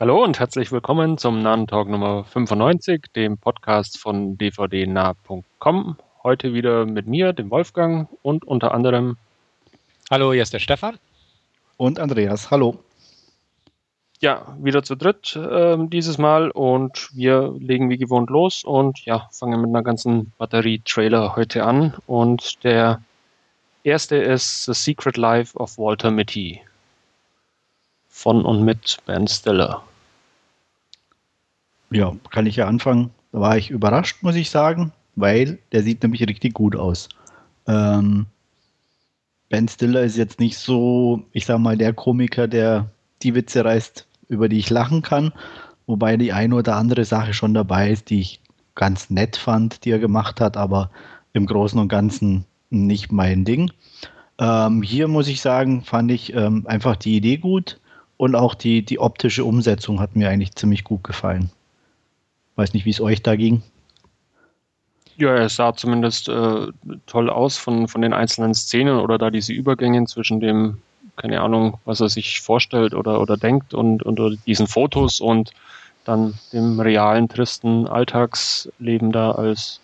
Hallo und herzlich willkommen zum Nahen Talk Nummer 95, dem Podcast von dvdnah.com. Heute wieder mit mir, dem Wolfgang und unter anderem. Hallo, hier ist der Stefan. Und Andreas, hallo. Ja, wieder zu dritt äh, dieses Mal und wir legen wie gewohnt los und ja, fangen mit einer ganzen Batterie Trailer heute an und der erste ist The Secret Life of Walter Mitty von und mit Ben Stiller. Ja, kann ich ja anfangen. Da war ich überrascht, muss ich sagen, weil der sieht nämlich richtig gut aus. Ähm, ben Stiller ist jetzt nicht so, ich sag mal, der Komiker, der die Witze reißt, über die ich lachen kann. Wobei die eine oder andere Sache schon dabei ist, die ich ganz nett fand, die er gemacht hat, aber im Großen und Ganzen nicht mein Ding. Ähm, hier muss ich sagen, fand ich ähm, einfach die Idee gut und auch die, die optische Umsetzung hat mir eigentlich ziemlich gut gefallen. Weiß nicht, wie es euch da ging. Ja, es sah zumindest äh, toll aus von, von den einzelnen Szenen oder da diese Übergänge zwischen dem, keine Ahnung, was er sich vorstellt oder, oder denkt und, und diesen Fotos und dann dem realen, tristen Alltagsleben da als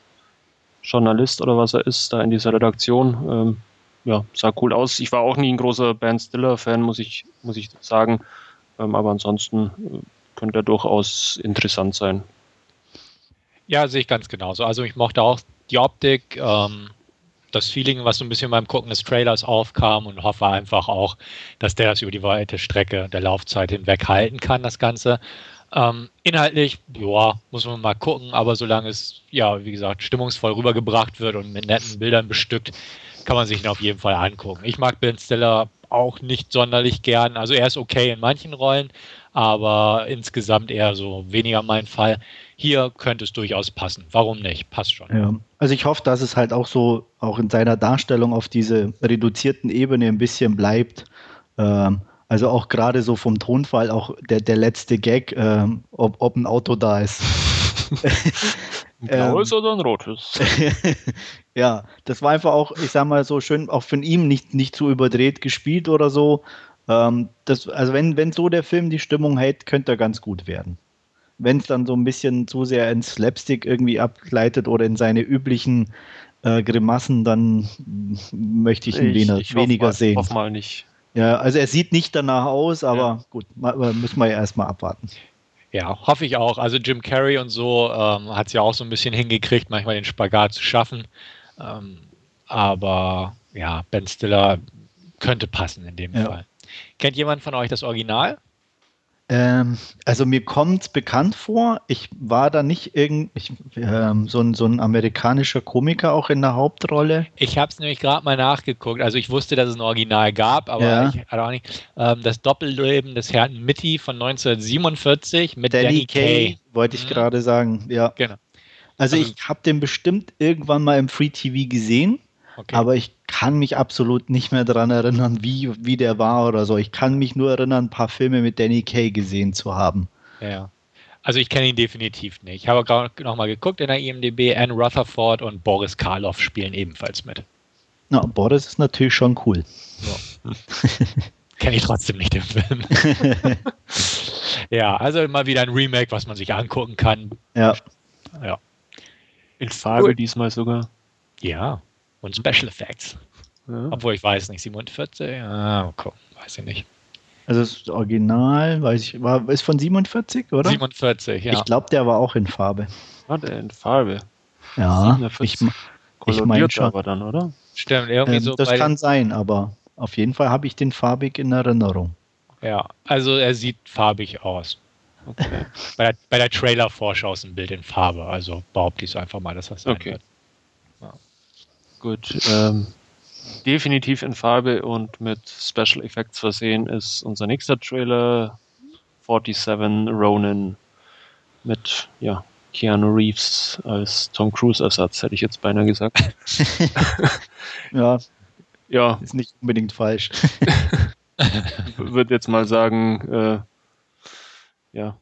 Journalist oder was er ist, da in dieser Redaktion. Ähm, ja, sah cool aus. Ich war auch nie ein großer Ben Stiller-Fan, muss ich, muss ich sagen. Ähm, aber ansonsten äh, könnte er durchaus interessant sein. Ja, sehe ich ganz genauso. Also ich mochte auch die Optik, ähm, das Feeling, was so ein bisschen beim Gucken des Trailers aufkam und hoffe einfach auch, dass der das über die weite Strecke der Laufzeit hinweg halten kann, das Ganze. Ähm, inhaltlich, ja, muss man mal gucken, aber solange es, ja, wie gesagt, stimmungsvoll rübergebracht wird und mit netten Bildern bestückt, kann man sich ihn auf jeden Fall angucken. Ich mag Ben Stiller auch nicht sonderlich gern. Also er ist okay in manchen Rollen, aber insgesamt eher so weniger mein Fall. Hier könnte es durchaus passen. Warum nicht? Passt schon. Ja. Also ich hoffe, dass es halt auch so, auch in seiner Darstellung auf diese reduzierten Ebene ein bisschen bleibt. Ähm, also auch gerade so vom Tonfall, auch der, der letzte Gag, ähm, ob, ob ein Auto da ist. Ein blaues ähm, oder ein rotes? ja, das war einfach auch, ich sag mal so schön, auch von ihm nicht, nicht zu überdreht gespielt oder so. Ähm, das, also wenn, wenn so der Film die Stimmung hält, könnte er ganz gut werden. Wenn es dann so ein bisschen zu sehr ins Slapstick irgendwie abgleitet oder in seine üblichen äh, Grimassen, dann möchte ich ihn ich, weniger, ich weniger hoffe, sehen. Ich hoffe mal nicht. Ja, also er sieht nicht danach aus, aber ja. gut, müssen wir ja erstmal abwarten. Ja, hoffe ich auch. Also Jim Carrey und so ähm, hat es ja auch so ein bisschen hingekriegt, manchmal den Spagat zu schaffen. Ähm, aber ja, Ben Stiller könnte passen in dem ja. Fall. Kennt jemand von euch das Original? Ähm, also mir kommt bekannt vor, ich war da nicht irgend ich, ähm, so, ein, so ein amerikanischer Komiker auch in der Hauptrolle. Ich habe es nämlich gerade mal nachgeguckt. Also ich wusste, dass es ein Original gab, aber ja. ich hatte auch nicht. Ähm, das Doppelleben des Herrn Mitty von 1947 mit Danny, Danny Kay. Kay. Wollte ich mhm. gerade sagen, ja. Genau. Also, also ich habe den bestimmt irgendwann mal im Free TV gesehen. Okay. Aber ich kann mich absolut nicht mehr daran erinnern, wie, wie der war oder so. Ich kann mich nur erinnern, ein paar Filme mit Danny Kay gesehen zu haben. Ja. Also ich kenne ihn definitiv nicht. Ich habe gerade noch mal geguckt in der IMDb. Anne Rutherford und Boris Karloff spielen ebenfalls mit. Na, Boris ist natürlich schon cool. Ja. kenne ich trotzdem nicht den Film. ja, also mal wieder ein Remake, was man sich angucken kann. Ja. Ja. In Farbe cool. diesmal sogar. Ja und Special Effects. Ja. Obwohl ich weiß nicht, 47? Ah, okay, weiß ich nicht. Also das Original, weiß ich, war, ist von 47, oder? 47, ja. Ich glaube, der war auch in Farbe. War der in Farbe? Ja, ich, ich meine schon. aber dann, oder? Stimmt, irgendwie ähm, so. Das kann sein, aber auf jeden Fall habe ich den farbig in Erinnerung. Ja, also er sieht farbig aus. Okay. bei der, bei der Trailer-Vorschau ist ein Bild in Farbe, also behaupte ich so einfach mal, dass das sein okay. wird. Gut. Ähm, definitiv in Farbe und mit Special Effects versehen ist unser nächster Trailer 47 Ronin mit ja, Keanu Reeves als Tom Cruise Ersatz, hätte ich jetzt beinahe gesagt. ja. Ja. Ist nicht unbedingt falsch. Würde jetzt mal sagen, äh, ja,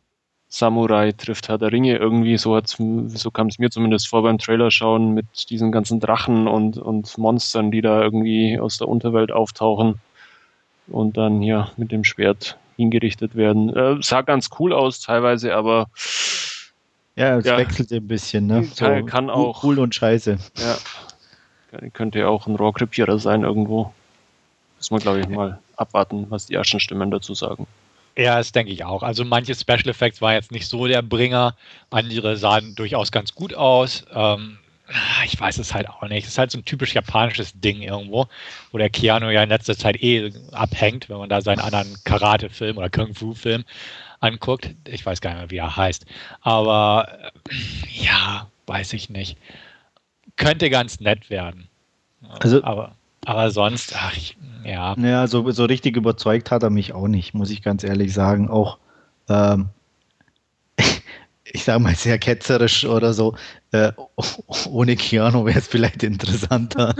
Samurai trifft Herr der Ringe irgendwie, so, so kam es mir zumindest vor beim Trailer schauen mit diesen ganzen Drachen und, und Monstern, die da irgendwie aus der Unterwelt auftauchen und dann ja mit dem Schwert hingerichtet werden. Äh, sah ganz cool aus teilweise, aber ja, es ja, wechselt ein bisschen, ne? So, kann, auch cool und scheiße. Ja, könnte ja auch ein Rohrkrepierer sein irgendwo. Muss man, glaube ich, mal abwarten, was die ersten Stimmen dazu sagen. Ja, das denke ich auch. Also manche Special Effects waren jetzt nicht so der Bringer, andere sahen durchaus ganz gut aus. Ähm, ich weiß es halt auch nicht. Es ist halt so ein typisch japanisches Ding irgendwo, wo der Keanu ja in letzter Zeit eh abhängt, wenn man da seinen anderen Karate-Film oder Kung-Fu-Film anguckt. Ich weiß gar nicht mehr, wie er heißt. Aber äh, ja, weiß ich nicht. Könnte ganz nett werden. Also, aber, aber sonst, ach, ich, ja. Ja, so, so richtig überzeugt hat er mich auch nicht, muss ich ganz ehrlich sagen. Auch, ähm, ich sage mal sehr ketzerisch oder so, äh, ohne Keanu wäre es vielleicht interessanter.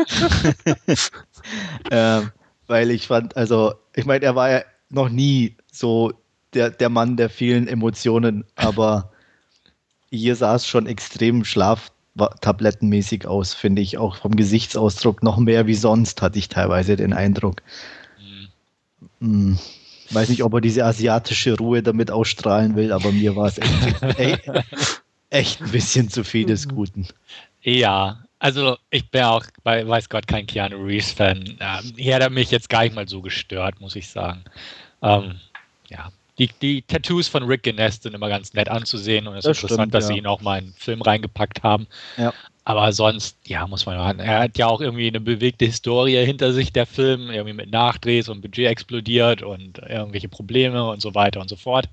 ähm, weil ich fand, also, ich meine, er war ja noch nie so der, der Mann der vielen Emotionen, aber hier sah es schon extrem schlaftablettenmäßig aus, finde ich. Auch vom Gesichtsausdruck noch mehr wie sonst, hatte ich teilweise den Eindruck. Mhm. Hm. Weiß nicht, ob er diese asiatische Ruhe damit ausstrahlen will, aber mir war es echt, echt, echt, ein bisschen zu viel des Guten. Ja, also ich bin auch, bei, weiß Gott, kein Keanu Reeves-Fan. Ähm, hier hat er mich jetzt gar nicht mal so gestört, muss ich sagen. Ähm, ja, die, die Tattoos von Rick Genest sind immer ganz nett anzusehen und es ist interessant, stimmt, dass ja. sie ihn auch mal in einen Film reingepackt haben. Ja. Aber sonst, ja, muss man ja, er hat ja auch irgendwie eine bewegte Historie hinter sich, der Film, irgendwie mit Nachdrehs und Budget explodiert und irgendwelche Probleme und so weiter und so fort.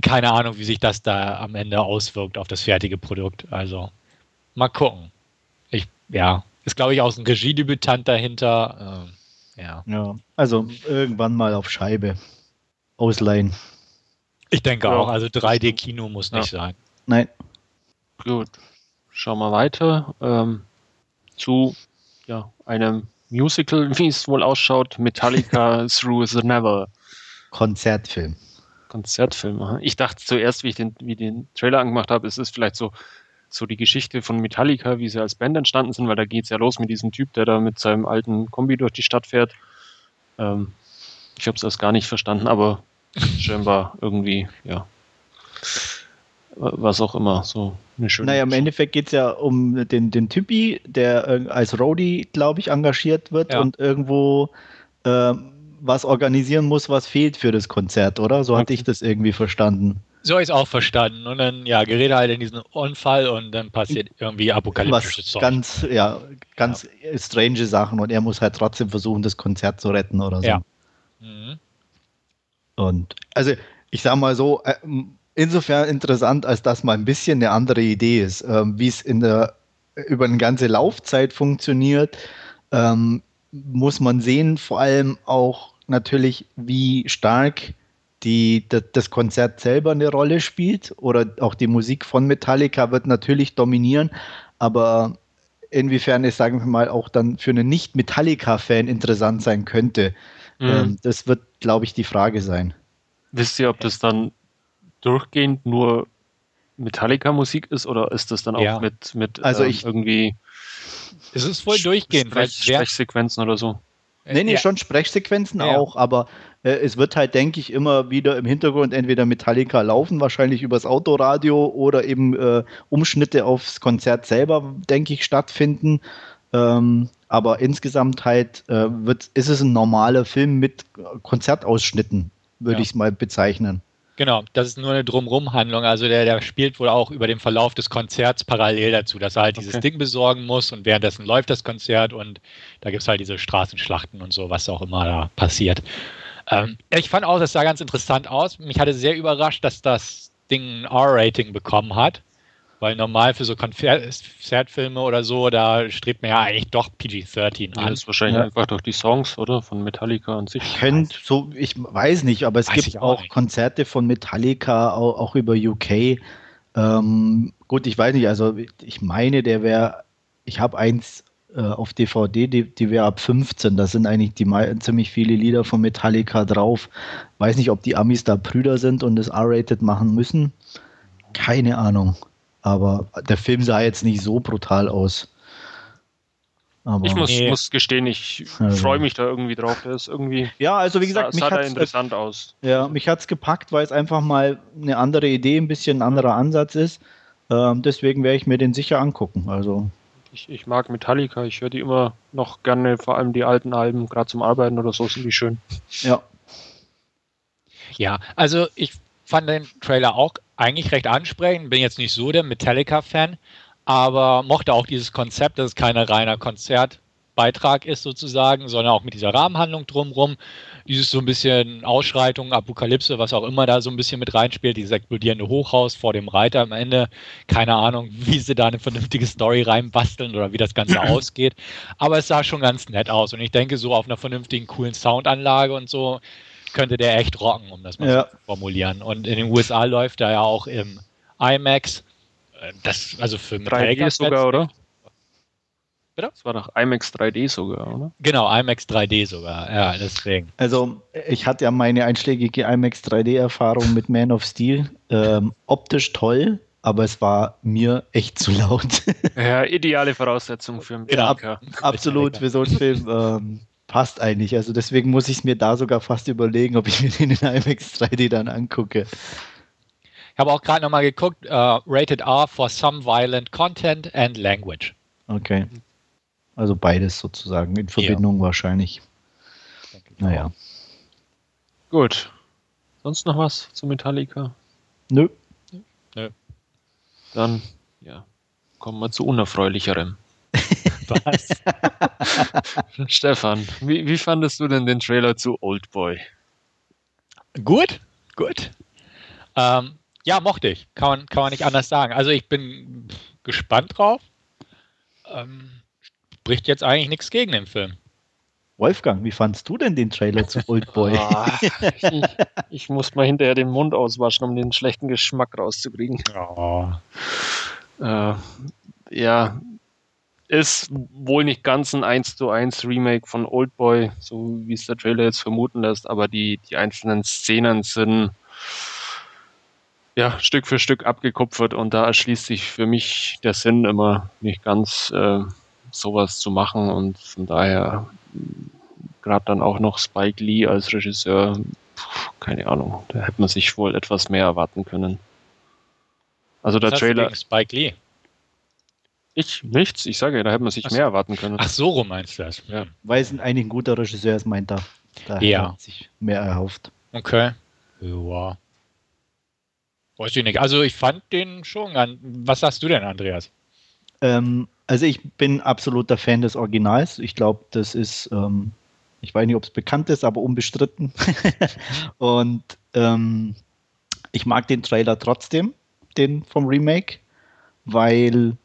Keine Ahnung, wie sich das da am Ende auswirkt auf das fertige Produkt. Also, mal gucken. Ich, ja, ist glaube ich auch ein Regiedebütant dahinter. Ähm, ja. ja. Also irgendwann mal auf Scheibe ausleihen. Ich denke ja. auch, also 3D-Kino muss nicht ja. sein. Nein. Gut. Schauen wir weiter ähm, zu ja, einem Musical, wie es wohl ausschaut, Metallica Through the Never. Konzertfilm. Konzertfilm. Ich dachte zuerst, wie ich den, wie den Trailer angemacht habe, es ist vielleicht so, so die Geschichte von Metallica, wie sie als Band entstanden sind, weil da geht es ja los mit diesem Typ, der da mit seinem alten Kombi durch die Stadt fährt. Ähm, ich habe es erst gar nicht verstanden, aber scheinbar irgendwie, ja. Was auch immer, so eine schöne. Naja, im Endeffekt geht es ja um den, den Typi, der als Roadie, glaube ich, engagiert wird ja. und irgendwo äh, was organisieren muss, was fehlt für das Konzert, oder? So okay. hatte ich das irgendwie verstanden. So habe ich es auch verstanden. Und dann, ja, gerät halt in diesen Unfall und dann passiert irgendwie apokalyptisches Zeug. Ganz, ja, ganz ja. strange Sachen und er muss halt trotzdem versuchen, das Konzert zu retten oder so. Ja. Mhm. Und also ich sage mal so, äh, insofern interessant, als das mal ein bisschen eine andere Idee ist, ähm, wie es in der über eine ganze Laufzeit funktioniert, ähm, muss man sehen, vor allem auch natürlich, wie stark die, das Konzert selber eine Rolle spielt oder auch die Musik von Metallica wird natürlich dominieren, aber inwiefern es, sagen wir mal, auch dann für einen Nicht-Metallica-Fan interessant sein könnte. Mhm. Ähm, das wird, glaube ich, die Frage sein. Wisst ihr, ob das dann durchgehend nur Metallica-Musik ist oder ist das dann auch ja. mit, mit also ähm, ich, irgendwie. Es ist voll durchgehend, Sprech, Sprechsequenzen oder so. Nee, nee, ja. schon Sprechsequenzen ja. auch, aber äh, es wird halt, denke ich, immer wieder im Hintergrund entweder Metallica laufen, wahrscheinlich übers Autoradio oder eben äh, Umschnitte aufs Konzert selber, denke ich, stattfinden. Ähm, aber insgesamt halt äh, wird, ist es ein normaler Film mit Konzertausschnitten, würde ja. ich es mal bezeichnen. Genau, das ist nur eine Drumrum-Handlung. Also der, der spielt wohl auch über den Verlauf des Konzerts parallel dazu, dass er halt okay. dieses Ding besorgen muss und währenddessen läuft das Konzert und da gibt es halt diese Straßenschlachten und so, was auch immer da passiert. Ähm, ich fand auch, das sah ganz interessant aus. Mich hatte sehr überrascht, dass das Ding ein R-Rating bekommen hat. Weil normal für so Konzertfilme oder so, da strebt man ja eigentlich doch PG-13 an. das ist wahrscheinlich ja. einfach durch die Songs, oder? Von Metallica an sich. Könnt, so, ich weiß nicht, aber es weiß gibt auch, auch Konzerte von Metallica, auch, auch über UK. Ähm, gut, ich weiß nicht, also ich meine, der wäre, ich habe eins äh, auf DVD, die, die wäre ab 15. Da sind eigentlich die, ziemlich viele Lieder von Metallica drauf. Weiß nicht, ob die Amis da Brüder sind und das R-rated machen müssen. Keine Ahnung. Aber der Film sah jetzt nicht so brutal aus. Aber ich muss, nee. muss gestehen, ich also. freue mich da irgendwie drauf. Der ist irgendwie. Ja, also wie gesagt, sah, mich sah hat's, interessant aus. Ja, mich hat es gepackt, weil es einfach mal eine andere Idee, ein bisschen ein anderer Ansatz ist. Ähm, deswegen werde ich mir den sicher angucken. Also. Ich, ich mag Metallica, ich höre die immer noch gerne, vor allem die alten Alben, gerade zum Arbeiten oder so, sind die schön. Ja. Ja, also ich fand den Trailer auch eigentlich recht ansprechend. Bin jetzt nicht so der Metallica-Fan, aber mochte auch dieses Konzept, dass es kein reiner Konzertbeitrag ist sozusagen, sondern auch mit dieser Rahmenhandlung drumherum. Dieses so ein bisschen Ausschreitung, Apokalypse, was auch immer da so ein bisschen mit reinspielt, dieses explodierende Hochhaus vor dem Reiter am Ende. Keine Ahnung, wie sie da eine vernünftige Story reinbasteln oder wie das Ganze ausgeht. Aber es sah schon ganz nett aus und ich denke, so auf einer vernünftigen, coolen Soundanlage und so könnte der echt rocken, um das mal ja. zu formulieren. Und in den USA läuft er ja auch im IMAX das, also für 3D sogar, oder? Bitte? Das war doch IMAX 3D sogar, oder? Genau, IMAX 3D sogar, ja, deswegen. Also, ich hatte ja meine einschlägige IMAX 3D-Erfahrung mit Man of Steel. Ähm, optisch toll, aber es war mir echt zu laut. ja, ideale Voraussetzung für einen genau, ab, Absolut, für so einen Film. Ähm, passt eigentlich. Also deswegen muss ich es mir da sogar fast überlegen, ob ich mir den in IMAX 3D dann angucke. Ich habe auch gerade nochmal geguckt, uh, rated R for some violent content and language. Okay. Also beides sozusagen in Verbindung ja. wahrscheinlich. Naja. Gut. Sonst noch was zu Metallica? Nö. Nö. Dann, ja, kommen wir zu unerfreulicherem. was? Stefan, wie, wie fandest du denn den Trailer zu Old Boy? Gut, gut. Ähm, ja, mochte ich. Kann man, kann man nicht anders sagen. Also ich bin gespannt drauf. Ähm, spricht jetzt eigentlich nichts gegen den Film. Wolfgang, wie fandst du denn den Trailer zu Old Boy? Ah, ich, ich, muss mal hinterher den Mund auswaschen, um den schlechten Geschmack rauszukriegen. Oh. Äh, ja, ist wohl nicht ganz ein 1 zu 1 Remake von Old Boy, so wie es der Trailer jetzt vermuten lässt, aber die, die einzelnen Szenen sind ja, Stück für Stück abgekupfert und da erschließt sich für mich der Sinn immer nicht ganz, äh, sowas zu machen und von daher gerade dann auch noch Spike Lee als Regisseur, keine Ahnung, da hätte man sich wohl etwas mehr erwarten können. Also der Was Trailer. Spike Lee? Ich nichts, ich sage, da hätte man sich so. mehr erwarten können. Ach so, rum meinst du das? Ja. Weil es eigentlich ein guter Regisseur ist, meint er. Da ja. hat sich mehr erhofft. Okay. Ja. Weiß ich nicht. Also ich fand den schon an. Was sagst du denn, Andreas? Ähm, also ich bin absoluter Fan des Originals. Ich glaube, das ist, ähm, ich weiß nicht, ob es bekannt ist, aber unbestritten. Und ähm, ich mag den Trailer trotzdem, den vom Remake, weil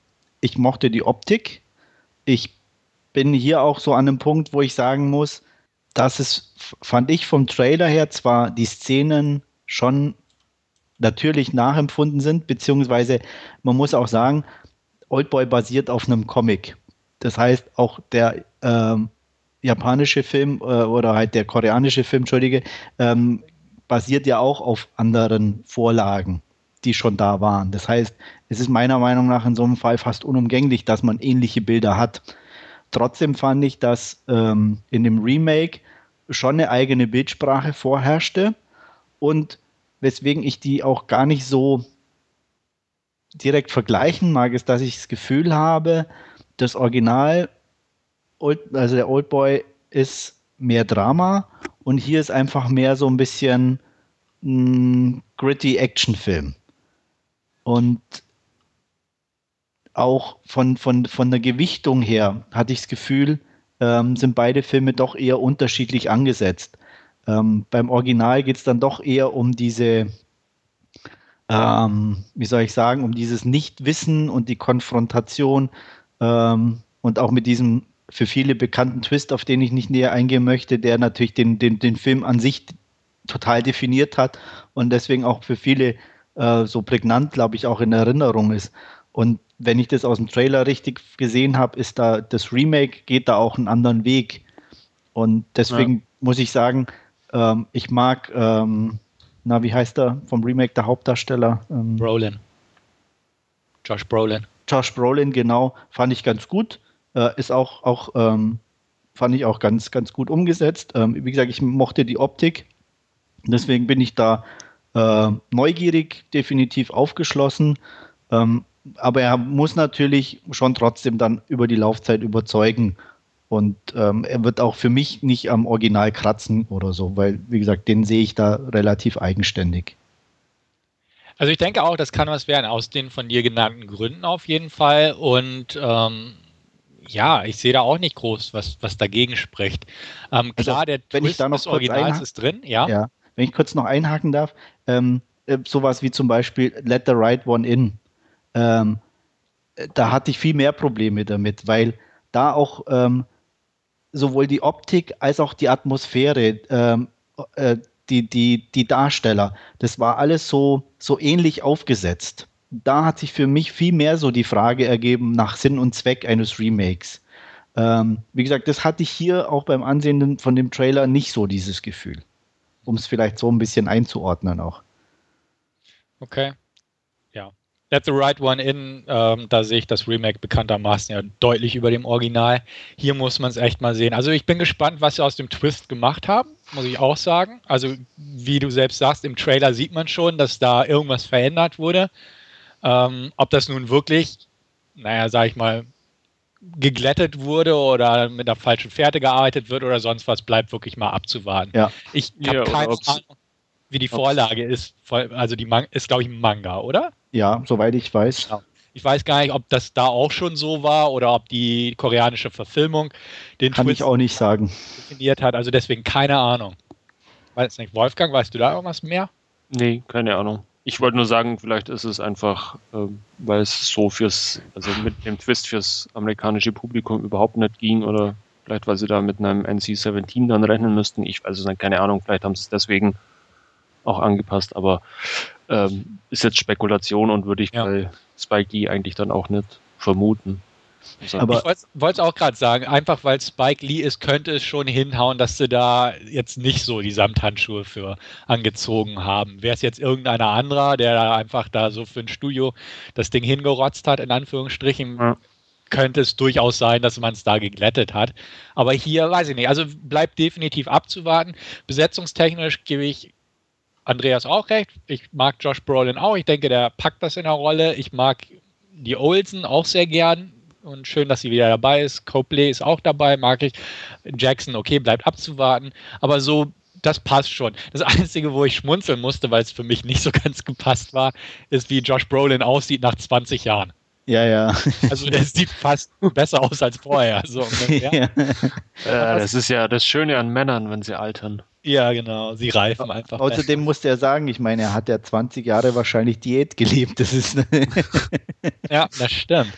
ich mochte die Optik. Ich bin hier auch so an einem Punkt, wo ich sagen muss, dass es, fand ich vom Trailer her zwar die Szenen schon natürlich nachempfunden sind, beziehungsweise man muss auch sagen, Oldboy basiert auf einem Comic. Das heißt, auch der ähm, japanische Film äh, oder halt der koreanische Film, Entschuldige, ähm, basiert ja auch auf anderen Vorlagen, die schon da waren. Das heißt, es ist meiner Meinung nach in so einem Fall fast unumgänglich, dass man ähnliche Bilder hat. Trotzdem fand ich, dass ähm, in dem Remake schon eine eigene Bildsprache vorherrschte und weswegen ich die auch gar nicht so direkt vergleichen mag, ist, dass ich das Gefühl habe, das Original, also der Old Boy ist mehr Drama und hier ist einfach mehr so ein bisschen ein gritty Actionfilm. Und auch von, von, von der Gewichtung her hatte ich das Gefühl, ähm, sind beide Filme doch eher unterschiedlich angesetzt. Ähm, beim Original geht es dann doch eher um diese, ähm, wie soll ich sagen, um dieses Nichtwissen und die Konfrontation ähm, und auch mit diesem für viele bekannten Twist, auf den ich nicht näher eingehen möchte, der natürlich den, den, den Film an sich total definiert hat und deswegen auch für viele äh, so prägnant, glaube ich, auch in Erinnerung ist. Und wenn ich das aus dem Trailer richtig gesehen habe, ist da das Remake geht da auch einen anderen Weg. Und deswegen ja. muss ich sagen, ähm, ich mag, ähm, na, wie heißt der vom Remake der Hauptdarsteller? Ähm, Brolin. Josh Brolin. Josh Brolin, genau, fand ich ganz gut. Äh, ist auch, auch ähm, fand ich auch ganz, ganz gut umgesetzt. Ähm, wie gesagt, ich mochte die Optik. Deswegen bin ich da äh, neugierig, definitiv aufgeschlossen. Ähm, aber er muss natürlich schon trotzdem dann über die Laufzeit überzeugen. Und ähm, er wird auch für mich nicht am Original kratzen oder so, weil, wie gesagt, den sehe ich da relativ eigenständig. Also ich denke auch, das kann was werden, aus den von dir genannten Gründen auf jeden Fall. Und ähm, ja, ich sehe da auch nicht groß, was, was dagegen spricht. Ähm, also, klar, der wenn Twist ich da noch des Originals ist drin, ja. ja. Wenn ich kurz noch einhaken darf, ähm, äh, sowas wie zum Beispiel Let the Right One In. Ähm, da hatte ich viel mehr Probleme damit, weil da auch ähm, sowohl die Optik als auch die Atmosphäre, ähm, äh, die, die, die Darsteller, das war alles so, so ähnlich aufgesetzt. Da hat sich für mich viel mehr so die Frage ergeben nach Sinn und Zweck eines Remakes. Ähm, wie gesagt, das hatte ich hier auch beim Ansehen von dem Trailer nicht so dieses Gefühl. Um es vielleicht so ein bisschen einzuordnen auch. Okay. Let the Right One In, ähm, da sehe ich das Remake bekanntermaßen ja deutlich über dem Original. Hier muss man es echt mal sehen. Also ich bin gespannt, was sie aus dem Twist gemacht haben, muss ich auch sagen. Also wie du selbst sagst, im Trailer sieht man schon, dass da irgendwas verändert wurde. Ähm, ob das nun wirklich, naja, sag ich mal, geglättet wurde oder mit einer falschen Fährte gearbeitet wird oder sonst was, bleibt wirklich mal abzuwarten. Ja. Ich habe ja, keine Ahnung, wie die Vorlage ist. Also die Man ist, glaube ich, ein Manga, oder? Ja, soweit ich weiß. Genau. Ich weiß gar nicht, ob das da auch schon so war oder ob die koreanische Verfilmung den Kann Twist ich auch nicht sagen. definiert hat. Also deswegen keine Ahnung. Weiß nicht, Wolfgang, weißt du da irgendwas mehr? Nee, keine Ahnung. Ich wollte nur sagen, vielleicht ist es einfach, äh, weil es so fürs, also mit dem Twist fürs amerikanische Publikum überhaupt nicht ging oder vielleicht, weil sie da mit einem NC-17 dann rechnen müssten. Ich, also keine Ahnung, vielleicht haben sie es deswegen auch angepasst, aber ähm, ist jetzt Spekulation und würde ich ja. bei Spike Lee eigentlich dann auch nicht vermuten. Also, aber ich wollte es auch gerade sagen, einfach weil Spike Lee ist, könnte es schon hinhauen, dass sie da jetzt nicht so die Samthandschuhe für angezogen haben. Wäre es jetzt irgendeiner anderer, der da einfach da so für ein Studio das Ding hingerotzt hat, in Anführungsstrichen, ja. könnte es durchaus sein, dass man es da geglättet hat. Aber hier weiß ich nicht. Also bleibt definitiv abzuwarten. Besetzungstechnisch gebe ich Andreas auch recht. Ich mag Josh Brolin auch. Ich denke, der packt das in der Rolle. Ich mag die Olsen auch sehr gern. Und schön, dass sie wieder dabei ist. Copley ist auch dabei, mag ich. Jackson, okay, bleibt abzuwarten. Aber so, das passt schon. Das Einzige, wo ich schmunzeln musste, weil es für mich nicht so ganz gepasst war, ist, wie Josh Brolin aussieht nach 20 Jahren. Ja, ja. Also der sieht fast besser aus als vorher. So ja. ja, das ist ja das Schöne an Männern, wenn sie altern. Ja, genau. Sie reifen einfach. Außerdem musste er sagen, ich meine, er hat ja 20 Jahre wahrscheinlich Diät gelebt. Das ist ja, das stimmt.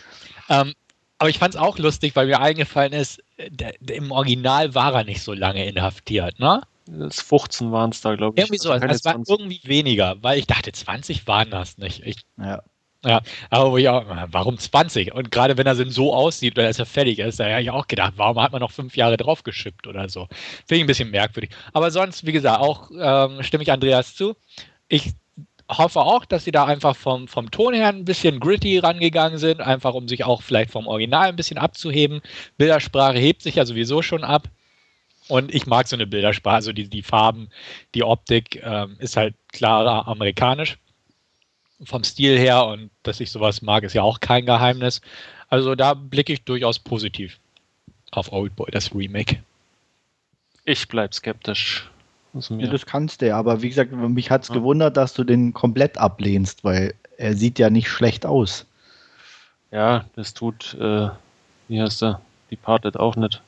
Ähm, aber ich fand es auch lustig, weil mir eingefallen ist, der, der, im Original war er nicht so lange inhaftiert, ne? Das 15 waren es da, glaube ich. Irgendwie so, also es war irgendwie weniger, weil ich dachte, 20 waren das nicht. Ich, ja. Ja, aber ja, warum 20? Und gerade wenn er so aussieht, wenn er fertig ist, da habe ich auch gedacht, warum hat man noch fünf Jahre drauf geschippt oder so? Finde ich ein bisschen merkwürdig. Aber sonst, wie gesagt, auch ähm, stimme ich Andreas zu. Ich hoffe auch, dass sie da einfach vom, vom Ton her ein bisschen gritty rangegangen sind, einfach um sich auch vielleicht vom Original ein bisschen abzuheben. Bildersprache hebt sich ja sowieso schon ab. Und ich mag so eine Bildersprache, also die, die Farben, die Optik ähm, ist halt klarer amerikanisch vom Stil her und dass ich sowas mag, ist ja auch kein Geheimnis. Also da blicke ich durchaus positiv auf Oldboy, das Remake. Ich bleib skeptisch. Ja, das kannst du ja, aber wie gesagt, mich hat es ja. gewundert, dass du den komplett ablehnst, weil er sieht ja nicht schlecht aus. Ja, das tut, äh, wie heißt er, Departed auch nicht.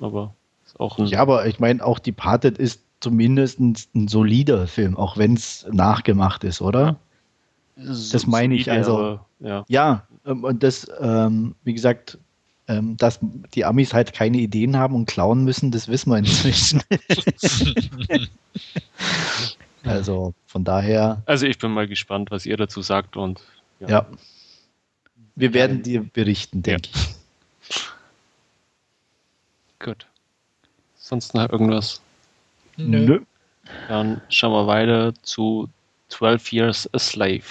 Aber ist auch ein. Ja, aber ich meine, auch Departed ist zumindest ein, ein solider Film, auch wenn es nachgemacht ist, oder? Das meine ich also. Aber, ja. ja, ähm, und das, ähm, wie gesagt, ähm, dass die Amis halt keine Ideen haben und klauen müssen, das wissen wir inzwischen. also von daher. Also ich bin mal gespannt, was ihr dazu sagt und ja. ja. Wir werden dir berichten, denke ja. ich. Gut. Sonst noch irgendwas? Nö. Nö. Dann schauen wir weiter zu 12 Years a Slave.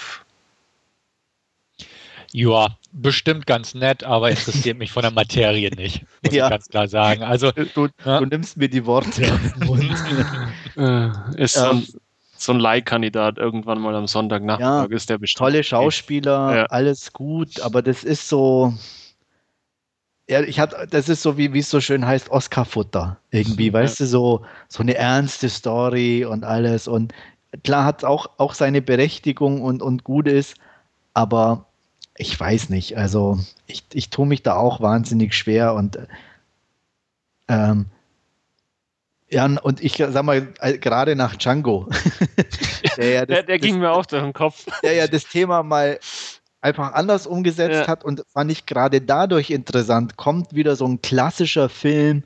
Ja, bestimmt ganz nett, aber interessiert mich von der Materie nicht, muss ja. ich ganz klar sagen. Also, du, ja. du nimmst mir die Worte aus dem Mund. Äh, ist so ein, so ein Leihkandidat irgendwann mal am Sonntagnachmittag ja, ist der bestimmt. Tolle Schauspieler, ja. alles gut, aber das ist so. Ja, ich hatte, das ist so wie, wie es so schön heißt, Oscar-Futter. Irgendwie, weißt du, so, so eine ernste Story und alles. Und klar hat es auch, auch seine Berechtigung und, und gut ist, aber ich weiß nicht. Also ich, ich tue mich da auch wahnsinnig schwer und ähm, ja, und ich sag mal, äh, gerade nach Django. der, ja das, der, der, ging das, mir auch durch den Kopf. Der ja das Thema mal einfach anders umgesetzt ja. hat und fand ich gerade dadurch interessant. Kommt wieder so ein klassischer Film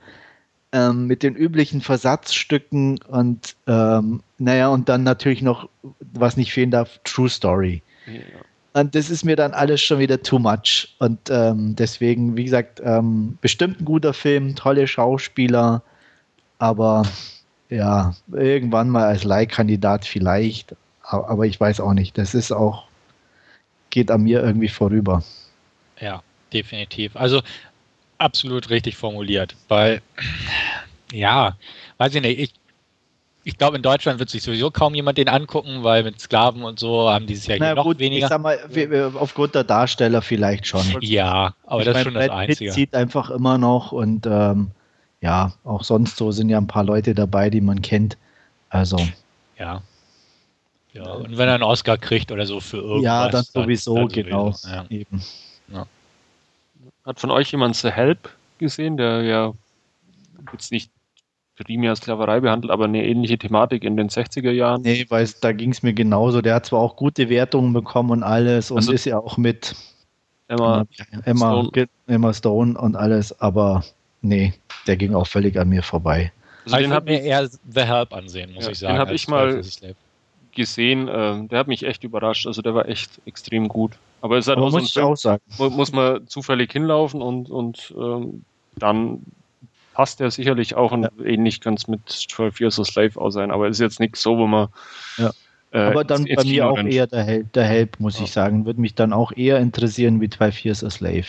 ähm, mit den üblichen Versatzstücken und ähm, naja, und dann natürlich noch, was nicht fehlen darf, True Story. Ja. Und das ist mir dann alles schon wieder too much. Und ähm, deswegen, wie gesagt, ähm, bestimmt ein guter Film, tolle Schauspieler, aber ja, irgendwann mal als Leihkandidat vielleicht. Aber ich weiß auch nicht. Das ist auch, geht an mir irgendwie vorüber. Ja, definitiv. Also absolut richtig formuliert. Weil, ja, weiß ich nicht, ich ich glaube, in Deutschland wird sich sowieso kaum jemand den angucken, weil mit Sklaven und so haben dieses Jahr hier noch gut, weniger. Ich sag mal, aufgrund der Darsteller vielleicht schon. Ja, aber ich das ist schon das Einzige. Pitt zieht einfach immer noch und ähm, ja, auch sonst so sind ja ein paar Leute dabei, die man kennt. Also. Ja. Ja, und wenn er einen Oscar kriegt oder so für irgendwas. Ja, dann sowieso, dann, dann genau. Ja. Eben. Ja. Hat von euch jemand The Help gesehen, der ja jetzt nicht primär Sklaverei behandelt, aber eine ähnliche Thematik in den 60er Jahren. Nee, weil da ging es mir genauso. Der hat zwar auch gute Wertungen bekommen und alles und also ist ja auch mit Emma, Emma, Stone. Emma Stone und alles, aber nee, der ging auch völlig an mir vorbei. Also, also den habe mir eher The Help ansehen, muss ja, ich sagen. Den habe ich mal gesehen, äh, der hat mich echt überrascht. Also der war echt extrem gut. Aber es hat auch muss so ein Film, auch muss man zufällig hinlaufen und, und ähm, dann passt der sicherlich auch und ja. ähnlich kann es mit 12 Years a Slave auch sein, aber ist jetzt nichts so, wo man. Ja. Äh, aber dann bei mir auch rennt. eher der Help, der Help, muss ja. ich sagen. Würde mich dann auch eher interessieren wie 12 Years a Slave.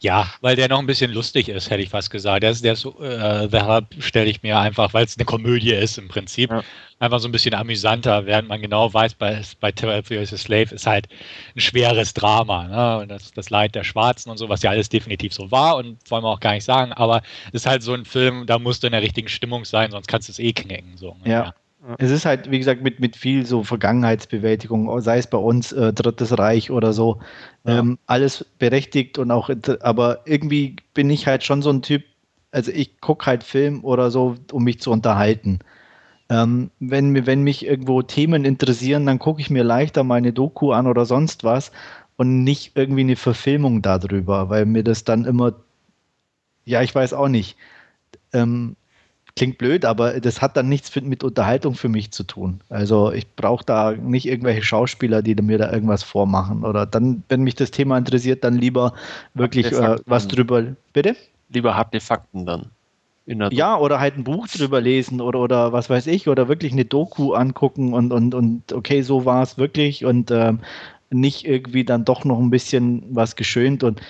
Ja, weil der noch ein bisschen lustig ist, hätte ich fast gesagt. Der ist, der ist äh, The stelle ich mir einfach, weil es eine Komödie ist im Prinzip, ja. einfach so ein bisschen amüsanter, während man genau weiß, bei, bei 12 Years a Slave ist halt ein schweres Drama. Ne? Und das, das Leid der Schwarzen und so, was ja alles definitiv so war und wollen wir auch gar nicht sagen, aber es ist halt so ein Film, da musst du in der richtigen Stimmung sein, sonst kannst du es eh knicken. So, ja. ja. Es ist halt, wie gesagt, mit, mit viel so Vergangenheitsbewältigung, sei es bei uns äh, Drittes Reich oder so, ja. ähm, alles berechtigt und auch, aber irgendwie bin ich halt schon so ein Typ, also ich gucke halt Film oder so, um mich zu unterhalten. Ähm, wenn, wenn mich irgendwo Themen interessieren, dann gucke ich mir leichter meine Doku an oder sonst was und nicht irgendwie eine Verfilmung darüber, weil mir das dann immer, ja, ich weiß auch nicht. Ähm, klingt blöd, aber das hat dann nichts mit Unterhaltung für mich zu tun. Also ich brauche da nicht irgendwelche Schauspieler, die mir da irgendwas vormachen. Oder dann, wenn mich das Thema interessiert, dann lieber wirklich äh, was drüber. Bitte? Lieber harte Fakten dann. Ja, oder halt ein Buch drüber lesen oder, oder was weiß ich, oder wirklich eine Doku angucken und, und, und okay, so war es wirklich und ähm, nicht irgendwie dann doch noch ein bisschen was geschönt und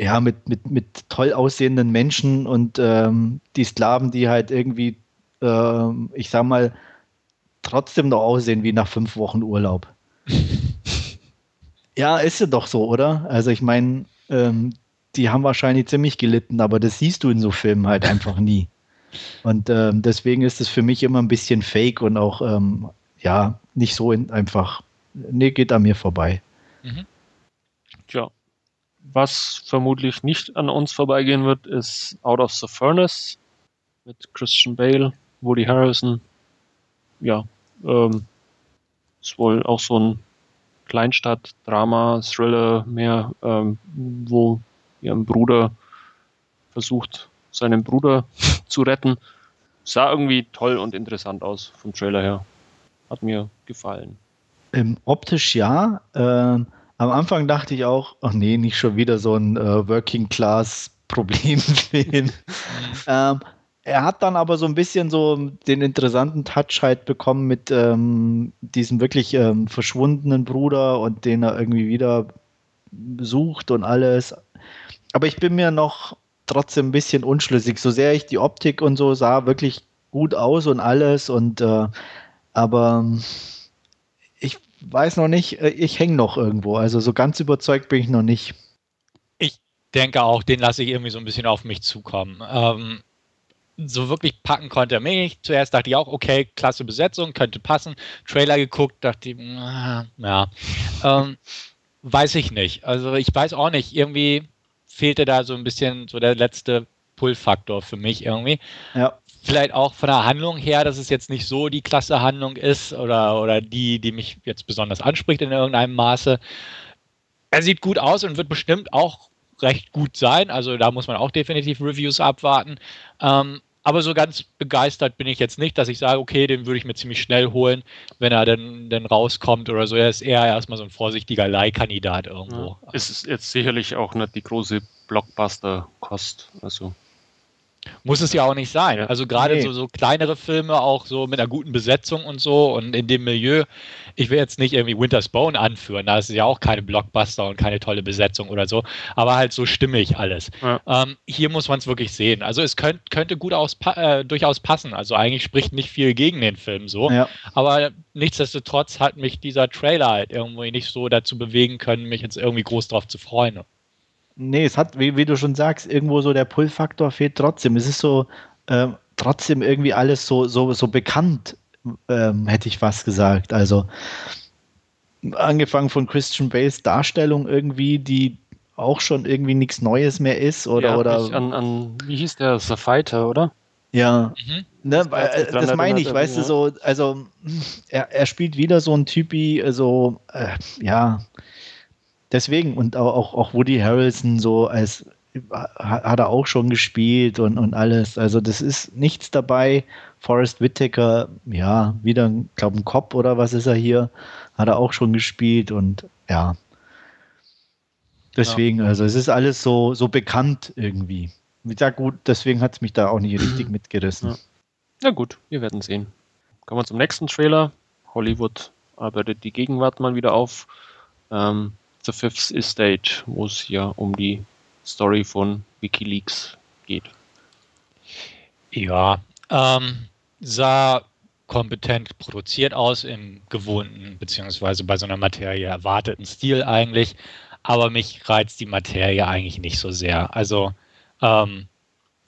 ja, mit, mit, mit toll aussehenden Menschen und ähm, die Sklaven, die halt irgendwie, äh, ich sag mal, trotzdem noch aussehen wie nach fünf Wochen Urlaub. ja, ist ja doch so, oder? Also ich meine, ähm, die haben wahrscheinlich ziemlich gelitten, aber das siehst du in so Filmen halt einfach nie. Und ähm, deswegen ist es für mich immer ein bisschen fake und auch, ähm, ja, nicht so in, einfach, nee, geht an mir vorbei. Mhm. Tja, was vermutlich nicht an uns vorbeigehen wird, ist Out of the Furnace mit Christian Bale, Woody Harrison. Ja, ähm, ist wohl auch so ein Kleinstadt-Drama, Thriller mehr, ähm, wo ihr Bruder versucht, seinen Bruder zu retten. Sah irgendwie toll und interessant aus vom Trailer her. Hat mir gefallen. Ähm, optisch ja. Ähm am Anfang dachte ich auch, ach nee, nicht schon wieder so ein äh, Working Class Problemfilm. Mhm. ähm, er hat dann aber so ein bisschen so den interessanten Touch halt bekommen mit ähm, diesem wirklich ähm, verschwundenen Bruder und den er irgendwie wieder sucht und alles. Aber ich bin mir noch trotzdem ein bisschen unschlüssig. So sehr ich die Optik und so sah wirklich gut aus und alles und äh, aber ich weiß noch nicht, äh, ich hänge noch irgendwo. Also so ganz überzeugt bin ich noch nicht. Ich denke auch, den lasse ich irgendwie so ein bisschen auf mich zukommen. Ähm, so wirklich packen konnte er mich. Zuerst dachte ich auch, okay, klasse Besetzung, könnte passen. Trailer geguckt, dachte ich, ja, ähm, weiß ich nicht. Also ich weiß auch nicht, irgendwie fehlte da so ein bisschen so der letzte Pull-Faktor für mich irgendwie. Ja. Vielleicht auch von der Handlung her, dass es jetzt nicht so die klasse Handlung ist oder, oder die, die mich jetzt besonders anspricht in irgendeinem Maße. Er sieht gut aus und wird bestimmt auch recht gut sein. Also da muss man auch definitiv Reviews abwarten. Ähm, aber so ganz begeistert bin ich jetzt nicht, dass ich sage, okay, den würde ich mir ziemlich schnell holen, wenn er dann, dann rauskommt oder so. Er ist eher erstmal so ein vorsichtiger Leihkandidat irgendwo. Ja, es ist jetzt sicherlich auch nicht die große Blockbuster-Kost. Also muss es ja auch nicht sein. Also gerade nee. so, so kleinere Filme, auch so mit einer guten Besetzung und so und in dem Milieu. Ich will jetzt nicht irgendwie Winter's Bone anführen, da ist ja auch keine Blockbuster und keine tolle Besetzung oder so, aber halt so stimmig alles. Ja. Ähm, hier muss man es wirklich sehen. Also es könnt, könnte gut aus, äh, durchaus passen. Also eigentlich spricht nicht viel gegen den Film so. Ja. Aber nichtsdestotrotz hat mich dieser Trailer halt irgendwie nicht so dazu bewegen können, mich jetzt irgendwie groß drauf zu freuen. Nee, es hat, wie, wie du schon sagst, irgendwo so der Pull-Faktor fehlt trotzdem. Es ist so äh, trotzdem irgendwie alles so, so, so bekannt, ähm, hätte ich fast gesagt. Also angefangen von Christian Bales Darstellung irgendwie, die auch schon irgendwie nichts Neues mehr ist oder ja, oder an, an, wie hieß der The Fighter, oder? Ja, mhm. ne, das, das meine ich, weißt du, so, also er, er spielt wieder so ein Typi, so, äh, ja, deswegen und auch, auch Woody Harrelson so als hat er auch schon gespielt und, und alles. Also das ist nichts dabei. Forrest Whitaker, ja, wieder, glaube ein Cop oder was ist er hier, hat er auch schon gespielt und ja. Deswegen, ja. also es ist alles so, so bekannt irgendwie. Ja gut, deswegen hat es mich da auch nicht richtig mitgerissen. Ja. Na gut, wir werden sehen. Kommen wir zum nächsten Trailer. Hollywood arbeitet die Gegenwart mal wieder auf. Ähm, The Fifth Estate, wo es ja um die Story von Wikileaks geht. Ja, ähm, sah kompetent produziert aus im gewohnten, beziehungsweise bei so einer Materie erwarteten Stil eigentlich, aber mich reizt die Materie eigentlich nicht so sehr. Also ähm,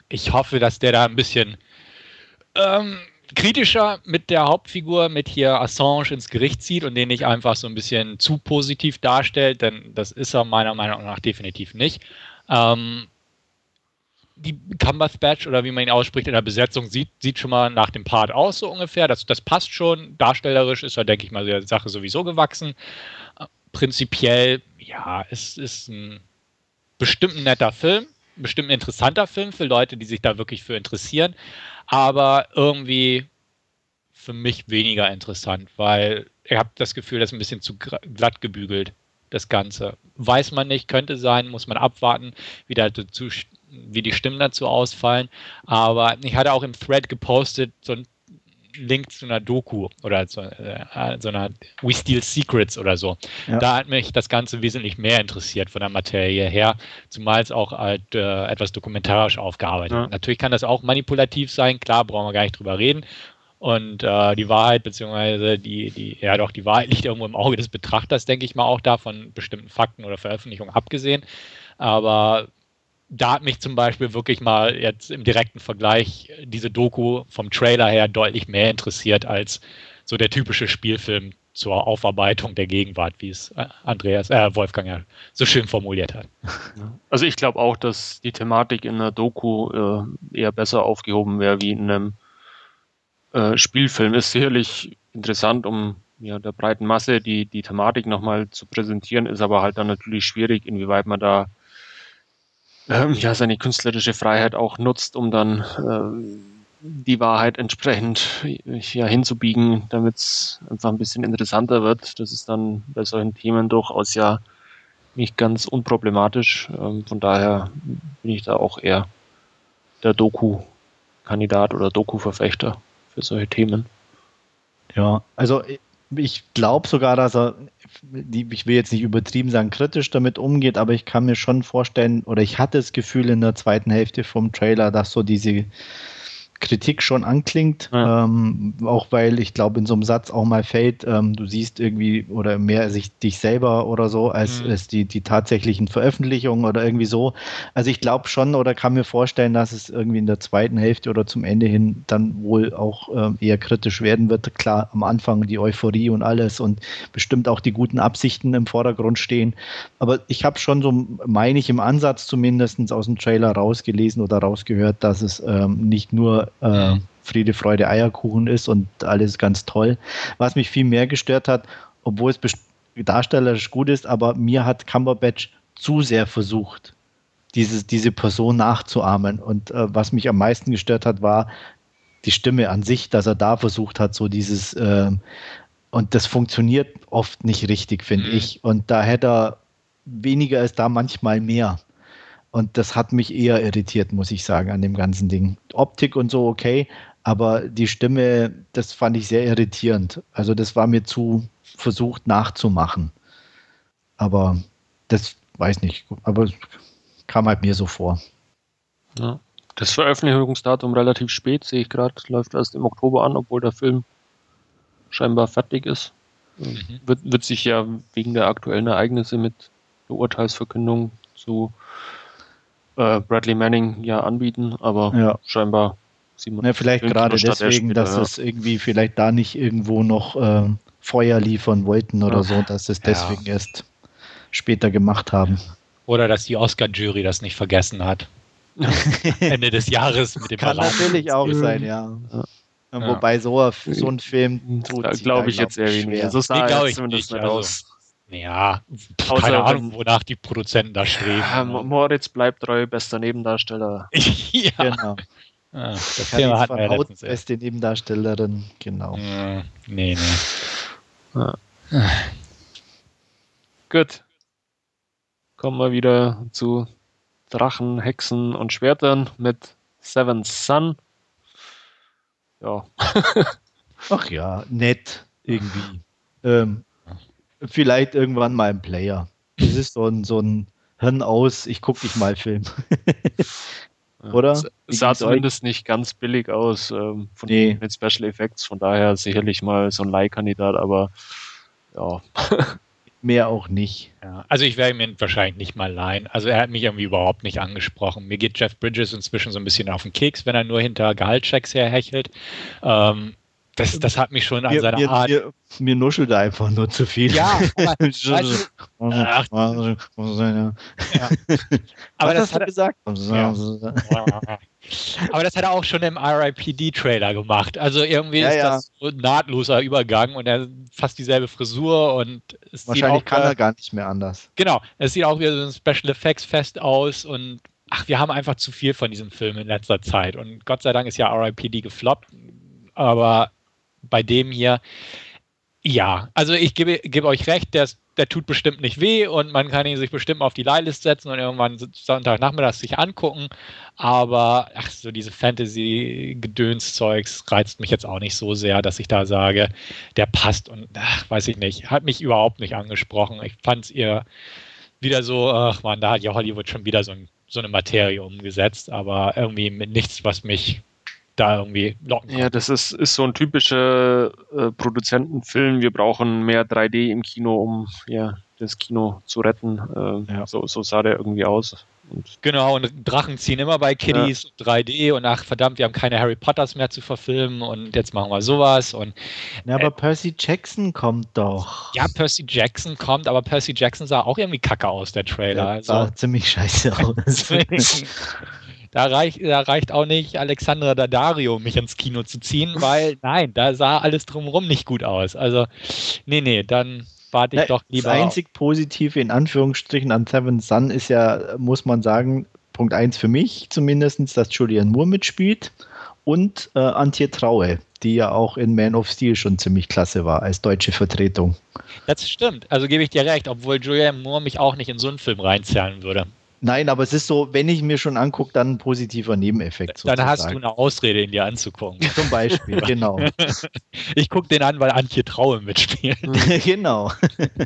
ich hoffe, dass der da ein bisschen ähm, kritischer mit der Hauptfigur, mit hier Assange ins Gericht zieht und den nicht einfach so ein bisschen zu positiv darstellt, denn das ist er meiner Meinung nach definitiv nicht. Ähm, die Cumberbatch oder wie man ihn ausspricht in der Besetzung sieht, sieht schon mal nach dem Part aus, so ungefähr. Das, das passt schon. Darstellerisch ist er, denke ich mal, der Sache sowieso gewachsen. Äh, prinzipiell, ja, es ist ein bestimmt ein netter Film, bestimmt ein interessanter Film für Leute, die sich da wirklich für interessieren aber irgendwie für mich weniger interessant, weil ich habe das Gefühl, das ist ein bisschen zu glatt gebügelt, das Ganze. Weiß man nicht, könnte sein, muss man abwarten, wie, dazu, wie die Stimmen dazu ausfallen. Aber ich hatte auch im Thread gepostet, so ein Link zu einer Doku oder zu äh, so einer We Steal Secrets oder so. Ja. Da hat mich das Ganze wesentlich mehr interessiert von der Materie her, zumal es auch halt, äh, etwas dokumentarisch aufgearbeitet ja. Natürlich kann das auch manipulativ sein, klar, brauchen wir gar nicht drüber reden. Und äh, die Wahrheit, beziehungsweise die, die, ja doch, die Wahrheit liegt irgendwo im Auge des Betrachters, denke ich mal auch da, von bestimmten Fakten oder Veröffentlichungen abgesehen. Aber da hat mich zum Beispiel wirklich mal jetzt im direkten Vergleich diese Doku vom Trailer her deutlich mehr interessiert als so der typische Spielfilm zur Aufarbeitung der Gegenwart, wie es äh, Andreas, äh, Wolfgang ja so schön formuliert hat. Also ich glaube auch, dass die Thematik in einer Doku äh, eher besser aufgehoben wäre wie in einem äh, Spielfilm. Ist sicherlich interessant, um ja, der breiten Masse die, die Thematik nochmal zu präsentieren, ist aber halt dann natürlich schwierig, inwieweit man da ähm, ja, seine künstlerische Freiheit auch nutzt, um dann äh, die Wahrheit entsprechend ja, hinzubiegen, damit es einfach ein bisschen interessanter wird. Das ist dann bei solchen Themen durchaus ja nicht ganz unproblematisch. Ähm, von daher bin ich da auch eher der Doku Kandidat oder Doku-Verfechter für solche Themen. Ja, also ich glaube sogar, dass er, ich will jetzt nicht übertrieben sagen, kritisch damit umgeht, aber ich kann mir schon vorstellen, oder ich hatte das Gefühl in der zweiten Hälfte vom Trailer, dass so diese Kritik schon anklingt, ja. ähm, auch weil ich glaube, in so einem Satz auch mal fällt, ähm, du siehst irgendwie oder mehr sich dich selber oder so als, mhm. als die, die tatsächlichen Veröffentlichungen oder irgendwie so. Also ich glaube schon oder kann mir vorstellen, dass es irgendwie in der zweiten Hälfte oder zum Ende hin dann wohl auch ähm, eher kritisch werden wird. Klar, am Anfang die Euphorie und alles und bestimmt auch die guten Absichten im Vordergrund stehen. Aber ich habe schon so, meine ich, im Ansatz zumindest aus dem Trailer rausgelesen oder rausgehört, dass es ähm, nicht nur äh, Friede, Freude, Eierkuchen ist und alles ganz toll. Was mich viel mehr gestört hat, obwohl es darstellerisch gut ist, aber mir hat Cumberbatch zu sehr versucht, dieses, diese Person nachzuahmen. Und äh, was mich am meisten gestört hat, war die Stimme an sich, dass er da versucht hat, so dieses, äh, und das funktioniert oft nicht richtig, finde mhm. ich. Und da hätte er weniger ist da manchmal mehr. Und das hat mich eher irritiert, muss ich sagen, an dem ganzen Ding. Optik und so okay, aber die Stimme, das fand ich sehr irritierend. Also das war mir zu versucht nachzumachen. Aber das weiß nicht, aber kam halt mir so vor. Ja. Das Veröffentlichungsdatum relativ spät, sehe ich gerade, läuft erst im Oktober an, obwohl der Film scheinbar fertig ist. Mhm. Wird, wird sich ja wegen der aktuellen Ereignisse mit der Urteilsverkündung zu äh, Bradley Manning ja anbieten, aber ja. scheinbar sieht man. Ja, vielleicht gerade deswegen, später, dass ja. es irgendwie vielleicht da nicht irgendwo noch äh, Feuer liefern wollten oder ja. so, dass es deswegen erst später gemacht haben. Oder dass die Oscar-Jury das nicht vergessen hat. Ende des Jahres mit dem Kann Ballon. natürlich auch sein, ja. Wobei so, so ein Film tut glaube ich jetzt eher weniger. So sah nee, ich zumindest nicht, also, aus. Ja, Außer keine Ahnung, wonach die Produzenten da streben. Ja, Moritz bleibt treu, bester Nebendarsteller. ja. Genau. Ah, das Thema hatten wir ja beste Nebendarstellerin, genau. Ja, nee, nee. Ja. Gut. Kommen wir wieder zu Drachen, Hexen und Schwertern mit Seven Sun. Ja. Ach ja, nett irgendwie. Ähm, vielleicht irgendwann mal ein Player. Das ist so ein, so ein Hirn aus, ich gucke dich mal Film. Oder? Es sah zumindest nicht ganz billig aus ähm, von nee. den Special Effects, von daher sicherlich mal so ein Leihkandidat, aber ja. Mehr auch nicht. Ja, also ich werde ihn wahrscheinlich nicht mal leihen. Also er hat mich irgendwie überhaupt nicht angesprochen. Mir geht Jeff Bridges inzwischen so ein bisschen auf den Keks, wenn er nur hinter Gehaltschecks herhechelt. Ähm, das, das hat mich schon an mir, seiner mir, Art. Mir, mir nuschelt einfach nur zu viel. Ja, aber, weißt du, ach, ja. aber das, hat er gesagt. Ja. aber das hat er auch schon im RIPD-Trailer gemacht. Also irgendwie ja, ist ja. das so ein nahtloser Übergang und er fast dieselbe Frisur und es Wahrscheinlich sieht auch, kann er gar nicht mehr anders. Genau, es sieht auch wie so ein Special Effects Fest aus und ach, wir haben einfach zu viel von diesem Film in letzter Zeit und Gott sei Dank ist ja RIPD gefloppt, aber bei dem hier, ja, also ich gebe, gebe euch recht, der, der tut bestimmt nicht weh und man kann ihn sich bestimmt auf die Leihlist setzen und irgendwann Sonntagnachmittag sich angucken. Aber ach, so diese Fantasy-Gedönszeugs reizt mich jetzt auch nicht so sehr, dass ich da sage, der passt und ach, weiß ich nicht, hat mich überhaupt nicht angesprochen. Ich fand es ihr wieder so, ach man, da hat ja Hollywood schon wieder so, ein, so eine Materie umgesetzt, aber irgendwie mit nichts, was mich da irgendwie locken kann. Ja, das ist, ist so ein typischer äh, Produzentenfilm. Wir brauchen mehr 3D im Kino, um ja, das Kino zu retten. Äh, ja. so, so sah der irgendwie aus. Und genau, und Drachen ziehen immer bei Kiddies ja. 3D und ach verdammt, wir haben keine Harry Potters mehr zu verfilmen und jetzt machen wir sowas und ja, aber äh, Percy Jackson kommt doch. Ja, Percy Jackson kommt, aber Percy Jackson sah auch irgendwie kacke aus, der Trailer. Ja, also. sah ziemlich scheiße aus. Da reicht, da reicht auch nicht Alexandra Daddario, mich ins Kino zu ziehen, weil nein, da sah alles drumherum nicht gut aus. Also, nee, nee, dann warte ich ja, doch lieber. Das einzig auf. Positive in Anführungsstrichen an Seven Sun ist ja, muss man sagen, Punkt 1 für mich zumindest, dass Julian Moore mitspielt und äh, Antje Traue, die ja auch in Man of Steel schon ziemlich klasse war als deutsche Vertretung. Das stimmt, also gebe ich dir recht, obwohl Julian Moore mich auch nicht in so einen Film reinzahlen würde. Nein, aber es ist so, wenn ich mir schon angucke, dann ein positiver Nebeneffekt. Sozusagen. Dann hast du eine Ausrede, ihn dir anzugucken. Zum Beispiel, genau. Ich gucke den an, weil Antje Traue mitspielt. genau.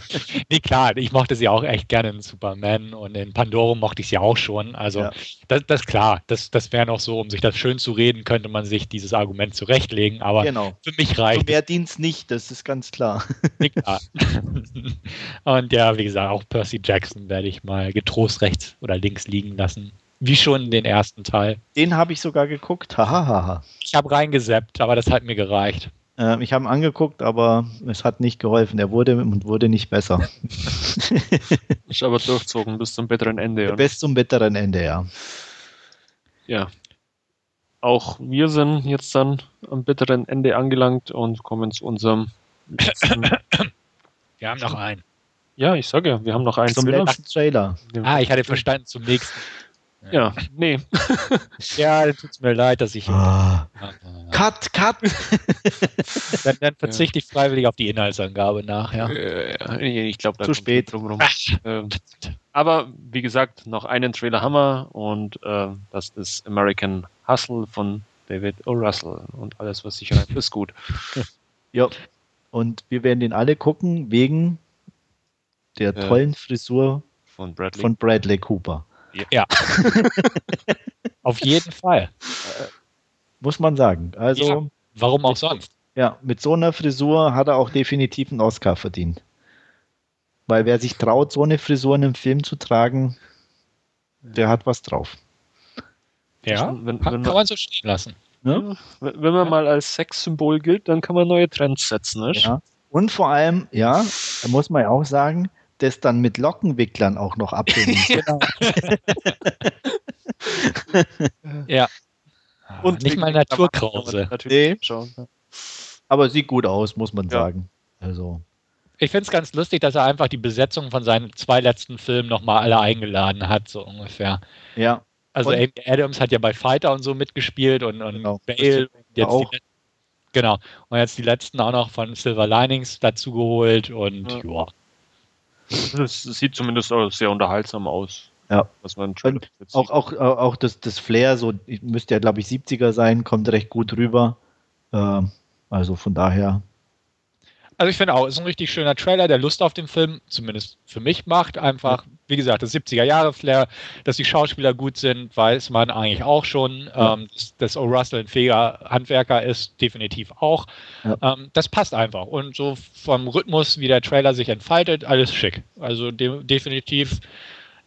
nee, klar, ich mochte sie auch echt gerne in Superman und in Pandorum mochte ich sie auch schon. Also, ja. das, das klar, das, das wäre noch so, um sich das schön zu reden, könnte man sich dieses Argument zurechtlegen, aber genau. für mich reicht. Für mehr Dienst nicht, das ist ganz klar. Nee, klar. und ja, wie gesagt, auch Percy Jackson werde ich mal getrost rechts oder links liegen lassen. Wie schon den ersten Teil. Den habe ich sogar geguckt. Hahaha. ich habe reingeseppt, aber das hat mir gereicht. Äh, ich habe ihn angeguckt, aber es hat nicht geholfen. Er wurde und wurde nicht besser. ist aber durchzogen bis zum bitteren Ende. Ja. Bis zum bitteren Ende, ja. Ja. Auch wir sind jetzt dann am bitteren Ende angelangt und kommen zu unserem Wir haben noch einen. Ja, ich sage ja, wir haben noch einen zum Trailer. letzten Trailer. Ah, ich hatte verstanden, zum nächsten. Ja, nee. ja, dann tut es mir leid, dass ich. Ah. Cut, cut! dann, dann verzichte ich freiwillig auf die Inhaltsangabe nachher. Ja. ich glaube, da zu spät. Drum ähm, aber wie gesagt, noch einen Trailer haben wir und äh, das ist American Hustle von David O. Russell und alles, was sich reimt, ist gut. ja, und wir werden den alle gucken wegen der tollen Frisur von Bradley, von Bradley Cooper. Ja. Auf jeden Fall. Muss man sagen. Also, ja, warum auch sonst? Ja, mit so einer Frisur hat er auch definitiv einen Oscar verdient. Weil wer sich traut, so eine Frisur in einem Film zu tragen, der hat was drauf. Ja, wenn, kann, wenn kann man so stehen lassen. Ja? Wenn man mal als Sexsymbol gilt, dann kann man neue Trends setzen. Ne? Ja. Und vor allem, ja, da muss man ja auch sagen, das dann mit Lockenwicklern auch noch abhängen. genau. ja. Und nicht mal Naturkrause. Nee. Aber sieht gut aus, muss man ja. sagen. Also. Ich finde es ganz lustig, dass er einfach die Besetzung von seinen zwei letzten Filmen nochmal alle eingeladen hat, so ungefähr. Ja. Also und, Amy Adams hat ja bei Fighter und so mitgespielt und, und genau. Bale jetzt auch. Die, genau. Und jetzt die letzten auch noch von Silver Linings dazu geholt und ja. ja. Das sieht zumindest auch sehr unterhaltsam aus. Ja. Was man auch, auch, auch das, das Flair, so müsste ja, glaube ich, 70er sein, kommt recht gut rüber. Äh, also von daher. Also ich finde auch, es ist ein richtig schöner Trailer, der Lust auf den Film, zumindest für mich macht. Einfach, wie gesagt, das 70er-Jahre-Flair, dass die Schauspieler gut sind, weiß man eigentlich auch schon. Ja. Ähm, dass, dass O'Russell ein fähiger Handwerker ist, definitiv auch. Ja. Ähm, das passt einfach. Und so vom Rhythmus, wie der Trailer sich entfaltet, alles schick. Also de definitiv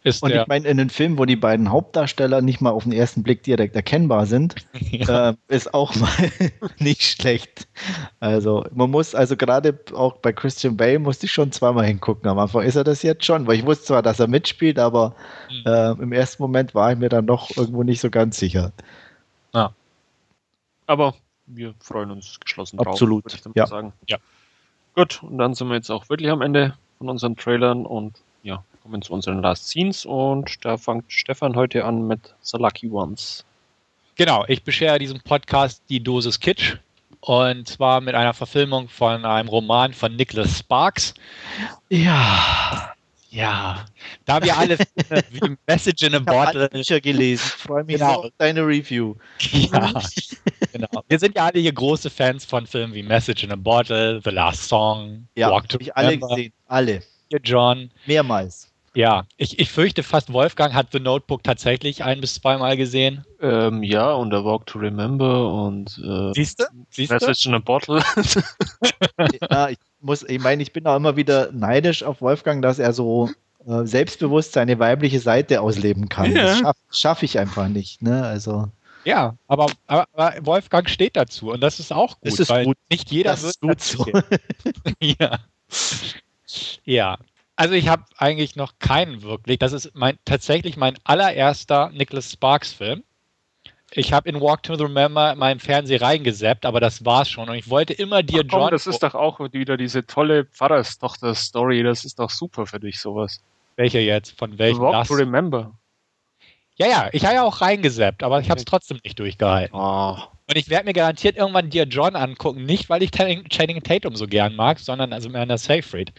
ist und ich meine, in einem Film, wo die beiden Hauptdarsteller nicht mal auf den ersten Blick direkt erkennbar sind, ja. äh, ist auch mal nicht schlecht. Also man muss, also gerade auch bei Christian Bale musste ich schon zweimal hingucken. Am Anfang ist er das jetzt schon, weil ich wusste zwar, dass er mitspielt, aber mhm. äh, im ersten Moment war ich mir dann noch irgendwo nicht so ganz sicher. Ja. Aber wir freuen uns geschlossen Absolut. drauf, würde ich ja. sagen. Ja. Gut, und dann sind wir jetzt auch wirklich am Ende von unseren Trailern und ja, kommen zu unseren Last Scenes und da fängt Stefan heute an mit The Lucky Ones. Genau, ich beschere diesem Podcast die Dosis Kitsch und zwar mit einer Verfilmung von einem Roman von Nicholas Sparks. Ja. Ja, da wir alle wie Message in a Bottle Bücher gelesen, freue mich genau. auf deine Review. Ja, genau. Wir sind ja alle hier große Fans von Filmen wie Message in a Bottle, The Last Song, ja, Walk to ich alle gesehen, alle. Hier John. Mehrmals. Ja, ich, ich fürchte fast, Wolfgang hat The Notebook tatsächlich ein- bis zweimal gesehen. Ähm, ja, und A Walk to Remember und äh, Siehste? Siehste? Message in a Bottle. ja, ich muss, ich meine, ich bin auch immer wieder neidisch auf Wolfgang, dass er so äh, selbstbewusst seine weibliche Seite ausleben kann. Ja. Das schaffe schaff ich einfach nicht. Ne? Also. Ja, aber, aber, Wolfgang steht dazu und das ist auch gut, das ist weil gut. nicht jeder das wird gut so. ja. Ja, also ich habe eigentlich noch keinen wirklich. Das ist mein, tatsächlich mein allererster Nicholas Sparks Film. Ich habe in Walk to the Remember meinen Fernseher reingeseppt, aber das war's schon. Und ich wollte immer dir, Ach komm, John. Das ist doch auch wieder diese tolle Pfarrerstochter-Story. Das ist doch super für dich, sowas. Welche jetzt? Von welchem? Walk das? to Remember. Ja, ja, ich habe ja auch reingeseppt, aber ich habe es trotzdem nicht durchgehalten. Oh, Und ich werde mir garantiert irgendwann Dear John angucken, nicht weil ich Channing Tatum so gern mag, sondern also mehr der Safe Rate.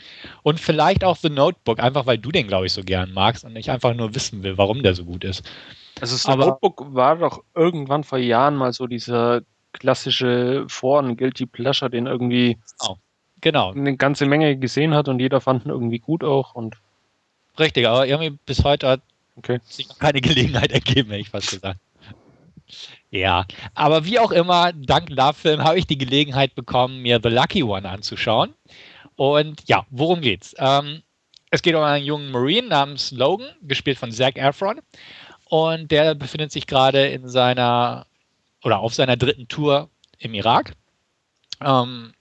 Und vielleicht auch The Notebook, einfach weil du den, glaube ich, so gern magst und ich einfach nur wissen will, warum der so gut ist. Also The Aber, Notebook war doch irgendwann vor Jahren mal so dieser klassische Foren Guilty Pleasure, den irgendwie oh, genau. eine ganze Menge gesehen hat und jeder fand ihn irgendwie gut auch und Richtig, aber irgendwie bis heute hat okay. sich noch keine Gelegenheit ergeben, hätte ich fast gesagt. Ja, aber wie auch immer, dank Love-Film habe ich die Gelegenheit bekommen, mir The Lucky One anzuschauen. Und ja, worum geht's? Ähm, es geht um einen jungen Marine namens Logan, gespielt von Zac Efron. Und der befindet sich gerade in seiner oder auf seiner dritten Tour im Irak. Ähm,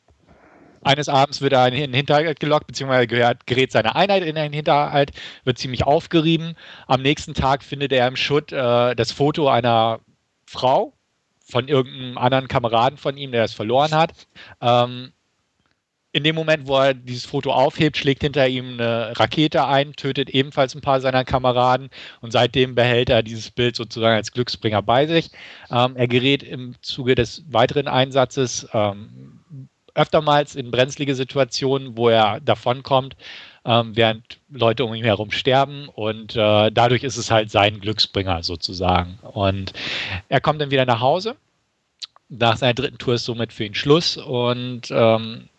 eines Abends wird er in den Hinterhalt gelockt, beziehungsweise gerät seine Einheit in den Hinterhalt, wird ziemlich aufgerieben. Am nächsten Tag findet er im Schutt äh, das Foto einer Frau von irgendeinem anderen Kameraden von ihm, der es verloren hat. Ähm, in dem Moment, wo er dieses Foto aufhebt, schlägt hinter ihm eine Rakete ein, tötet ebenfalls ein paar seiner Kameraden und seitdem behält er dieses Bild sozusagen als Glücksbringer bei sich. Ähm, er gerät im Zuge des weiteren Einsatzes ähm, öftermals in brenzlige Situationen, wo er davonkommt, ähm, während Leute um ihn herum sterben und äh, dadurch ist es halt sein Glücksbringer sozusagen. Und er kommt dann wieder nach Hause. Nach seiner dritten Tour ist somit für ihn Schluss und ähm,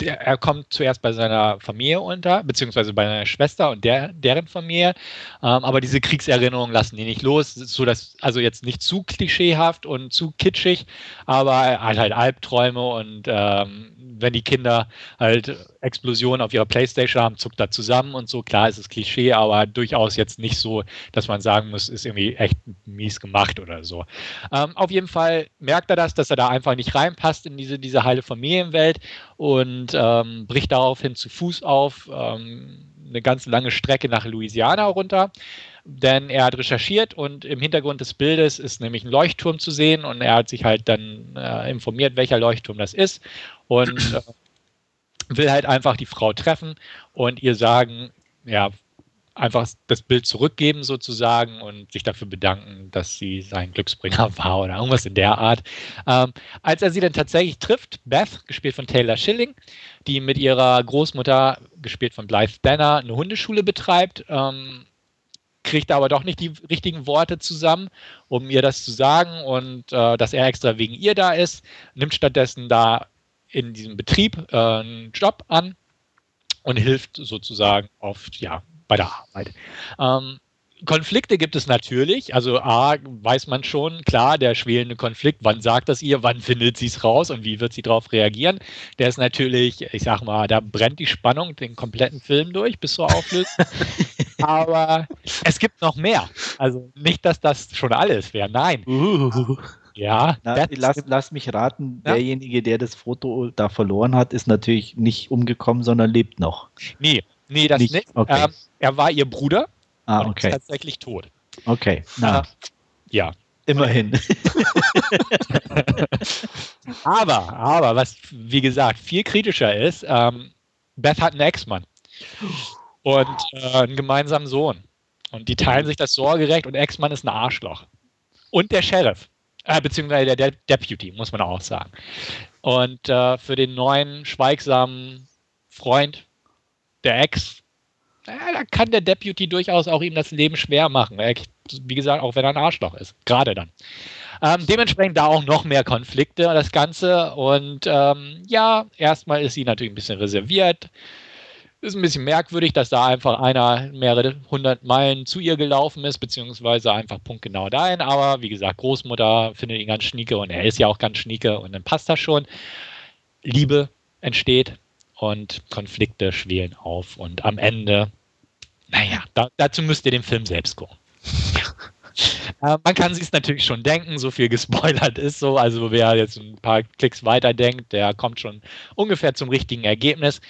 der, er kommt zuerst bei seiner Familie unter, beziehungsweise bei seiner Schwester und der, deren Familie. Ähm, aber diese Kriegserinnerungen lassen ihn nicht los, so dass also jetzt nicht zu klischeehaft und zu kitschig, aber er hat halt Albträume und ähm, wenn die Kinder halt Explosionen auf ihrer Playstation haben, zuckt er zusammen und so. Klar ist es Klischee, aber durchaus jetzt nicht so, dass man sagen muss, ist irgendwie echt mies gemacht oder so. Ähm, auf jeden Fall merkt er das, dass er da einfach nicht reinpasst in diese, diese heile Familienwelt und ähm, bricht daraufhin zu Fuß auf, ähm, eine ganz lange Strecke nach Louisiana runter denn er hat recherchiert und im Hintergrund des Bildes ist nämlich ein Leuchtturm zu sehen und er hat sich halt dann äh, informiert, welcher Leuchtturm das ist und äh, will halt einfach die Frau treffen und ihr sagen, ja, einfach das Bild zurückgeben sozusagen und sich dafür bedanken, dass sie sein Glücksbringer war oder irgendwas in der Art. Ähm, als er sie dann tatsächlich trifft, Beth, gespielt von Taylor Schilling, die mit ihrer Großmutter, gespielt von Blythe Danner, eine Hundeschule betreibt, ähm, kriegt aber doch nicht die richtigen Worte zusammen, um ihr das zu sagen und äh, dass er extra wegen ihr da ist, nimmt stattdessen da in diesem Betrieb äh, einen Job an und hilft sozusagen oft ja bei der Arbeit. Ähm, Konflikte gibt es natürlich. Also A, weiß man schon, klar, der schwelende Konflikt, wann sagt das ihr, wann findet sie es raus und wie wird sie darauf reagieren. Der ist natürlich, ich sag mal, da brennt die Spannung den kompletten Film durch bis zur Auflösung. Aber es gibt noch mehr. Also nicht, dass das schon alles wäre. Nein. Uh. Ja, Na, lass, lass, mich raten, ja? derjenige, der das Foto da verloren hat, ist natürlich nicht umgekommen, sondern lebt noch. Nee, nee, das nicht. nicht. Okay. Ähm, er war ihr Bruder Ah, okay. ist tatsächlich tot. Okay, na. ja. Immerhin. aber, aber, was wie gesagt viel kritischer ist, ähm, Beth hat einen Ex-Mann und äh, einen gemeinsamen Sohn. Und die teilen sich das Sorgerecht und Ex-Mann ist ein Arschloch. Und der Sheriff, äh, beziehungsweise der, der, Deputy, muss man auch sagen. Und äh, für den neuen, schweigsamen Freund der Ex ja, da kann der Deputy durchaus auch ihm das Leben schwer machen. wie gesagt, auch wenn er ein Arschloch ist. Gerade dann. Ähm, dementsprechend da auch noch mehr Konflikte, das Ganze. Und ähm, ja, erstmal ist sie natürlich ein bisschen reserviert. Ist ein bisschen merkwürdig, dass da einfach einer mehrere hundert Meilen zu ihr gelaufen ist, beziehungsweise einfach punktgenau dahin. Aber wie gesagt, Großmutter findet ihn ganz schnieke und er ist ja auch ganz schnieke und dann passt das schon. Liebe entsteht und Konflikte schwelen auf und am Ende, naja, da, dazu müsst ihr den Film selbst gucken. äh, man kann sich es natürlich schon denken, so viel gespoilert ist so. Also wer jetzt ein paar Klicks weiter denkt, der kommt schon ungefähr zum richtigen Ergebnis.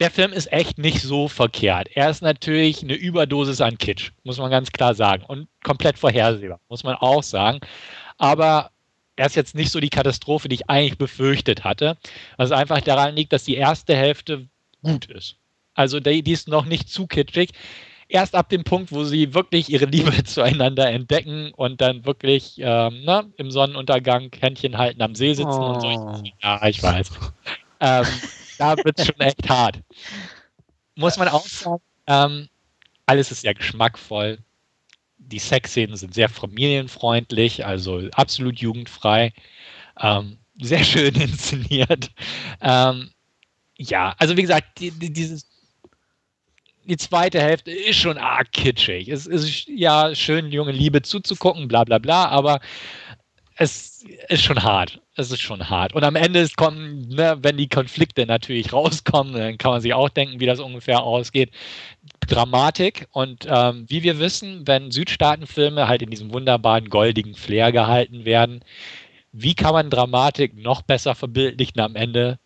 Der Film ist echt nicht so verkehrt. Er ist natürlich eine Überdosis an Kitsch, muss man ganz klar sagen. Und komplett vorhersehbar, muss man auch sagen. Aber er ist jetzt nicht so die Katastrophe, die ich eigentlich befürchtet hatte. Was einfach daran liegt, dass die erste Hälfte gut ist. Also die, die ist noch nicht zu kitschig. erst ab dem Punkt, wo sie wirklich ihre Liebe zueinander entdecken und dann wirklich ähm, ne, im Sonnenuntergang Händchen halten am See sitzen oh. und so. Oh. Ja, ich weiß. ähm, da wird es schon echt hart. Muss man auch sagen, ähm, alles ist sehr geschmackvoll. Die Sexszenen sind sehr familienfreundlich, also absolut jugendfrei. Ähm, sehr schön inszeniert. Ähm, ja, also wie gesagt, die, die, dieses die zweite Hälfte ist schon arg kitschig. Es ist ja schön, junge Liebe zuzugucken, bla bla bla, aber es ist schon hart. Es ist schon hart. Und am Ende kommen, ne, wenn die Konflikte natürlich rauskommen, dann kann man sich auch denken, wie das ungefähr ausgeht. Dramatik. Und ähm, wie wir wissen, wenn Südstaatenfilme halt in diesem wunderbaren goldigen Flair gehalten werden, wie kann man Dramatik noch besser verbildlichen am Ende?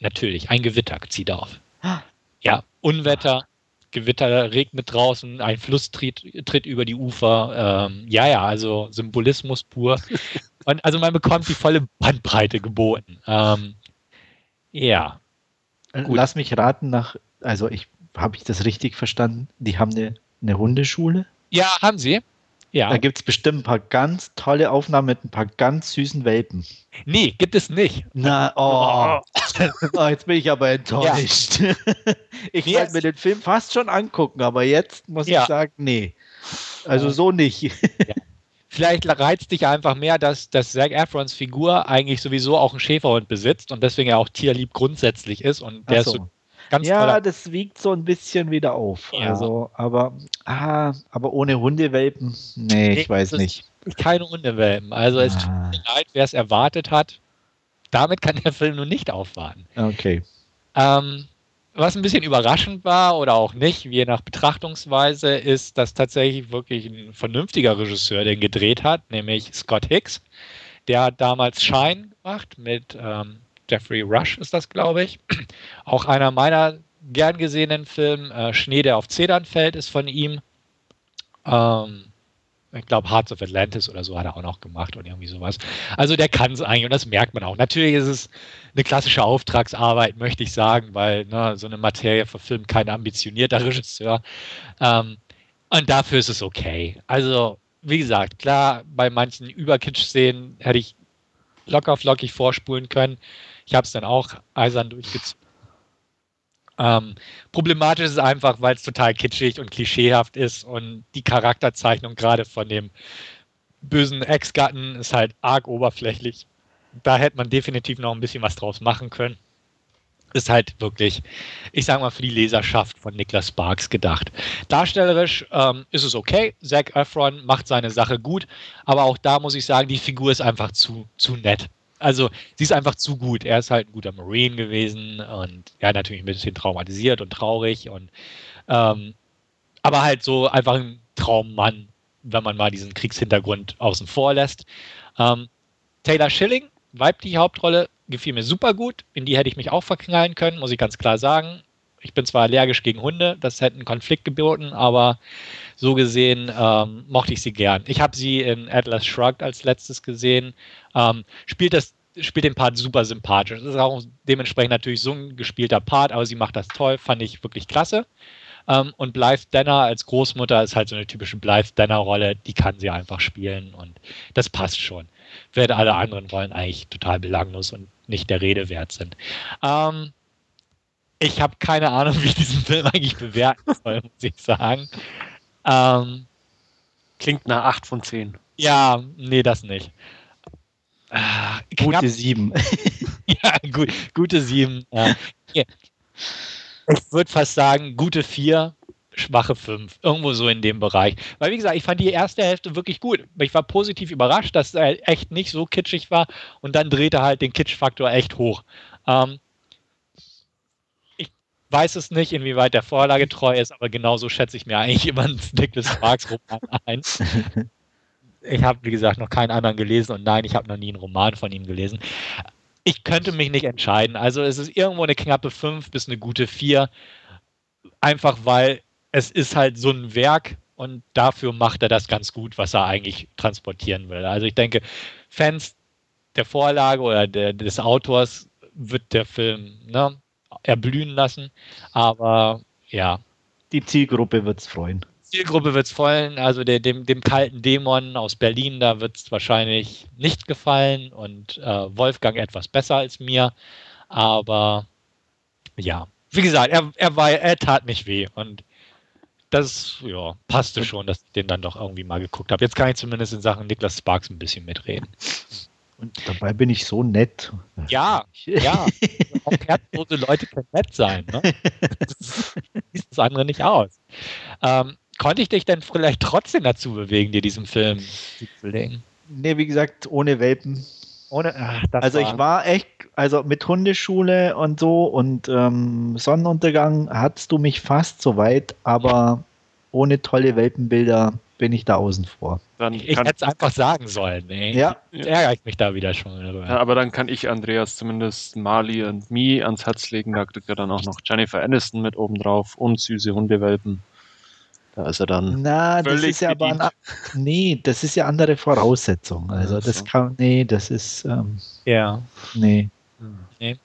Natürlich, ein Gewitter zieht auf. Ah. Ja, Unwetter, Gewitter regnet draußen, ein Fluss tritt, tritt über die Ufer. Ähm, ja, ja, also Symbolismus pur. Und also man bekommt die volle Bandbreite geboten. Ähm, ja. Gut. Lass mich raten nach, also ich habe ich das richtig verstanden? Die haben eine, eine Hundeschule? Ja, haben sie. Ja. Da gibt es bestimmt ein paar ganz tolle Aufnahmen mit ein paar ganz süßen Welpen. Nee, gibt es nicht. Na, oh. oh jetzt bin ich aber enttäuscht. Ja. ich wollte mir den Film fast schon angucken, aber jetzt muss ja. ich sagen, nee. Also so nicht. Ja. Vielleicht reizt dich einfach mehr, dass, dass Zac Efrons Figur eigentlich sowieso auch einen Schäferhund besitzt und deswegen ja auch tierlieb grundsätzlich ist und der so. ist so Ganz ja, toller. das wiegt so ein bisschen wieder auf. Ja. Also, aber, ah, aber ohne Hundewelpen, nee, nee ich weiß nicht. Keine Hundewelpen. Also es tut ah. mir leid, wer es erwartet hat. Damit kann der Film nur nicht aufwarten. Okay. Ähm, was ein bisschen überraschend war oder auch nicht, je nach Betrachtungsweise, ist, dass tatsächlich wirklich ein vernünftiger Regisseur den gedreht hat, nämlich Scott Hicks. Der hat damals Shine gemacht mit ähm, Jeffrey Rush ist das, glaube ich. Auch einer meiner gern gesehenen Filme, äh, Schnee, der auf Zedern fällt, ist von ihm. Ähm, ich glaube, Hearts of Atlantis oder so hat er auch noch gemacht und irgendwie sowas. Also der kann es eigentlich und das merkt man auch. Natürlich ist es eine klassische Auftragsarbeit, möchte ich sagen, weil ne, so eine Materie verfilmt kein ambitionierter Regisseur. Ähm, und dafür ist es okay. Also, wie gesagt, klar, bei manchen Überkitsch-Szenen hätte ich locker flockig vorspulen können. Ich habe es dann auch eisern durchgezogen. Ähm, problematisch ist es einfach, weil es total kitschig und klischeehaft ist und die Charakterzeichnung gerade von dem bösen Ex-Gatten ist halt arg oberflächlich. Da hätte man definitiv noch ein bisschen was draus machen können. Ist halt wirklich, ich sag mal, für die Leserschaft von Niklas Sparks gedacht. Darstellerisch ähm, ist es okay. Zac Efron macht seine Sache gut, aber auch da muss ich sagen, die Figur ist einfach zu, zu nett also sie ist einfach zu gut. Er ist halt ein guter Marine gewesen und ja, natürlich ein bisschen traumatisiert und traurig und ähm, aber halt so einfach ein Traummann, wenn man mal diesen Kriegshintergrund außen vor lässt. Ähm, Taylor Schilling, weibliche Hauptrolle, gefiel mir super gut. In die hätte ich mich auch verknallen können, muss ich ganz klar sagen. Ich bin zwar allergisch gegen Hunde, das hätte einen Konflikt geboten, aber so gesehen ähm, mochte ich sie gern. Ich habe sie in Atlas Shrugged als letztes gesehen. Ähm, spielt das spielt den Part super sympathisch. Das ist auch dementsprechend natürlich so ein gespielter Part, aber sie macht das toll, fand ich wirklich klasse. Ähm, und Blythe Danner als Großmutter ist halt so eine typische Blythe Danner-Rolle, die kann sie einfach spielen und das passt schon. Während alle anderen Rollen eigentlich total belanglos und nicht der Rede wert sind. Ähm, ich habe keine Ahnung, wie ich diesen Film eigentlich bewerten soll, muss ich sagen. Ähm, Klingt nach 8 von 10. Ja, nee, das nicht. Ah, gute 7. ja, gut, gute 7. Ja. Ich würde fast sagen, gute 4, schwache 5. Irgendwo so in dem Bereich. Weil, wie gesagt, ich fand die erste Hälfte wirklich gut. Ich war positiv überrascht, dass er echt nicht so kitschig war und dann drehte halt den Kitschfaktor echt hoch. Ähm, weiß es nicht, inwieweit der Vorlage treu ist, aber genauso schätze ich mir eigentlich immer einen Nicholas Sparks Roman ein. Ich habe, wie gesagt, noch keinen anderen gelesen und nein, ich habe noch nie einen Roman von ihm gelesen. Ich könnte mich nicht entscheiden. Also es ist irgendwo eine knappe 5 bis eine gute 4. Einfach weil es ist halt so ein Werk und dafür macht er das ganz gut, was er eigentlich transportieren will. Also ich denke, Fans der Vorlage oder der, des Autors wird der Film ne, erblühen lassen. Aber ja, die Zielgruppe wird es freuen. Zielgruppe wird es freuen. Also der, dem, dem kalten Dämon aus Berlin, da wird es wahrscheinlich nicht gefallen und äh, Wolfgang etwas besser als mir. Aber ja, wie gesagt, er, er, war, er tat nicht weh und das ja, passte schon, dass ich den dann doch irgendwie mal geguckt habe. Jetzt kann ich zumindest in Sachen Niklas Sparks ein bisschen mitreden. Und dabei bin ich so nett. Ja, ja. Auch herzlose Leute können nett sein. Ne? Das sieht das andere nicht aus. Ähm, konnte ich dich denn vielleicht trotzdem dazu bewegen, dir diesen Film zu legen? Nee, wie gesagt, ohne Welpen. Ohne, ach, also war ich war echt, also mit Hundeschule und so und ähm, Sonnenuntergang hattest du mich fast so weit, aber ohne tolle Welpenbilder bin ich da außen vor. Dann ich hätte es einfach sagen sollen. Ey. Ja. Ärgere ich mich da wieder schon. Ja, aber dann kann ich Andreas zumindest Mali und Mi ans Herz legen. Da kriegt er dann auch noch Jennifer Aniston mit oben drauf und süße Hundewelpen. Da ist er dann. Na, das ist ja bedient. aber. Nee, das ist ja andere Voraussetzung. Also, das so. kann. Nee, das ist. Ähm, ja. Nee. Nee.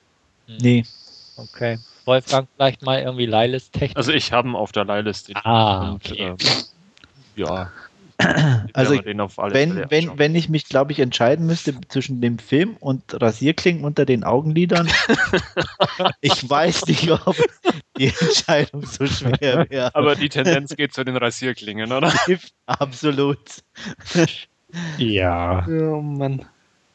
Hm. Nee. Okay. Wolfgang, vielleicht mal irgendwie Leihlist-Technik? Also, ich habe ihn auf der Leihliste. Ah, okay. Und, äh, ja. Also ich, wenn, wenn, wenn ich mich, glaube ich, entscheiden müsste zwischen dem Film und Rasierklingen unter den Augenlidern, ich weiß nicht, ob die Entscheidung so schwer wäre. Aber die Tendenz geht zu den Rasierklingen, oder? Absolut. Ja. Oh Mann.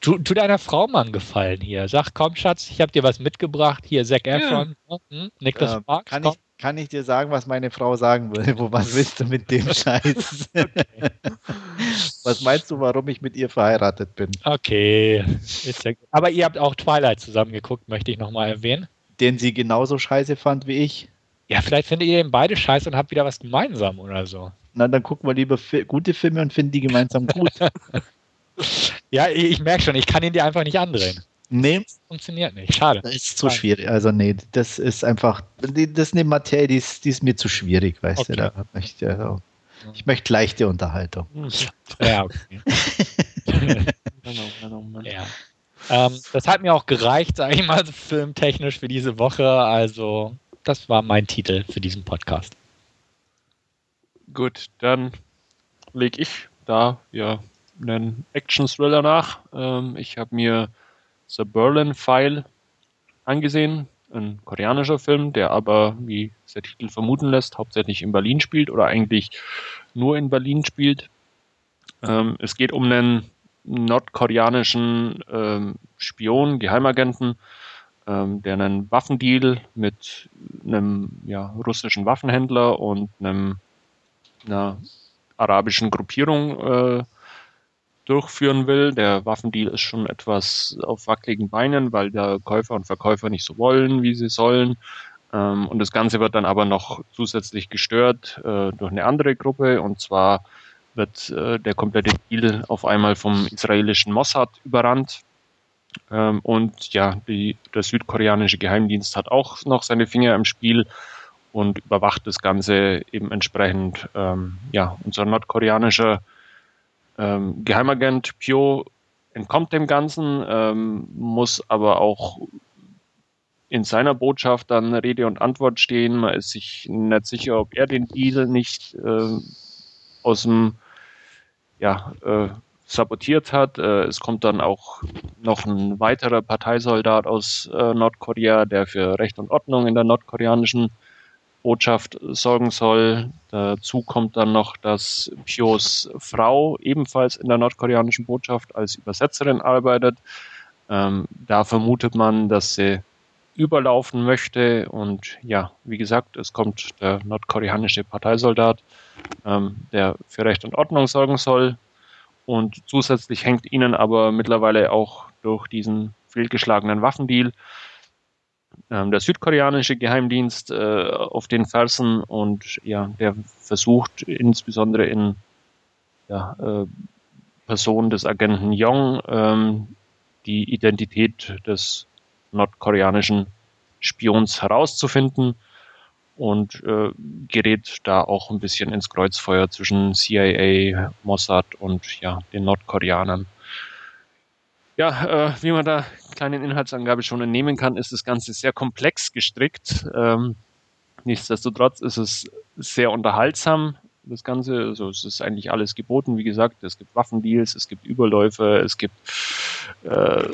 Tu, tu deiner Frau mal einen Gefallen hier. Sag, komm, Schatz, ich habe dir was mitgebracht. Hier, Zac Efron, ja. hm? Niklas äh, Sparks, kann, ich, kann ich dir sagen, was meine Frau sagen würde? Wo, was willst du mit dem Scheiß? Okay. was meinst du, warum ich mit ihr verheiratet bin? Okay. Ja Aber ihr habt auch Twilight zusammen geguckt, möchte ich nochmal erwähnen. Den sie genauso scheiße fand wie ich. Ja, vielleicht findet ihr den beide scheiße und habt wieder was gemeinsam oder so. Na, dann gucken wir lieber gute Filme und finden die gemeinsam gut. Ja, ich merke schon, ich kann ihn dir einfach nicht andrehen. Nee. Das funktioniert nicht. Schade. Das ist zu schwierig. Also, nee, das ist einfach, das ist eine Materie, die ist, die ist mir zu schwierig, weißt okay. du. Da möchte, also, ich möchte leichte Unterhaltung. Ja, okay. ja. Ähm, das hat mir auch gereicht, sage ich mal, filmtechnisch für diese Woche. Also, das war mein Titel für diesen Podcast. Gut, dann lege ich da ja einen Action-Thriller nach. Ähm, ich habe mir The Berlin File angesehen, ein koreanischer Film, der aber, wie der Titel vermuten lässt, hauptsächlich in Berlin spielt oder eigentlich nur in Berlin spielt. Ähm, es geht um einen nordkoreanischen ähm, Spion, Geheimagenten, ähm, der einen Waffendeal mit einem ja, russischen Waffenhändler und einem, einer arabischen Gruppierung äh, durchführen will. Der Waffendeal ist schon etwas auf wackeligen Beinen, weil der Käufer und Verkäufer nicht so wollen, wie sie sollen. Ähm, und das Ganze wird dann aber noch zusätzlich gestört äh, durch eine andere Gruppe. Und zwar wird äh, der komplette Deal auf einmal vom israelischen Mossad überrannt. Ähm, und ja, die, der südkoreanische Geheimdienst hat auch noch seine Finger im Spiel und überwacht das Ganze eben entsprechend. Ähm, ja, unser nordkoreanischer ähm, Geheimagent Pio entkommt dem Ganzen, ähm, muss aber auch in seiner Botschaft dann Rede und Antwort stehen. Man ist sich nicht sicher, ob er den Deal nicht äh, aus dem ja, äh, sabotiert hat. Äh, es kommt dann auch noch ein weiterer Parteisoldat aus äh, Nordkorea, der für Recht und Ordnung in der nordkoreanischen Botschaft sorgen soll. Dazu kommt dann noch, dass Pios Frau ebenfalls in der nordkoreanischen Botschaft als Übersetzerin arbeitet. Ähm, da vermutet man, dass sie überlaufen möchte. Und ja, wie gesagt, es kommt der nordkoreanische Parteisoldat, ähm, der für Recht und Ordnung sorgen soll. Und zusätzlich hängt ihnen aber mittlerweile auch durch diesen fehlgeschlagenen Waffendeal der südkoreanische Geheimdienst äh, auf den Fersen und ja, der versucht insbesondere in ja, äh, Person des Agenten Yong ähm, die Identität des nordkoreanischen Spions herauszufinden und äh, gerät da auch ein bisschen ins Kreuzfeuer zwischen CIA, Mossad und ja, den Nordkoreanern. Ja, äh, wie man da kleinen Inhaltsangabe schon entnehmen kann, ist das Ganze sehr komplex gestrickt. Ähm, nichtsdestotrotz ist es sehr unterhaltsam, das Ganze. Also es ist eigentlich alles geboten, wie gesagt. Es gibt Waffendeals, es gibt Überläufe, es gibt äh,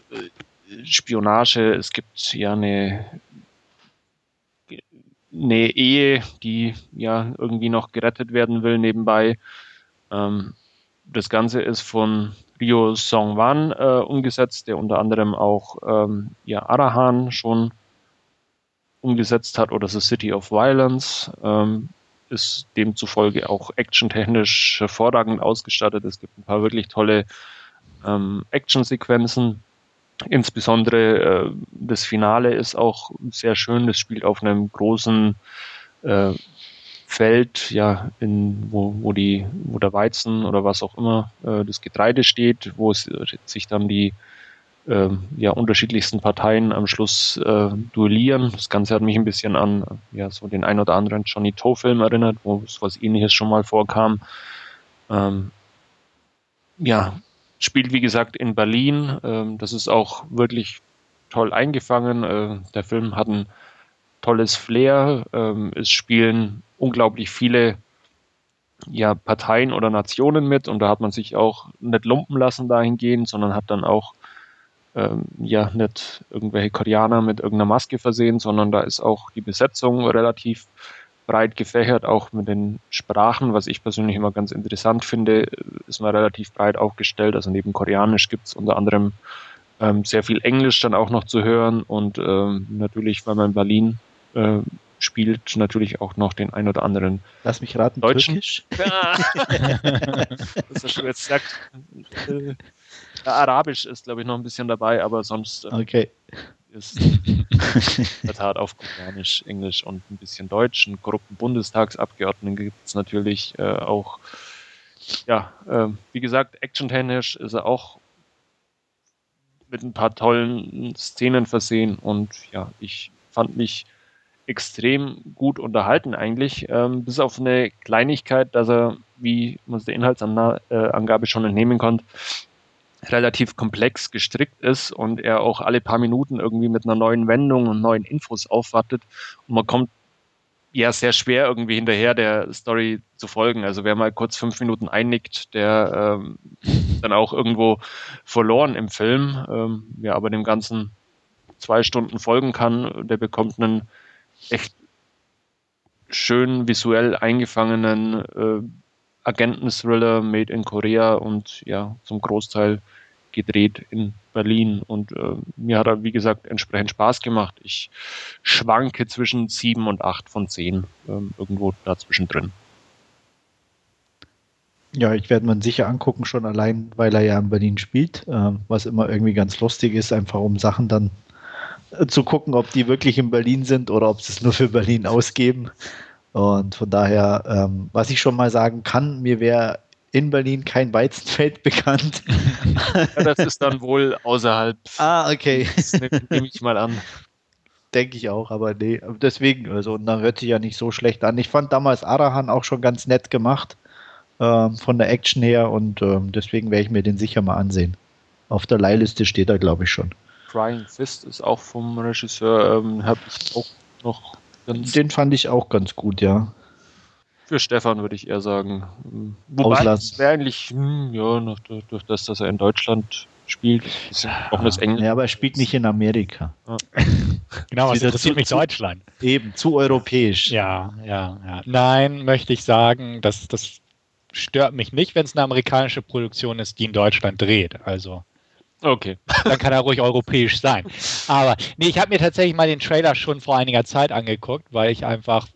Spionage, es gibt ja eine, eine Ehe, die ja irgendwie noch gerettet werden will nebenbei. Ähm, das Ganze ist von Ryo Song-wan äh, umgesetzt, der unter anderem auch ähm, ja, Arahan schon umgesetzt hat oder The City of Violence. Ähm, ist demzufolge auch actiontechnisch hervorragend ausgestattet. Es gibt ein paar wirklich tolle ähm, Actionsequenzen. Insbesondere äh, das Finale ist auch sehr schön. Das spielt auf einem großen äh, Feld, ja, in, wo, wo, die, wo der Weizen oder was auch immer äh, das Getreide steht, wo es sich dann die äh, ja, unterschiedlichsten Parteien am Schluss äh, duellieren. Das Ganze hat mich ein bisschen an ja, so den ein oder anderen Johnny Toe-Film erinnert, wo es was ähnliches schon mal vorkam. Ähm, ja, spielt wie gesagt in Berlin. Ähm, das ist auch wirklich toll eingefangen. Äh, der Film hat ein tolles Flair. Ähm, es spielen unglaublich viele ja, Parteien oder Nationen mit und da hat man sich auch nicht lumpen lassen dahingehend, sondern hat dann auch ähm, ja nicht irgendwelche Koreaner mit irgendeiner Maske versehen, sondern da ist auch die Besetzung relativ breit gefächert, auch mit den Sprachen, was ich persönlich immer ganz interessant finde, ist man relativ breit aufgestellt. Also neben Koreanisch gibt es unter anderem ähm, sehr viel Englisch dann auch noch zu hören und ähm, natürlich, weil man in Berlin äh, spielt natürlich auch noch den ein oder anderen. Lass mich raten, Deutschen. Türkisch. Ja. das du jetzt sagt. Äh, Arabisch ist, glaube ich, noch ein bisschen dabei, aber sonst äh, okay. ist in der Tat auf Koreanisch, Englisch und ein bisschen Deutsch. Einen korrupten Bundestagsabgeordneten gibt es natürlich äh, auch. Ja, äh, wie gesagt, actiontechnisch ist er auch mit ein paar tollen Szenen versehen und ja, ich fand mich extrem gut unterhalten eigentlich, ähm, bis auf eine Kleinigkeit, dass er, wie man es der Inhaltsangabe schon entnehmen konnte, relativ komplex gestrickt ist und er auch alle paar Minuten irgendwie mit einer neuen Wendung und neuen Infos aufwartet und man kommt ja sehr schwer irgendwie hinterher der Story zu folgen. Also wer mal kurz fünf Minuten einnickt, der ähm, dann auch irgendwo verloren im Film. Ähm, wer aber dem Ganzen zwei Stunden folgen kann, der bekommt einen echt schön visuell eingefangenen äh, Agenten-Thriller made in Korea und ja, zum Großteil gedreht in Berlin. Und äh, mir hat er, wie gesagt, entsprechend Spaß gemacht. Ich schwanke zwischen sieben und acht von zehn, ähm, irgendwo dazwischen drin. Ja, ich werde man sicher angucken, schon allein, weil er ja in Berlin spielt, äh, was immer irgendwie ganz lustig ist, einfach um Sachen dann zu gucken, ob die wirklich in Berlin sind oder ob sie es nur für Berlin ausgeben. Und von daher, ähm, was ich schon mal sagen kann, mir wäre in Berlin kein Weizenfeld bekannt. Ja, das ist dann wohl außerhalb. Ah, okay. Nehme nehm ich mal an. Denke ich auch, aber nee, deswegen, also, und da hört sich ja nicht so schlecht an. Ich fand damals Arahan auch schon ganz nett gemacht, ähm, von der Action her, und ähm, deswegen werde ich mir den sicher mal ansehen. Auf der Leihliste steht er, glaube ich, schon. Crying Fist ist auch vom Regisseur, ähm, habe ich auch noch ganz. Den fand ich auch ganz gut, ja. Für Stefan würde ich eher sagen. Wobei es wäre eigentlich, hm, ja, durch, durch das, dass er in Deutschland spielt, ist auch das Englisch. Ja, aber er spielt nicht in Amerika. Ja. genau, was interessiert mich Deutschland. Eben, zu europäisch. Ja, ja, ja. Nein, möchte ich sagen, das, das stört mich nicht, wenn es eine amerikanische Produktion ist, die in Deutschland dreht. Also Okay. Dann kann er ruhig europäisch sein. Aber nee, ich habe mir tatsächlich mal den Trailer schon vor einiger Zeit angeguckt, weil ich einfach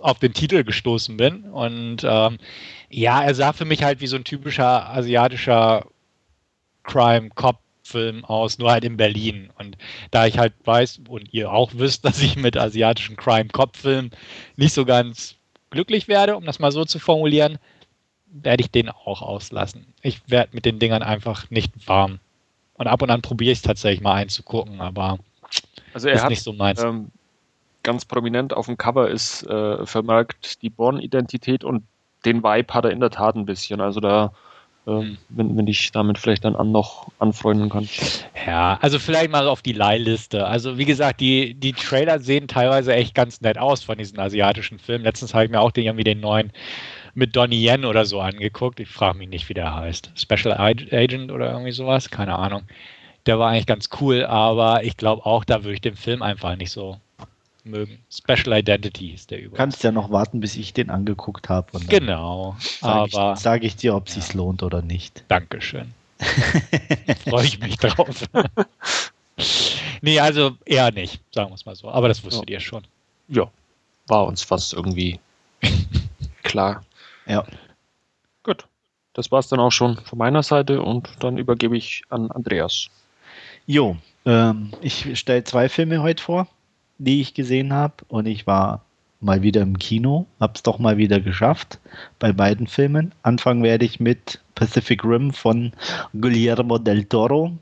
auf den Titel gestoßen bin. Und ähm, ja, er sah für mich halt wie so ein typischer asiatischer Crime-Cop-Film aus, nur halt in Berlin. Und da ich halt weiß und ihr auch wisst, dass ich mit asiatischen Crime-Cop-Filmen nicht so ganz glücklich werde, um das mal so zu formulieren, werde ich den auch auslassen. Ich werde mit den Dingern einfach nicht warm. Und ab und an probiere ich es tatsächlich mal einzugucken, aber also er ist hat, nicht so meins. Ähm, ganz prominent auf dem Cover ist äh, vermerkt die Born-Identität und den Vibe hat er in der Tat ein bisschen. Also da äh, wenn, wenn ich damit vielleicht dann an noch anfreunden kann. Ja, also vielleicht mal auf die Leihliste. Also wie gesagt, die, die Trailer sehen teilweise echt ganz nett aus von diesen asiatischen Filmen. Letztens habe ich mir auch den, irgendwie den neuen mit Donnie Yen oder so angeguckt. Ich frage mich nicht, wie der heißt. Special Agent oder irgendwie sowas? Keine Ahnung. Der war eigentlich ganz cool, aber ich glaube auch, da würde ich den Film einfach nicht so mögen. Special Identity ist der übrigens. Du kannst ja noch warten, bis ich den angeguckt habe. Genau. Sage aber ich, sag ich dir, ob es ja. sich lohnt oder nicht. Dankeschön. Freue ich mich drauf. nee, also eher nicht, sagen wir es mal so. Aber das wusstet ja. ihr schon. Ja, war uns fast irgendwie klar. Ja. Gut. Das war es dann auch schon von meiner Seite und dann übergebe ich an Andreas. Jo, ähm, ich stelle zwei Filme heute vor die ich gesehen habe. Und ich war mal wieder im Kino, habe es doch mal wieder geschafft bei beiden Filmen. Anfangen werde ich mit Pacific Rim von Guillermo del Toro,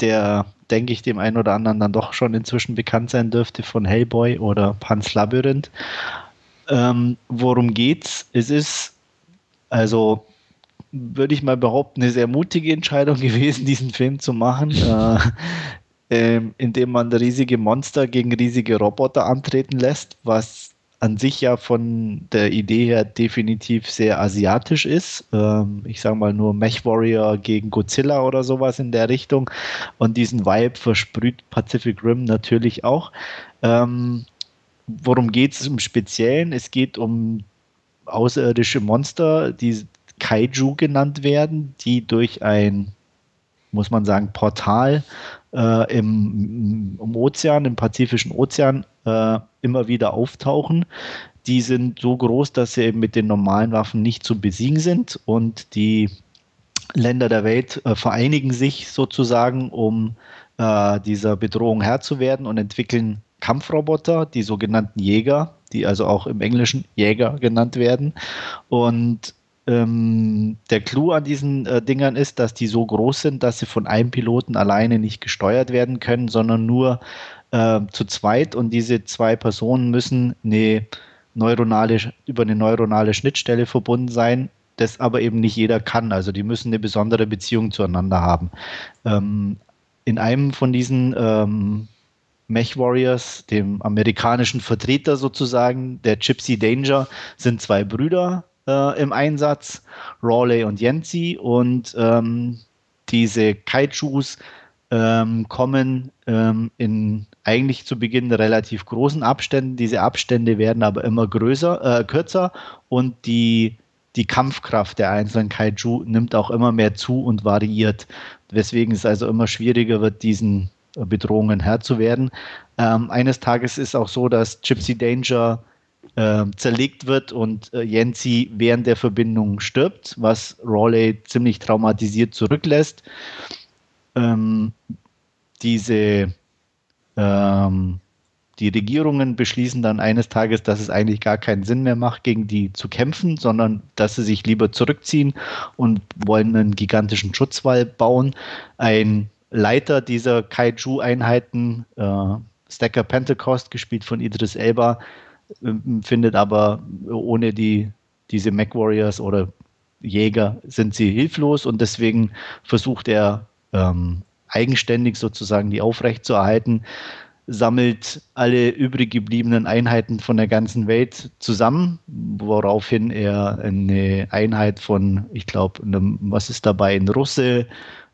der, denke ich, dem einen oder anderen dann doch schon inzwischen bekannt sein dürfte von Hellboy oder Pan's Labyrinth. Ähm, worum geht's? Es ist, also würde ich mal behaupten, eine sehr mutige Entscheidung gewesen, diesen Film zu machen. Äh, ähm, indem man riesige Monster gegen riesige Roboter antreten lässt, was an sich ja von der Idee her definitiv sehr asiatisch ist. Ähm, ich sage mal nur Mech Warrior gegen Godzilla oder sowas in der Richtung. Und diesen Vibe versprüht Pacific Rim natürlich auch. Ähm, worum geht es im Speziellen? Es geht um außerirdische Monster, die Kaiju genannt werden, die durch ein, muss man sagen, Portal äh, im, im, Ozean, im Pazifischen Ozean äh, immer wieder auftauchen. Die sind so groß, dass sie eben mit den normalen Waffen nicht zu besiegen sind und die Länder der Welt äh, vereinigen sich sozusagen, um äh, dieser Bedrohung Herr zu werden und entwickeln Kampfroboter, die sogenannten Jäger, die also auch im Englischen Jäger genannt werden. Und ähm, der Clou an diesen äh, Dingern ist, dass die so groß sind, dass sie von einem Piloten alleine nicht gesteuert werden können, sondern nur äh, zu zweit. Und diese zwei Personen müssen eine neuronale, über eine neuronale Schnittstelle verbunden sein, das aber eben nicht jeder kann. Also die müssen eine besondere Beziehung zueinander haben. Ähm, in einem von diesen ähm, Mech Warriors, dem amerikanischen Vertreter sozusagen, der Gypsy Danger, sind zwei Brüder, äh, im Einsatz, Rawley und Yancy. Und ähm, diese Kaijus ähm, kommen ähm, in eigentlich zu Beginn relativ großen Abständen. Diese Abstände werden aber immer größer, äh, kürzer und die, die Kampfkraft der einzelnen Kaiju nimmt auch immer mehr zu und variiert. Weswegen es also immer schwieriger wird, diesen Bedrohungen Herr zu werden. Ähm, eines Tages ist auch so, dass Gypsy Danger äh, zerlegt wird und äh, Yancy während der Verbindung stirbt, was Raleigh ziemlich traumatisiert zurücklässt. Ähm, diese ähm, die Regierungen beschließen dann eines Tages, dass es eigentlich gar keinen Sinn mehr macht, gegen die zu kämpfen, sondern dass sie sich lieber zurückziehen und wollen einen gigantischen Schutzwall bauen. Ein Leiter dieser Kaiju-Einheiten, äh, Stacker Pentecost, gespielt von Idris Elba, findet aber ohne die, diese Mac Warriors oder Jäger sind sie hilflos und deswegen versucht er ähm, eigenständig sozusagen die aufrechtzuerhalten, sammelt alle übrig gebliebenen Einheiten von der ganzen Welt zusammen, woraufhin er eine Einheit von, ich glaube, was ist dabei, ein Russe,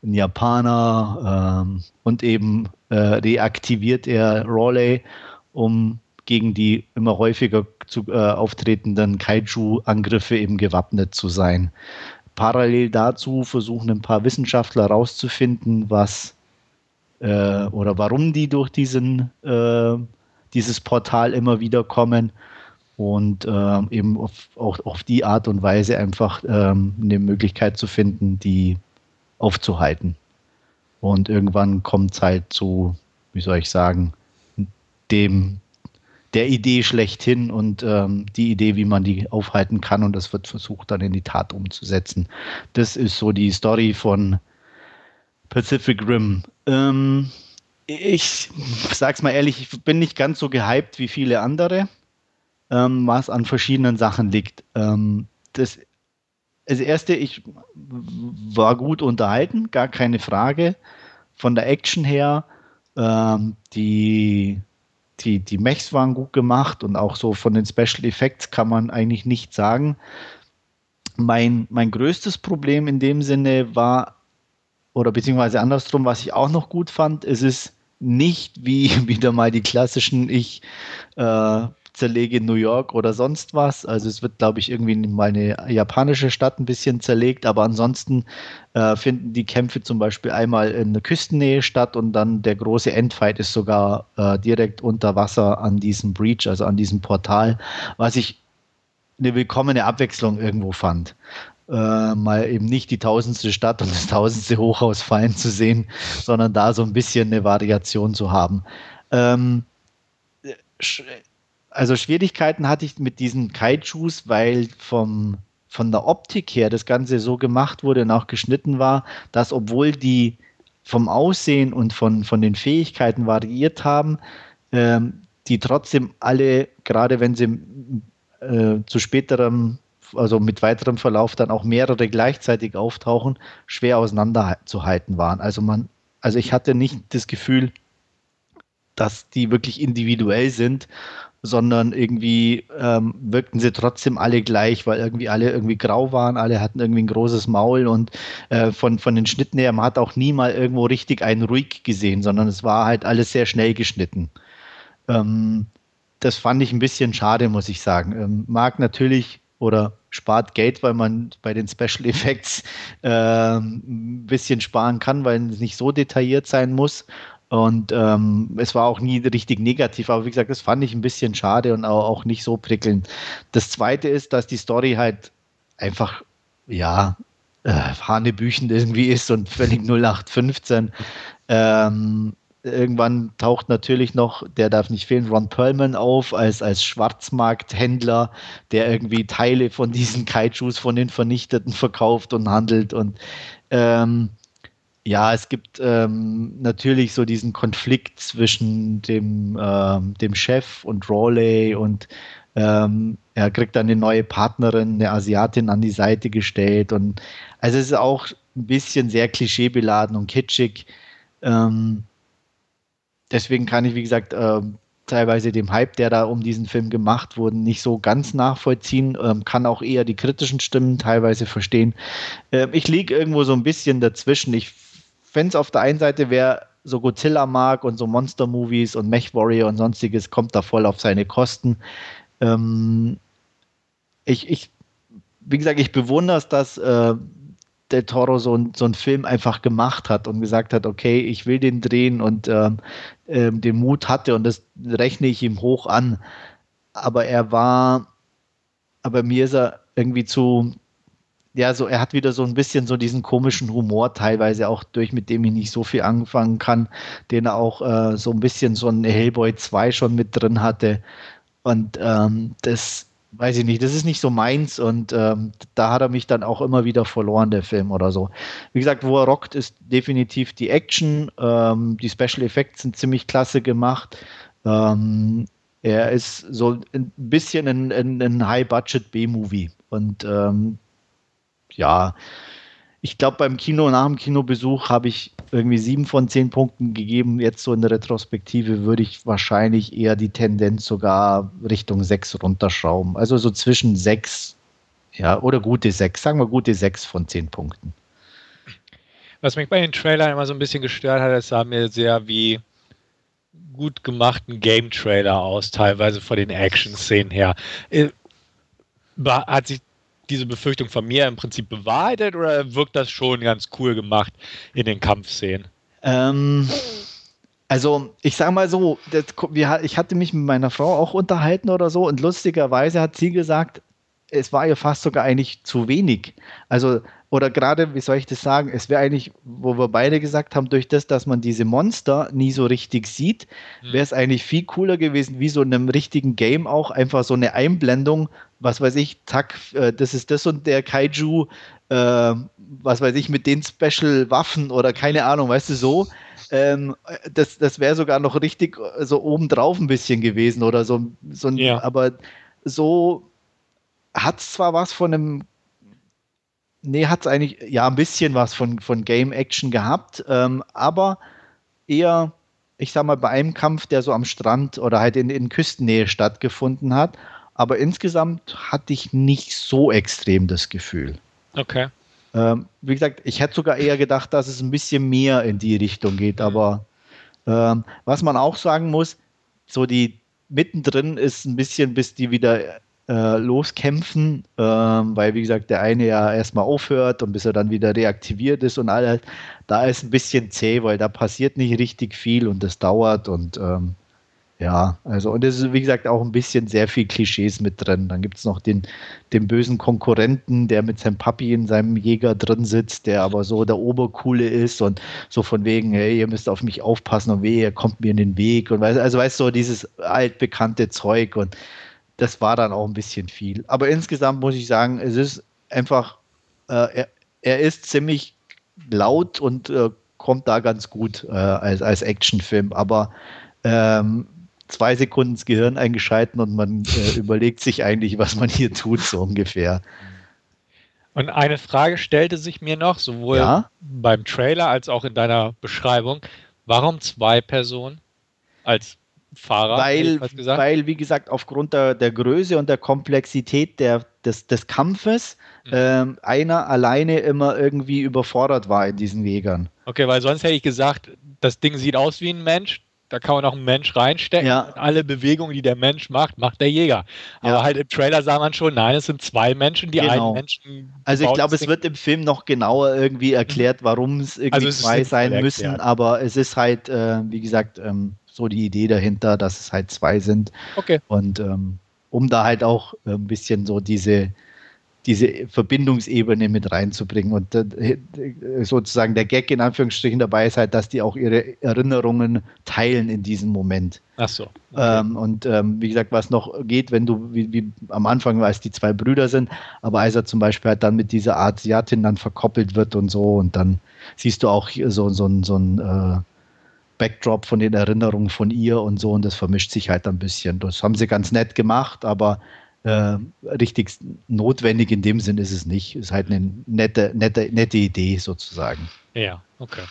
ein Japaner ähm, und eben äh, reaktiviert er Raleigh, um gegen die immer häufiger zu, äh, auftretenden Kaiju-Angriffe eben gewappnet zu sein. Parallel dazu versuchen ein paar Wissenschaftler herauszufinden, was äh, oder warum die durch diesen, äh, dieses Portal immer wieder kommen und äh, eben auf, auch auf die Art und Weise einfach ähm, eine Möglichkeit zu finden, die aufzuhalten. Und irgendwann kommt es halt zu, wie soll ich sagen, dem der Idee schlechthin und ähm, die Idee, wie man die aufhalten kann. Und das wird versucht dann in die Tat umzusetzen. Das ist so die Story von Pacific Rim. Ähm, ich sag's mal ehrlich, ich bin nicht ganz so gehypt wie viele andere, ähm, was an verschiedenen Sachen liegt. Ähm, das das erste, ich war gut unterhalten, gar keine Frage. Von der Action her, ähm, die, die, die Mechs waren gut gemacht und auch so von den Special Effects kann man eigentlich nicht sagen. Mein, mein größtes Problem in dem Sinne war, oder beziehungsweise andersrum, was ich auch noch gut fand, es ist nicht wie wieder mal die klassischen, ich äh, zerlege New York oder sonst was. Also es wird, glaube ich, irgendwie mal eine japanische Stadt ein bisschen zerlegt, aber ansonsten äh, finden die Kämpfe zum Beispiel einmal in der Küstennähe statt und dann der große Endfight ist sogar äh, direkt unter Wasser an diesem Breach, also an diesem Portal, was ich eine willkommene Abwechslung irgendwo fand. Äh, mal eben nicht die tausendste Stadt und das tausendste Hochhaus fallen zu sehen, sondern da so ein bisschen eine Variation zu haben. Ähm, also Schwierigkeiten hatte ich mit diesen Kaijus, weil vom, von der Optik her das Ganze so gemacht wurde und auch geschnitten war, dass obwohl die vom Aussehen und von, von den Fähigkeiten variiert haben, ähm, die trotzdem alle, gerade wenn sie äh, zu späterem, also mit weiterem Verlauf dann auch mehrere gleichzeitig auftauchen, schwer auseinanderzuhalten waren. Also man, also ich hatte nicht das Gefühl, dass die wirklich individuell sind sondern irgendwie ähm, wirkten sie trotzdem alle gleich, weil irgendwie alle irgendwie grau waren, alle hatten irgendwie ein großes Maul und äh, von, von den Schnitten her, man hat auch nie mal irgendwo richtig einen ruhig gesehen, sondern es war halt alles sehr schnell geschnitten. Ähm, das fand ich ein bisschen schade, muss ich sagen. Ähm, mag natürlich oder spart Geld, weil man bei den Special Effects äh, ein bisschen sparen kann, weil es nicht so detailliert sein muss. Und ähm, es war auch nie richtig negativ, aber wie gesagt, das fand ich ein bisschen schade und auch, auch nicht so prickelnd. Das zweite ist, dass die Story halt einfach, ja, äh, hanebüchend irgendwie ist und völlig 0815. Ähm, irgendwann taucht natürlich noch, der darf nicht fehlen, Ron Perlman auf als, als Schwarzmarkthändler, der irgendwie Teile von diesen Kaijus von den Vernichteten verkauft und handelt und ähm, ja, es gibt ähm, natürlich so diesen Konflikt zwischen dem, ähm, dem Chef und Rawley und ähm, er kriegt dann eine neue Partnerin, eine Asiatin an die Seite gestellt und also es ist auch ein bisschen sehr klischeebeladen und kitschig. Ähm, deswegen kann ich, wie gesagt, äh, teilweise dem Hype, der da um diesen Film gemacht wurde, nicht so ganz nachvollziehen, ähm, kann auch eher die kritischen Stimmen teilweise verstehen. Äh, ich liege irgendwo so ein bisschen dazwischen. Ich fände es auf der einen Seite, wer so Godzilla mag und so Monster-Movies und Mech Warrior und sonstiges, kommt da voll auf seine Kosten. Ähm, ich, ich, wie gesagt, ich bewundere es, dass äh, der Toro so, so einen Film einfach gemacht hat und gesagt hat, okay, ich will den drehen und ähm, äh, den Mut hatte und das rechne ich ihm hoch an. Aber er war, aber mir ist er irgendwie zu, ja, so, er hat wieder so ein bisschen so diesen komischen Humor teilweise auch durch, mit dem ich nicht so viel anfangen kann, den er auch äh, so ein bisschen so ein Hellboy 2 schon mit drin hatte. Und ähm, das weiß ich nicht, das ist nicht so meins und ähm, da hat er mich dann auch immer wieder verloren, der Film oder so. Wie gesagt, wo er rockt, ist definitiv die Action. Ähm, die Special Effects sind ziemlich klasse gemacht. Ähm, er ist so ein bisschen ein, ein, ein High-Budget B-Movie und ähm, ja, ich glaube, beim Kino, nach dem Kinobesuch habe ich irgendwie sieben von zehn Punkten gegeben. Jetzt so in der Retrospektive würde ich wahrscheinlich eher die Tendenz sogar Richtung sechs runterschrauben. Also so zwischen sechs, ja, oder gute sechs, sagen wir gute sechs von zehn Punkten. Was mich bei den Trailern immer so ein bisschen gestört hat, es sah mir sehr wie gut gemachten Game-Trailer aus, teilweise von den Action-Szenen her. Äh, hat sich diese Befürchtung von mir im Prinzip bewahrheitet oder wirkt das schon ganz cool gemacht in den Kampfszenen? Ähm, also ich sage mal so, das, ich hatte mich mit meiner Frau auch unterhalten oder so und lustigerweise hat sie gesagt, es war ihr fast sogar eigentlich zu wenig. Also, oder gerade, wie soll ich das sagen, es wäre eigentlich, wo wir beide gesagt haben, durch das, dass man diese Monster nie so richtig sieht, hm. wäre es eigentlich viel cooler gewesen, wie so in einem richtigen Game auch einfach so eine Einblendung, was weiß ich, zack, äh, das ist das und der Kaiju, äh, was weiß ich, mit den Special-Waffen oder keine Ahnung, weißt du, so. Ähm, das das wäre sogar noch richtig äh, so obendrauf ein bisschen gewesen oder so. so ein, ja. Aber so hat es zwar was von einem nee, hat es eigentlich ja ein bisschen was von, von Game Action gehabt, ähm, aber eher, ich sag mal, bei einem Kampf, der so am Strand oder halt in, in Küstennähe stattgefunden hat. Aber insgesamt hatte ich nicht so extrem das Gefühl. Okay. Ähm, wie gesagt, ich hätte sogar eher gedacht, dass es ein bisschen mehr in die Richtung geht. Mhm. Aber ähm, was man auch sagen muss, so die mittendrin ist ein bisschen, bis die wieder äh, loskämpfen, ähm, weil wie gesagt, der eine ja erstmal aufhört und bis er dann wieder reaktiviert ist und alles, da ist ein bisschen zäh, weil da passiert nicht richtig viel und das dauert und ähm, ja, also und es ist wie gesagt auch ein bisschen sehr viel Klischees mit drin. Dann gibt es noch den, den bösen Konkurrenten, der mit seinem Papi in seinem Jäger drin sitzt, der aber so der Obercoole ist und so von wegen, hey, ihr müsst auf mich aufpassen und weh, ihr kommt mir in den Weg und weiß, also weißt du, so dieses altbekannte Zeug und das war dann auch ein bisschen viel. Aber insgesamt muss ich sagen, es ist einfach, äh, er, er ist ziemlich laut und äh, kommt da ganz gut äh, als, als Actionfilm, aber ähm, zwei Sekunden ins Gehirn eingeschalten und man äh, überlegt sich eigentlich, was man hier tut, so ungefähr. Und eine Frage stellte sich mir noch, sowohl ja? beim Trailer als auch in deiner Beschreibung. Warum zwei Personen als Fahrer? Weil, weil wie gesagt, aufgrund der, der Größe und der Komplexität der, des, des Kampfes mhm. ähm, einer alleine immer irgendwie überfordert war in diesen Wegern. Okay, weil sonst hätte ich gesagt, das Ding sieht aus wie ein Mensch, da kann man auch einen Mensch reinstecken. Ja. alle Bewegungen, die der Mensch macht, macht der Jäger. Aber ja. halt im Trailer sah man schon, nein, es sind zwei Menschen, die genau. einen Menschen. Also ich glaube, es wird im Film noch genauer irgendwie erklärt, warum es irgendwie also es zwei sein müssen. Erklärt. Aber es ist halt, äh, wie gesagt, ähm, so die Idee dahinter, dass es halt zwei sind. Okay. Und ähm, um da halt auch ein bisschen so diese diese Verbindungsebene mit reinzubringen. Und äh, sozusagen der Gag in Anführungsstrichen dabei ist halt, dass die auch ihre Erinnerungen teilen in diesem Moment. Ach so. Okay. Ähm, und ähm, wie gesagt, was noch geht, wenn du, wie, wie am Anfang, als die zwei Brüder sind, aber als er zum Beispiel halt dann mit dieser Asiatin dann verkoppelt wird und so, und dann siehst du auch so, so, so ein äh, Backdrop von den Erinnerungen von ihr und so, und das vermischt sich halt ein bisschen. Das haben sie ganz nett gemacht, aber äh, richtig notwendig in dem Sinn ist es nicht. Ist halt eine nette, nette, nette Idee sozusagen. Ja, okay.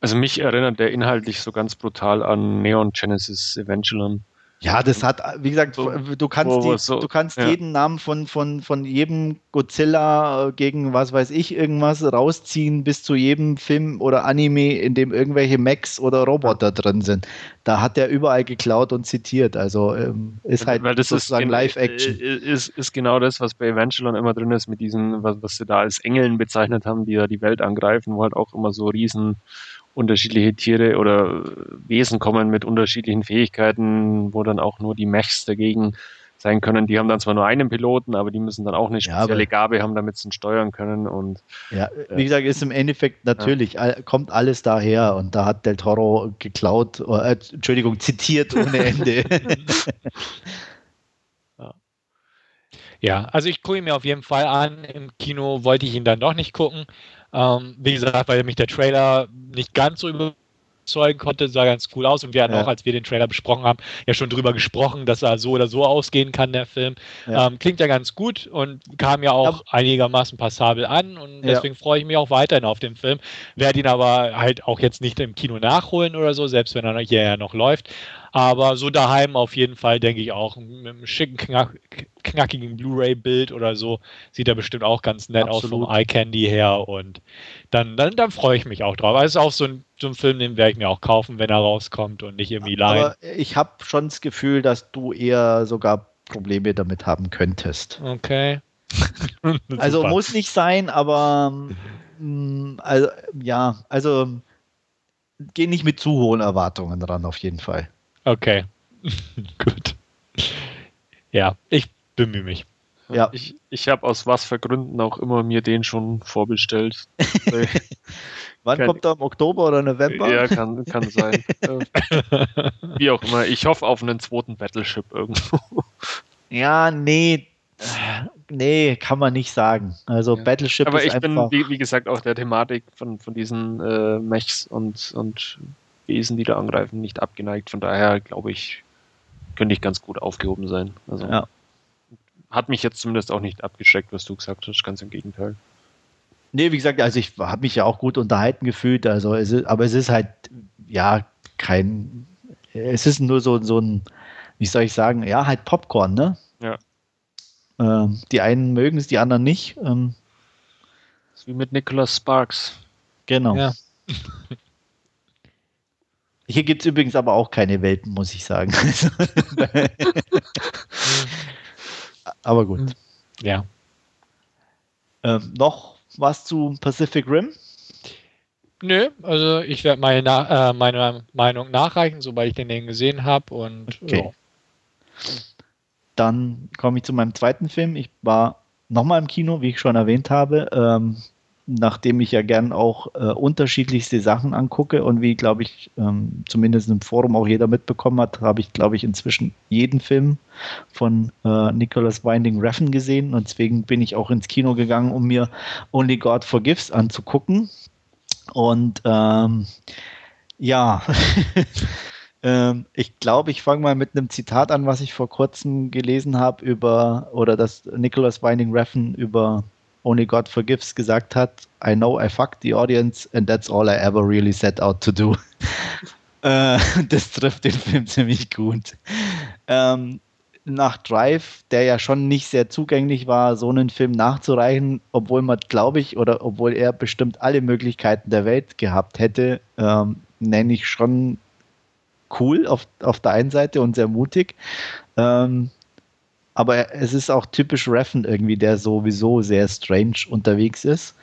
Also mich erinnert der inhaltlich so ganz brutal an Neon Genesis Evangelion. Ja, das hat, wie gesagt, so, du kannst, die, so, du kannst ja. jeden Namen von, von, von jedem Godzilla äh, gegen was weiß ich irgendwas rausziehen, bis zu jedem Film oder Anime, in dem irgendwelche Mechs oder Roboter drin sind. Da hat er überall geklaut und zitiert. Also ähm, ist halt Weil das sozusagen Live-Action. Ist, ist genau das, was bei Evangelion immer drin ist, mit diesen, was, was sie da als Engeln bezeichnet haben, die ja die Welt angreifen, wo halt auch immer so riesen unterschiedliche Tiere oder Wesen kommen mit unterschiedlichen Fähigkeiten, wo dann auch nur die Mechs dagegen sein können. Die haben dann zwar nur einen Piloten, aber die müssen dann auch eine spezielle ja, Gabe haben, damit sie ihn steuern können. Und ja, wie gesagt, ist im Endeffekt natürlich ja. kommt alles daher und da hat Del Toro geklaut, äh, Entschuldigung, zitiert ohne Ende. ja, also ich gucke ihn mir auf jeden Fall an. Im Kino wollte ich ihn dann doch nicht gucken. Ähm, wie gesagt, weil mich der Trailer nicht ganz so überzeugen konnte, sah ganz cool aus. Und wir hatten ja. auch, als wir den Trailer besprochen haben, ja schon drüber gesprochen, dass er so oder so ausgehen kann, der Film. Ja. Ähm, klingt ja ganz gut und kam ja auch ja. einigermaßen passabel an. Und deswegen freue ich mich auch weiterhin auf den Film. Werde ihn aber halt auch jetzt nicht im Kino nachholen oder so, selbst wenn er hier ja noch läuft. Aber so daheim auf jeden Fall, denke ich auch, mit einem schicken, knack, knackigen Blu-ray-Bild oder so, sieht er bestimmt auch ganz nett Absolut. aus vom Eye Candy her. Und dann, dann, dann freue ich mich auch drauf. Also ist auch so ein, so ein Film, den werde ich mir auch kaufen, wenn er rauskommt und nicht irgendwie leihen. Aber ich habe schon das Gefühl, dass du eher sogar Probleme damit haben könntest. Okay. also muss nicht sein, aber mm, also, ja, also geh nicht mit zu hohen Erwartungen ran, auf jeden Fall. Okay. Gut. Ja, ich bemühe mich. Ja. Ich, ich habe aus was für Gründen auch immer mir den schon vorbestellt. Wann kann, kommt er? Im Oktober oder November? Ja, kann, kann sein. Wie auch immer. Ich hoffe auf einen zweiten Battleship irgendwo. Ja, nee. Nee, kann man nicht sagen. Also ja. Battleship Aber ich bin, wie, wie, gesagt, auch der Thematik von, von diesen äh, Mechs und, und Wesen, die da angreifen, nicht abgeneigt. Von daher glaube ich, könnte ich ganz gut aufgehoben sein. Also ja. hat mich jetzt zumindest auch nicht abgeschreckt, was du gesagt hast, ganz im Gegenteil. Nee, wie gesagt, also ich habe mich ja auch gut unterhalten gefühlt, also es ist, aber es ist halt, ja, kein, es ist nur so, so ein, wie soll ich sagen, ja, halt Popcorn, ne? Ja. Ähm, die einen mögen es, die anderen nicht. Ähm, ist wie mit Nicholas Sparks. Genau. Ja. Hier gibt es übrigens aber auch keine Welten, muss ich sagen. aber gut. Ja. Ähm, noch was zu Pacific Rim? Nö, also ich werde meine, Na- äh, meine Meinung nachreichen, sobald ich den gesehen habe. Und Okay. Dann komme ich zu meinem zweiten Film. Ich war nochmal im Kino, wie ich schon erwähnt habe, ähm, nachdem ich ja gern auch äh, unterschiedlichste Sachen angucke und wie, glaube ich, ähm, zumindest im Forum auch jeder mitbekommen hat, habe ich, glaube ich, inzwischen jeden Film von äh, Nicholas Winding Refn gesehen und deswegen bin ich auch ins Kino gegangen, um mir Only God Forgives anzugucken. Und ähm, ja, ähm, ich glaube, ich fange mal mit einem Zitat an, was ich vor kurzem gelesen habe über, oder das Nicholas Winding Refn über Only God Forgives gesagt hat, I know I fucked the audience and that's all I ever really set out to do. äh, das trifft den Film ziemlich gut. Ähm, nach Drive, der ja schon nicht sehr zugänglich war, so einen Film nachzureichen, obwohl man, glaube ich, oder obwohl er bestimmt alle Möglichkeiten der Welt gehabt hätte, ähm, nenne ich schon cool auf, auf der einen Seite und sehr mutig. Ähm, aber es ist auch typisch Reffen irgendwie, der sowieso sehr strange unterwegs ist.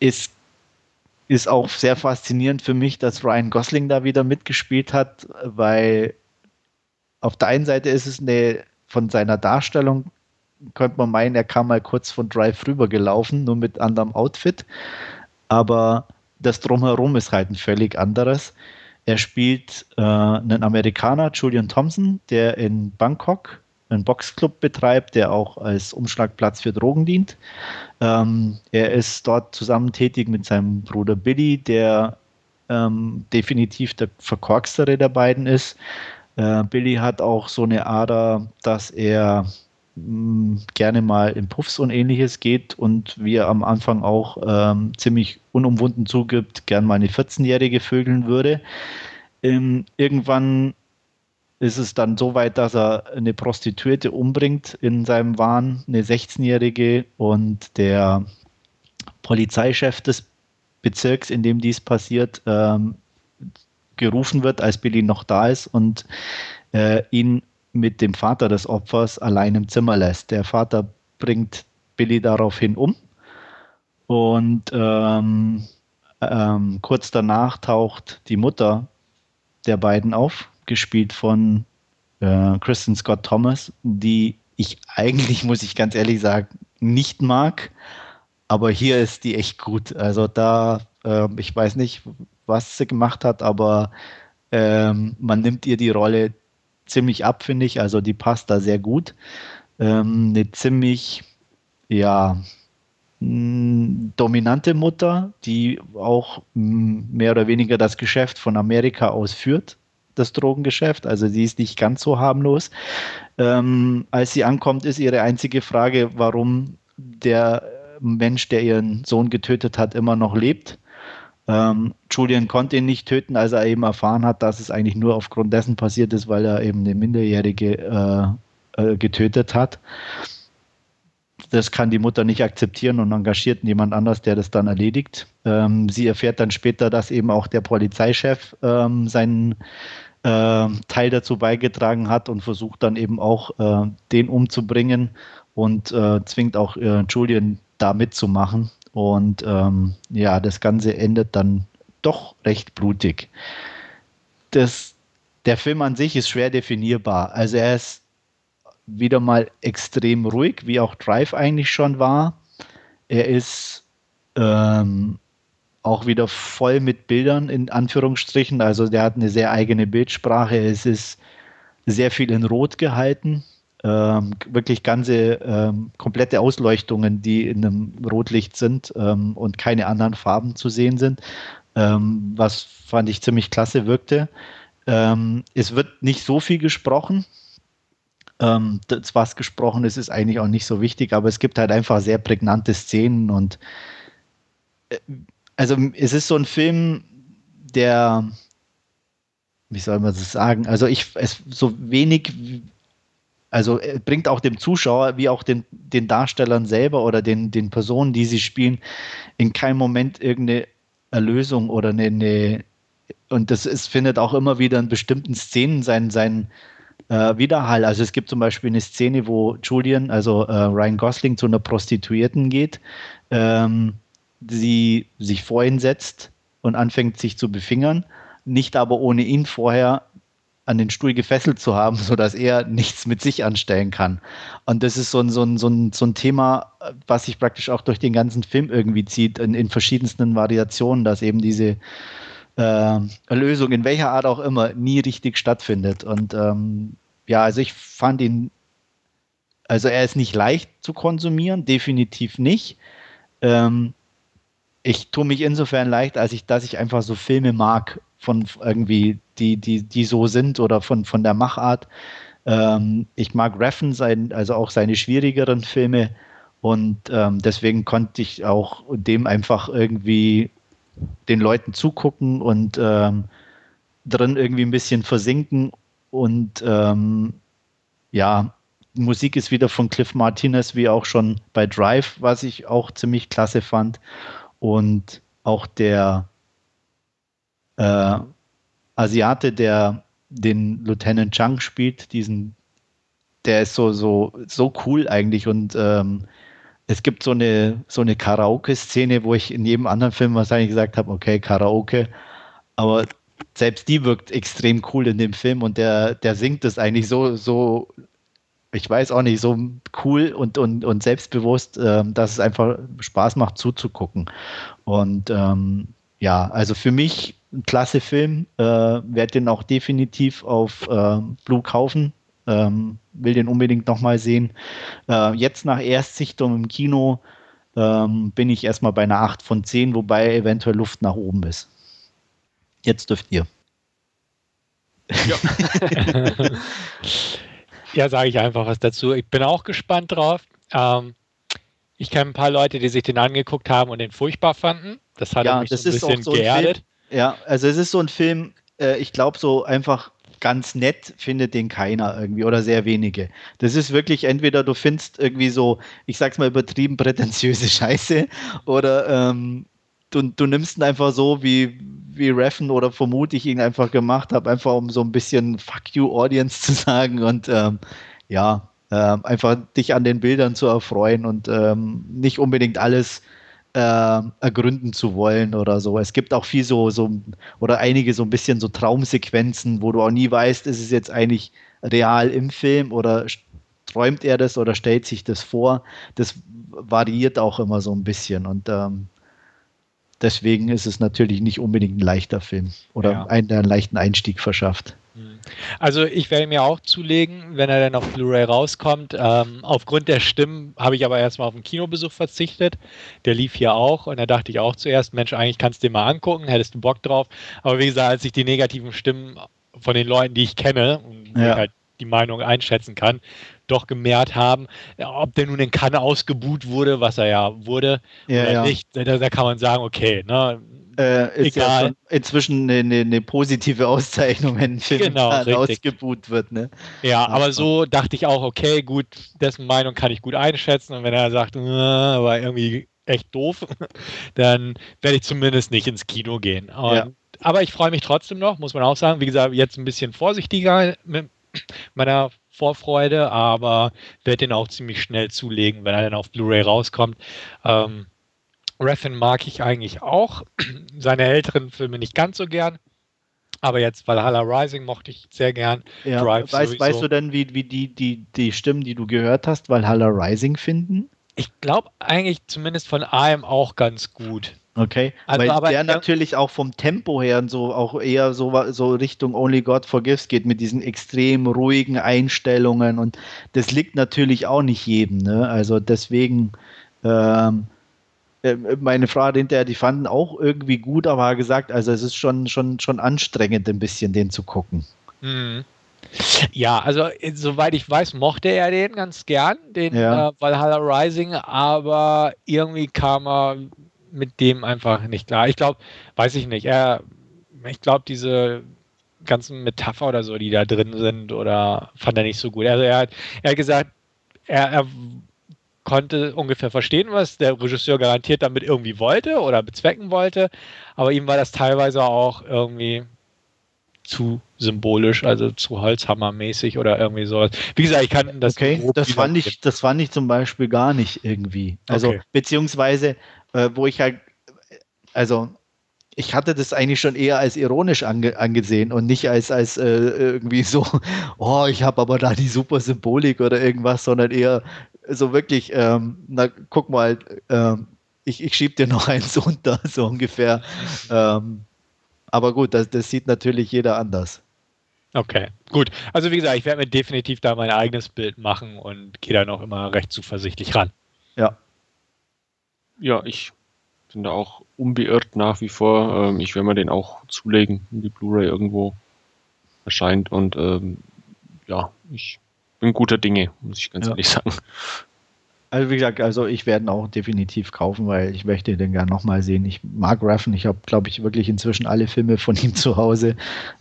Ist, ist auch sehr faszinierend für mich, dass Ryan Gosling da wieder mitgespielt hat, weil auf der einen Seite ist es eine, von seiner Darstellung, könnte man meinen, er kam mal kurz von Drive rübergelaufen, nur mit anderem Outfit. Aber das Drumherum ist halt ein völlig anderes. Er spielt äh, einen Amerikaner, Julian Thompson, der in Bangkok einen Boxclub betreibt, der auch als Umschlagplatz für Drogen dient. Ähm, er ist dort zusammen tätig mit seinem Bruder Billy, der ähm, definitiv der verkorkstere der beiden ist. Äh, Billy hat auch so eine Ader, dass er mh, gerne mal in Puffs und ähnliches geht und wie er am Anfang auch ähm, ziemlich unumwunden zugibt, gern mal eine 14-Jährige vögeln würde. Ähm, irgendwann ist es dann so weit, dass er eine Prostituierte umbringt in seinem Wahn, eine 16-Jährige und der Polizeichef des Bezirks, in dem dies passiert, ähm, gerufen wird, als Billy noch da ist und äh, ihn mit dem Vater des Opfers allein im Zimmer lässt. Der Vater bringt Billy daraufhin um und ähm, ähm, kurz danach taucht die Mutter der beiden auf, gespielt von äh, Kristen Scott Thomas, die ich eigentlich, muss ich ganz ehrlich sagen, nicht mag. Aber hier ist die echt gut. Also da, äh, ich weiß nicht, was sie gemacht hat, aber ähm, man nimmt ihr die Rolle ziemlich ab, finde ich. Also die passt da sehr gut. Ähm, eine ziemlich, ja, mh, dominante Mutter, die auch mh, mehr oder weniger das Geschäft von Amerika aus führt, das Drogengeschäft. Also sie ist nicht ganz so harmlos. Ähm, als sie ankommt, ist ihre einzige Frage, warum der Mensch, der ihren Sohn getötet hat, immer noch lebt. Ähm, Julian konnte ihn nicht töten, als er eben erfahren hat, dass es eigentlich nur aufgrund dessen passiert ist, weil er eben eine Minderjährige äh, äh, getötet hat. Das kann die Mutter nicht akzeptieren und engagiert jemand anders, der das dann erledigt. Ähm, sie erfährt dann später, dass eben auch der Polizeichef ähm, seinen äh, Teil dazu beigetragen hat und versucht dann eben auch äh, den umzubringen und äh, zwingt auch äh, Julian da mitzumachen. Und ähm, ja, das Ganze endet dann doch recht blutig. Das, der Film an sich ist schwer definierbar. Also er ist wieder mal extrem ruhig, wie auch Drive eigentlich schon war. Er ist ähm, auch wieder voll mit Bildern in Anführungsstrichen. Also der hat eine sehr eigene Bildsprache. Es ist sehr viel in Rot gehalten. Ähm, wirklich ganze ähm, komplette Ausleuchtungen, die in einem Rotlicht sind ähm, und keine anderen Farben zu sehen sind, ähm, was fand ich ziemlich klasse wirkte. Ähm, es wird nicht so viel gesprochen, Ähm, das, was gesprochen ist, ist eigentlich auch nicht so wichtig, aber es gibt halt einfach sehr prägnante Szenen und äh, also es ist so ein Film, der, wie soll man das sagen, also ich, es so wenig, also bringt auch dem Zuschauer wie auch den, den Darstellern selber oder den, den Personen, die sie spielen, in keinem Moment irgendeine Erlösung oder eine, eine und das ist, findet auch immer wieder in bestimmten Szenen seinen, seinen äh, Widerhall. Also es gibt zum Beispiel eine Szene, wo Julian, also äh, Ryan Gosling, zu einer Prostituierten geht, ähm, sie sich vor ihn setzt und anfängt sich zu befingern, nicht aber ohne ihn vorher an den Stuhl gefesselt zu haben, sodass er nichts mit sich anstellen kann. Und das ist so ein, so ein, so ein, so ein Thema, was sich praktisch auch durch den ganzen Film irgendwie zieht, in, in verschiedensten Variationen, dass eben diese äh, Erlösung in welcher Art auch immer nie richtig stattfindet. Und ähm, ja, also ich fand ihn, also er ist nicht leicht zu konsumieren, definitiv nicht. Ähm, ich tue mich insofern leicht, als ich, dass ich einfach so Filme mag, von irgendwie, die, die, die so sind oder von, von der Machart. Ähm, ich mag Reffen, sein, also auch seine schwierigeren Filme. Und ähm, deswegen konnte ich auch dem einfach irgendwie den Leuten zugucken und ähm, drin irgendwie ein bisschen versinken. Und ähm, ja, Musik ist wieder von Cliff Martinez, wie auch schon bei Drive, was ich auch ziemlich klasse fand. Und auch der äh, Asiate, der den Lieutenant Chang spielt, diesen, der ist so, so, so cool eigentlich. Und ähm, es gibt so eine, so eine Karaoke-Szene, wo ich in jedem anderen Film wahrscheinlich gesagt habe, okay, Karaoke, aber selbst die wirkt extrem cool in dem Film und der, der singt es eigentlich so, so ich weiß auch nicht, so cool und, und, und selbstbewusst, ähm, dass es einfach Spaß macht zuzugucken. Und ähm, ja, also für mich ein klasse Film, äh, werde den auch definitiv auf äh, Blue kaufen. Ähm, will den unbedingt nochmal sehen. Äh, jetzt nach Erstsichtung im Kino ähm, bin ich erstmal bei einer 8 von 10, wobei eventuell Luft nach oben ist. Jetzt dürft ihr. Ja. Ja, sage ich einfach was dazu. Ich bin auch gespannt drauf. Ähm, ich kenne ein paar Leute, die sich den angeguckt haben und den furchtbar fanden. Das hat ja, mich das so ein ist bisschen so ein geerdet. Film, ja, also es ist so ein Film, äh, ich glaube so einfach ganz nett findet den keiner irgendwie oder sehr wenige. Das ist wirklich entweder du findest irgendwie so, ich sag's mal übertrieben prätentiöse Scheiße oder ähm, du, du nimmst ihn einfach so, wie, wie Reffen oder vermute ich ihn einfach gemacht habe, einfach um so ein bisschen Fuck you Audience zu sagen und ähm, ja, äh, einfach dich an den Bildern zu erfreuen und ähm, nicht unbedingt alles äh, ergründen zu wollen oder so. Es gibt auch viel so, so, oder einige so ein bisschen so Traumsequenzen, wo du auch nie weißt, ist es jetzt eigentlich real im Film oder träumt er das oder stellt sich das vor. Das variiert auch immer so ein bisschen und ähm, deswegen ist es natürlich nicht unbedingt ein leichter Film oder ja. einen, der einen leichten Einstieg verschafft. Hm. Also ich werde mir auch zulegen, wenn er dann auf Blu-ray rauskommt. Ähm, aufgrund der Stimmen habe ich aber erstmal auf den Kinobesuch verzichtet. Der lief hier auch und da dachte ich auch zuerst, Mensch, eigentlich kannst du dir mal angucken, hättest du Bock drauf. Aber wie gesagt, als ich die negativen Stimmen von den Leuten, die ich kenne, und ja. halt die Meinung einschätzen kann, doch gemehrt haben. Ob der nun in Cannes ausgebuht wurde, was er ja wurde, ja, oder ja. nicht, da, da, kann man sagen, okay, ne, äh, ist Egal. ja inzwischen eine, eine, eine, positive Auszeichnung, wenn ein Film genau, ausgebuht wird. Ne? Ja, aber so dachte ich auch, okay, gut, dessen Meinung kann ich gut einschätzen. Und wenn er sagt, äh, war irgendwie echt doof, dann werde ich zumindest nicht ins Kino gehen. Und, ja. Aber ich freue mich trotzdem noch, muss man auch sagen. Wie gesagt, jetzt ein bisschen vorsichtiger mit meiner Vorfreude, aber werde den auch ziemlich schnell zulegen, wenn er dann auf Blu-ray rauskommt. Ähm, Raffin mag ich eigentlich auch. Seine älteren Filme nicht ganz so gern. Aber jetzt Valhalla Rising mochte ich sehr gern. Ja, Drive weißt, weißt du denn, wie, wie die, die, die Stimmen, die du gehört hast, Valhalla Rising finden? Ich glaube eigentlich zumindest von AM auch ganz gut. Okay, also, weil aber, der natürlich auch vom Tempo her so auch eher so, so Richtung Only God Forgives geht mit diesen extrem ruhigen Einstellungen und das liegt natürlich auch nicht jedem. Ne? Also deswegen ähm, äh, meine Frage hinterher, die fanden auch irgendwie gut, aber hat gesagt, also es ist schon, schon, schon anstrengend ein bisschen den zu gucken. Mhm. Ja, also soweit ich weiß, mochte er den ganz gern, den ja. äh, Valhalla Rising, aber irgendwie kam er mit dem einfach nicht klar. Ich glaube, weiß ich nicht, er, ich glaube, diese ganzen Metapher oder so, die da drin sind, oder fand er nicht so gut. Also er hat, er hat gesagt, er, er konnte ungefähr verstehen, was der Regisseur garantiert damit irgendwie wollte oder bezwecken wollte, aber ihm war das teilweise auch irgendwie zu symbolisch, also zu Holzhammermäßig oder irgendwie sowas. Wie gesagt, ich kann das. Okay, das fand ich, das fand ich zum Beispiel gar nicht irgendwie. Also okay. beziehungsweise, äh, wo ich halt, also ich hatte das eigentlich schon eher als ironisch ange angesehen und nicht als, als äh, irgendwie so, oh, ich habe aber da die super Symbolik oder irgendwas, sondern eher so wirklich, ähm, na guck mal, ähm, ich, ich schieb dir noch eins unter, so ungefähr. Ähm, aber gut, das, das sieht natürlich jeder anders. Okay, gut. Also wie gesagt, ich werde mir definitiv da mein eigenes Bild machen und gehe da noch immer recht zuversichtlich ran. Ja. Ja, ich bin da auch unbeirrt nach wie vor. Ähm, ich werde mir den auch zulegen, wenn die Blu-ray irgendwo erscheint. Und ähm, ja, ich bin guter Dinge, muss ich ganz ja. ehrlich sagen. Also wie gesagt, also ich werde ihn auch definitiv kaufen, weil ich möchte den gerne nochmal sehen. Ich mag Raffen, ich habe, glaube ich, wirklich inzwischen alle Filme von ihm zu Hause.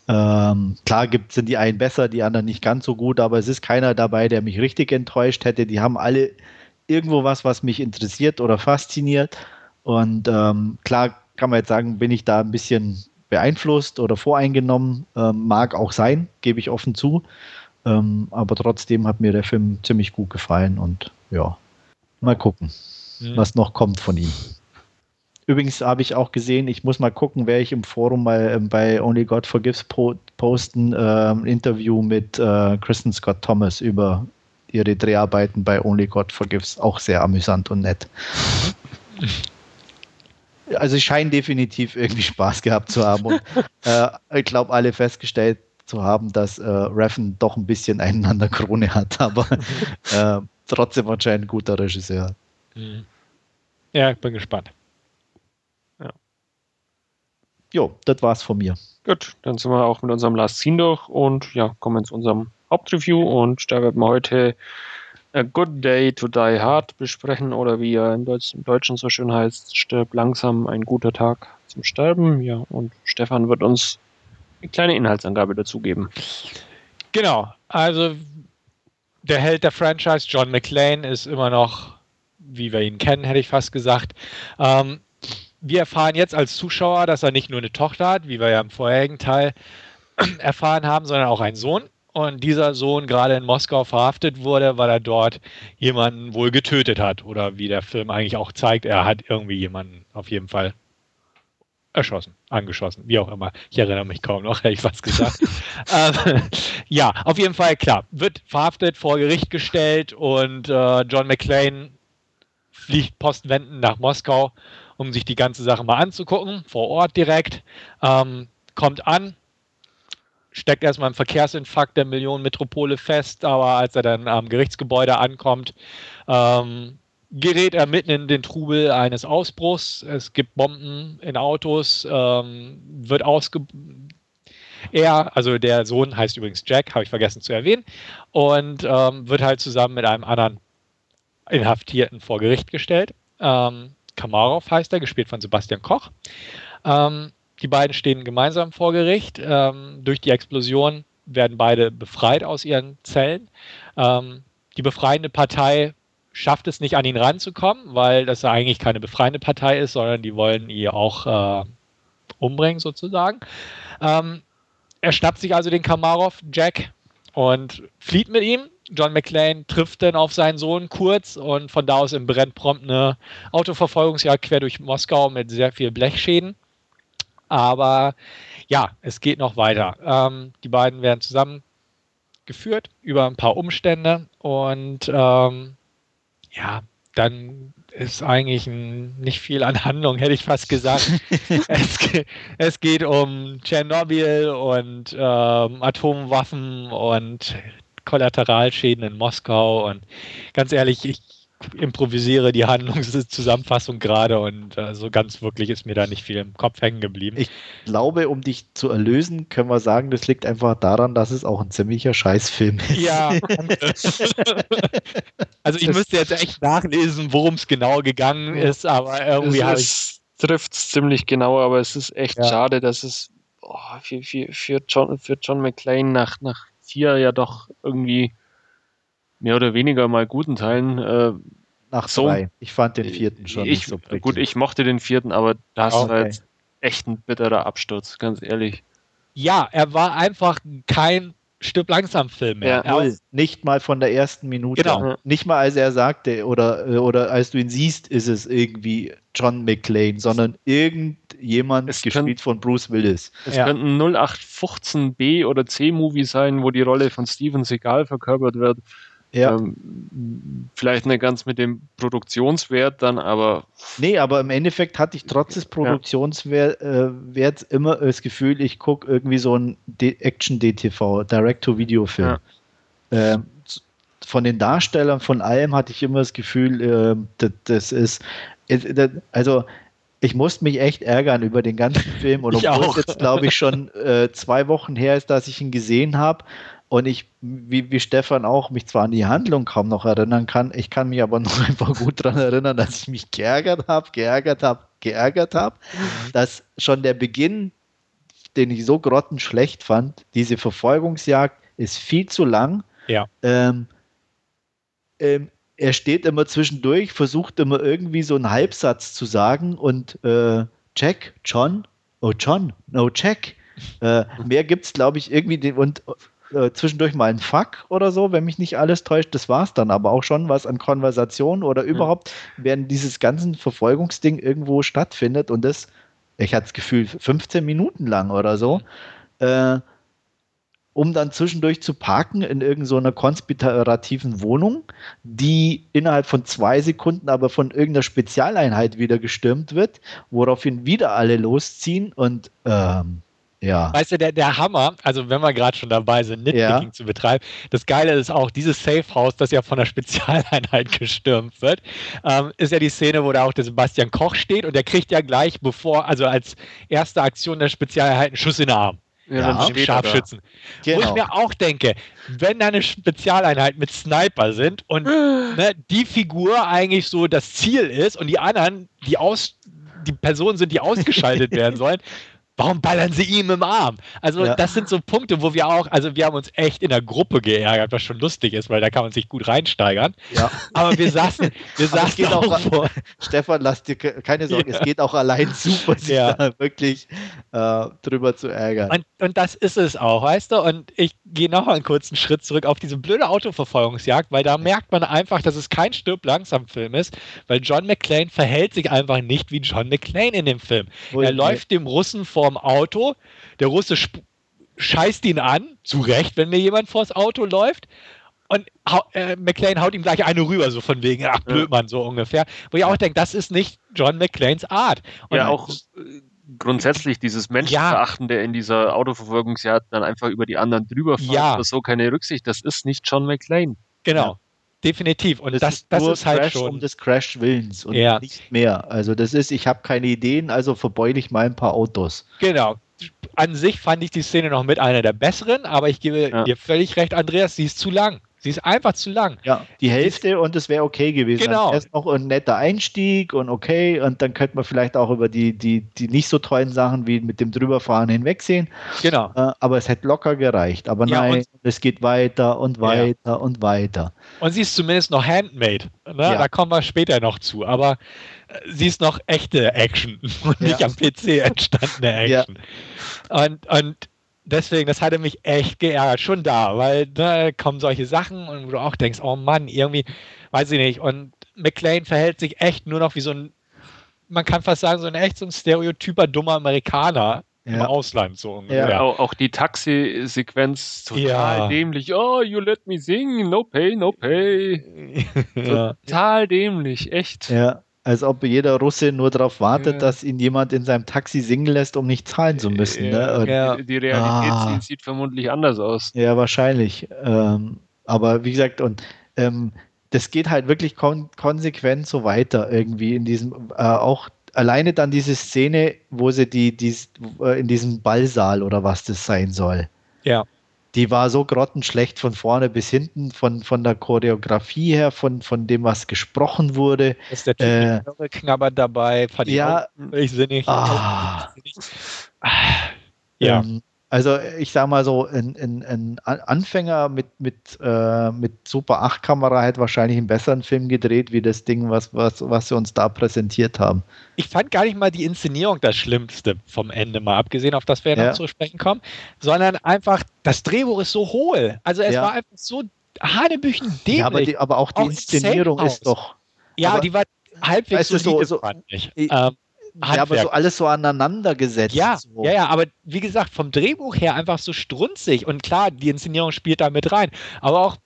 Ähm, klar gibt, sind die einen besser, die anderen nicht ganz so gut, aber es ist keiner dabei, der mich richtig enttäuscht hätte. Die haben alle irgendwo was, was mich interessiert oder fasziniert. Und ähm, klar kann man jetzt sagen, bin ich da ein bisschen beeinflusst oder voreingenommen. Ähm, mag auch sein, gebe ich offen zu. Ähm, aber trotzdem hat mir der Film ziemlich gut gefallen und ja, mal gucken, mhm. was noch kommt von ihm. Übrigens habe ich auch gesehen, ich muss mal gucken, wer ich im Forum mal äh, bei Only God Forgives po posten, äh, ein Interview mit äh, Kristen Scott Thomas über ihre Dreharbeiten bei Only God Forgives. Auch sehr amüsant und nett. Also, ich scheine definitiv irgendwie Spaß gehabt zu haben. Und äh, ich glaube, alle festgestellt zu haben, dass äh, Reffen doch ein bisschen einen an der Krone hat, aber äh, trotzdem anscheinend ein guter Regisseur. Ja, ich bin gespannt. Ja. Jo, das war's von mir. Gut, dann sind wir auch mit unserem Last Scene durch und ja, kommen zu unserem Hauptreview und da werden wir heute A Good Day to Die Hard besprechen oder wie er im, Deutsch, Deutschen so schön heißt, stirb langsam, ein guter Tag zum Sterben. Ja, und Stefan wird uns eine kleine Inhaltsangabe dazugeben. Genau, also der Held der Franchise, John McClane, ist immer noch, wie wir ihn kennen, hätte ich fast gesagt. Ähm, wir erfahren jetzt als Zuschauer, dass er nicht nur eine Tochter hat, wie wir ja im vorherigen Teil erfahren haben, sondern auch einen Sohn. Und dieser Sohn gerade in Moskau verhaftet wurde, weil er dort jemanden wohl getötet hat. Oder wie der Film eigentlich auch zeigt, er hat irgendwie jemanden auf jeden Fall erschossen, angeschossen, wie auch immer. Ich erinnere mich kaum noch, hätte ich was gesagt. ähm, ja, auf jeden Fall, klar, wird verhaftet, vor Gericht gestellt und äh, John McClane fliegt postwendend nach Moskau, um sich die ganze Sache mal anzugucken, vor Ort direkt. Ähm, kommt an, steckt erstmal im Verkehrsinfarkt der Millionenmetropole fest, aber als er dann am Gerichtsgebäude ankommt, ähm, gerät er mitten in den Trubel eines Ausbruchs. Es gibt Bomben in Autos, ähm, wird ausge... Er, also der Sohn heißt übrigens Jack, habe ich vergessen zu erwähnen, und ähm, wird halt zusammen mit einem anderen Inhaftierten vor Gericht gestellt. Ähm, Kamarov heißt er, gespielt von Sebastian Koch. Ähm, die beiden stehen gemeinsam vor Gericht. Ähm, durch die Explosion werden beide befreit aus ihren Zellen. Ähm, die befreiende Partei schafft es nicht an ihn ranzukommen, weil das ja eigentlich keine befreiende Partei ist, sondern die wollen ihn auch äh, umbringen sozusagen. Ähm, er schnappt sich also den Kamarov, Jack, und flieht mit ihm. John McClane trifft dann auf seinen Sohn kurz und von da aus im brennt prompt eine Autoverfolgungsjagd quer durch Moskau mit sehr viel Blechschäden. Aber ja, es geht noch weiter. Ähm, die beiden werden zusammengeführt über ein paar Umstände und ähm, ja, dann ist eigentlich ein, nicht viel an Handlung, hätte ich fast gesagt. es, es, geht um Tschernobyl und ähm, Atomwaffen und Kollateralschäden in Moskau. Und ganz ehrlich, ich improvisiere die Handlungszusammenfassung gerade und äh, so ganz wirklich ist mir da nicht viel im Kopf hängen geblieben. Ich glaube, um dich zu erlösen, können wir sagen, das liegt einfach daran, dass es auch ein ziemlicher Scheißfilm ist. Ja. also ich müsste jetzt echt nachlesen, worum es genau gegangen ist, aber irgendwie habe ich. trifft es ziemlich genau, aber es ist echt ja. schade, dass es oh, für, für, für, John, für John McClane nach, nach vier ja doch irgendwie mehr oder weniger mal guten Teilen. Äh, Nach so, zwei. Ich fand den vierten schon ich, so Gut, ich mochte den vierten, aber das okay. war jetzt echt ein bitterer Absturz, ganz ehrlich. Ja, er war einfach kein Stück langsam Film mehr. Ja, Null. Nicht mal von der ersten Minute. Genau. Nicht mal als er sagte oder, oder als du ihn siehst, ist es irgendwie John McClane, sondern irgendjemand es gespielt könnt, von Bruce Willis. Es ja. könnte ein 0815 B oder C Movie sein, wo die Rolle von Steven Seagal verkörpert wird. Ja. Ähm, vielleicht nicht ganz mit dem Produktionswert dann, aber. Nee, aber im Endeffekt hatte ich trotz des Produktionswerts äh, immer das Gefühl, ich gucke irgendwie so ein Action-DTV, Direct-to-Video-Film. Ja. Ähm, von den Darstellern, von allem hatte ich immer das Gefühl, äh, das, das ist. Äh, also, ich musste mich echt ärgern über den ganzen Film. Und obwohl es jetzt, glaube ich, schon äh, zwei Wochen her ist, dass ich ihn gesehen habe, und ich, wie, wie Stefan auch, mich zwar an die Handlung kaum noch erinnern kann, ich kann mich aber noch einfach gut daran erinnern, dass ich mich geärgert habe, geärgert habe, geärgert habe, mhm. dass schon der Beginn, den ich so grottenschlecht fand, diese Verfolgungsjagd ist viel zu lang. Ja. Ähm, ähm, er steht immer zwischendurch, versucht immer irgendwie so einen Halbsatz zu sagen und äh, Jack, John, oh John, no Jack. Äh, mehr gibt es, glaube ich, irgendwie. Und äh, zwischendurch mal ein Fuck oder so, wenn mich nicht alles täuscht. Das war es dann aber auch schon, was an Konversation oder überhaupt, während dieses ganzen Verfolgungsding irgendwo stattfindet und das, ich hatte das Gefühl, 15 Minuten lang oder so, äh, um dann zwischendurch zu parken in irgendeiner so konspirativen Wohnung, die innerhalb von zwei Sekunden aber von irgendeiner Spezialeinheit wieder gestürmt wird, woraufhin wieder alle losziehen und ähm, ja. Weißt du, der, der Hammer, also wenn wir gerade schon dabei sind, Nitpicking ja. zu betreiben, das Geile ist auch, dieses Safe House, das ja von der Spezialeinheit gestürmt wird, ähm, ist ja die Szene, wo da auch der Sebastian Koch steht und der kriegt ja gleich bevor, also als erste Aktion der Spezialeinheit einen Schuss in den Arm. Ja, ja Scharfschützen. Genau. Wo ich genau. mir auch denke, wenn da eine Spezialeinheit mit Sniper sind und ne, die Figur eigentlich so das Ziel ist und die anderen, die aus die Personen sind, die ausgeschaltet werden sollen, warum ballern sie ihm im Arm? Also ja. das sind so Punkte, wo wir auch, also wir haben uns echt in der Gruppe geärgert, was schon lustig ist, weil da kann man sich gut reinsteigern. Ja. Aber wir saßen, wir saßen geht auch, vor. Stefan, lass dir keine Sorgen, ja. es geht auch allein super, sich da wirklich äh, drüber zu ärgern. Und, und das ist es auch, weißt du? Und ich gehe noch einen kurzen Schritt zurück auf diese blöde Autoverfolgungsjagd, weil da merkt man einfach, dass es kein Stirb langsam Film ist, weil John McClane verhält sich einfach nicht wie John McClane in dem Film. Wohl, er läuft dem Russen vor vorm Auto. Der Russe scheißt ihn an, zu Recht, wenn mir jemand vors Auto läuft. Und äh, McLean haut ihm gleich eine rüber, so von wegen, ach, Blödmann, so ungefähr. Wo ich auch denke, das ist nicht John McLeans Art. Und ja, auch äh, grundsätzlich dieses Menschenverachten, ja. der in dieser Autoverfolgungsjagd dann einfach über die anderen drüber fährt, ja. so keine Rücksicht. Das ist nicht John McLean. Genau. Ja. Definitiv. Und das, das, ist, das ist halt Crash schon. um des Crash Willens und ja. nicht mehr. Also das ist, ich habe keine Ideen, also verbeule ich mal ein paar Autos. Genau. An sich fand ich die Szene noch mit einer der besseren, aber ich gebe ja. dir völlig recht, Andreas, sie ist zu lang. Sie ist einfach zu lang. Ja, die Hälfte und es wäre okay gewesen. Genau. Erst noch ein netter Einstieg und okay, und dann könnte man vielleicht auch über die, die, die nicht so tollen Sachen wie mit dem Drüberfahren hinwegsehen. Genau. Äh, aber es hätte locker gereicht. Aber ja, nein, es geht weiter und weiter ja. und weiter. Und sie ist zumindest noch handmade. Ne? Ja. Da kommen wir später noch zu. Aber äh, sie ist noch echte Action und nicht am PC entstandene Action. Und, und deswegen, das hatte mich echt geärgert, schon da, weil da ne, kommen solche Sachen und du auch denkst, oh Mann, irgendwie, weiß ich nicht. Und McLean verhält sich echt nur noch wie so ein, man kann fast sagen, so ein echt so ein stereotyper dummer Amerikaner ja. im Ausland so ungefähr. Ja. Auch, auch die Taxi-Sequenz total ja. dämlich. Oh, you let me sing, no pay, no pay. Total dämlich, echt. Ja als ob jeder Russe nur darauf wartet, ja. dass ihn jemand in seinem Taxi singen lässt, um nicht zahlen zu müssen. Ja, ne? ja. Die, die, Realität ah. sieht, vermutlich anders aus. Ja, wahrscheinlich. Ähm, aber wie gesagt, und ähm, das geht halt wirklich kon konsequent so weiter irgendwie in diesem, äh, auch alleine dann diese Szene, wo sie die, die äh, in diesem Ballsaal oder was das sein soll. Ja. Die war so grottenschlecht von vorne bis hinten, von, von der Choreografie her, von, von dem, was gesprochen wurde. Ist der Typ Äh, mit knabbert dabei, fand ich ja. völlig sinnig. Ah. Ja. Ähm, also ich sag mal so, ein, ein, ein An- Anfänger mit, mit, äh, mit Super 8 Kamera hätte wahrscheinlich einen besseren Film gedreht, wie das Ding, was, was, was sie uns da präsentiert haben. Ich fand gar nicht mal die Inszenierung das Schlimmste vom Ende, mal abgesehen, auf das wir ja noch zu sprechen kommen, sondern einfach, das Drehbuch ist so hohl. Also es Ja. war einfach so hanebüchen dämlich. Ja, aber, die, aber auch die Auch Inszenierung ist doch. Ja, die war halbwegs Weißt so- so- fand ich. Ich- Ähm, Ja, aber Handwerk. so alles so aneinander gesetzt. Ja, so. ja, ja, aber wie gesagt, vom Drehbuch her einfach so strunzig. Und klar, die Inszenierung spielt da mit rein. Aber auch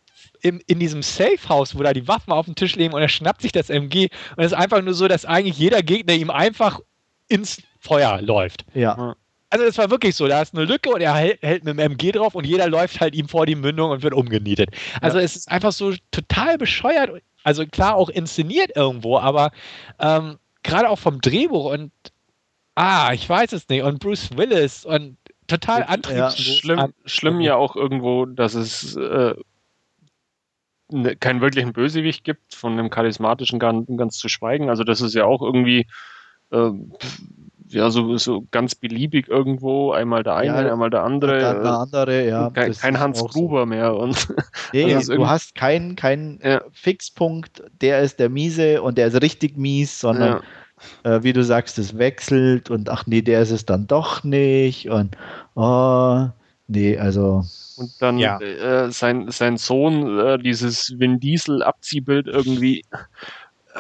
im, in diesem Safe House, wo da die Waffen auf dem Tisch liegen und er schnappt sich das MG und es ist einfach nur so, dass eigentlich jeder Gegner ihm einfach ins Feuer läuft. ja. Also es war wirklich so, da ist eine Lücke und er hält, hält mit dem MG drauf und jeder läuft halt ihm vor die Mündung und wird umgenietet. Also es ist einfach so total bescheuert. Also klar auch inszeniert irgendwo, aber ähm, gerade auch vom Drehbuch und ah, ich weiß es nicht. Und Bruce Willis und total Ja, antriebslos. Schlimm, An- schlimm ja auch irgendwo, dass es äh, ne, keinen wirklichen Bösewicht gibt, von einem charismatischen ganz, ganz zu schweigen. Also das ist ja auch irgendwie äh, ja so, so ganz beliebig irgendwo, einmal der eine, Ja, einmal der Und dann eine andere. andere, ja. kein kein Hans auch so. Gruber mehr. Und Nee, Also du hast keinen keinen Ja. Fixpunkt, der ist der miese und der ist richtig mies, sondern äh, wie du sagst, es wechselt und ach nee, der ist es dann doch nicht und oh, nee, also Und dann Ja. äh, sein, sein Sohn, äh, dieses Vin Diesel Abziehbild irgendwie äh,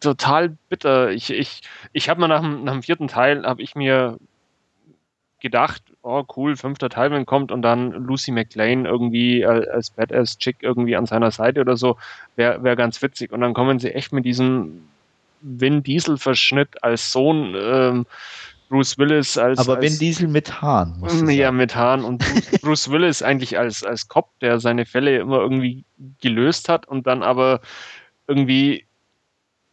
total bitter. Ich, ich, ich habe mir nach dem, nach dem vierten Teil, habe ich mir gedacht, oh cool, fünfter Teil, wenn kommt und dann Lucy McLean irgendwie als, als Badass-Chick irgendwie an seiner Seite oder so, wäre wär ganz witzig. Und dann kommen sie echt mit diesem Vin Diesel-Verschnitt als Sohn, ähm, Bruce Willis als aber als, wenn Diesel mit du ja, mit Haaren und Bruce, Bruce Willis eigentlich als, als Cop, der seine Fälle immer irgendwie gelöst hat und dann aber irgendwie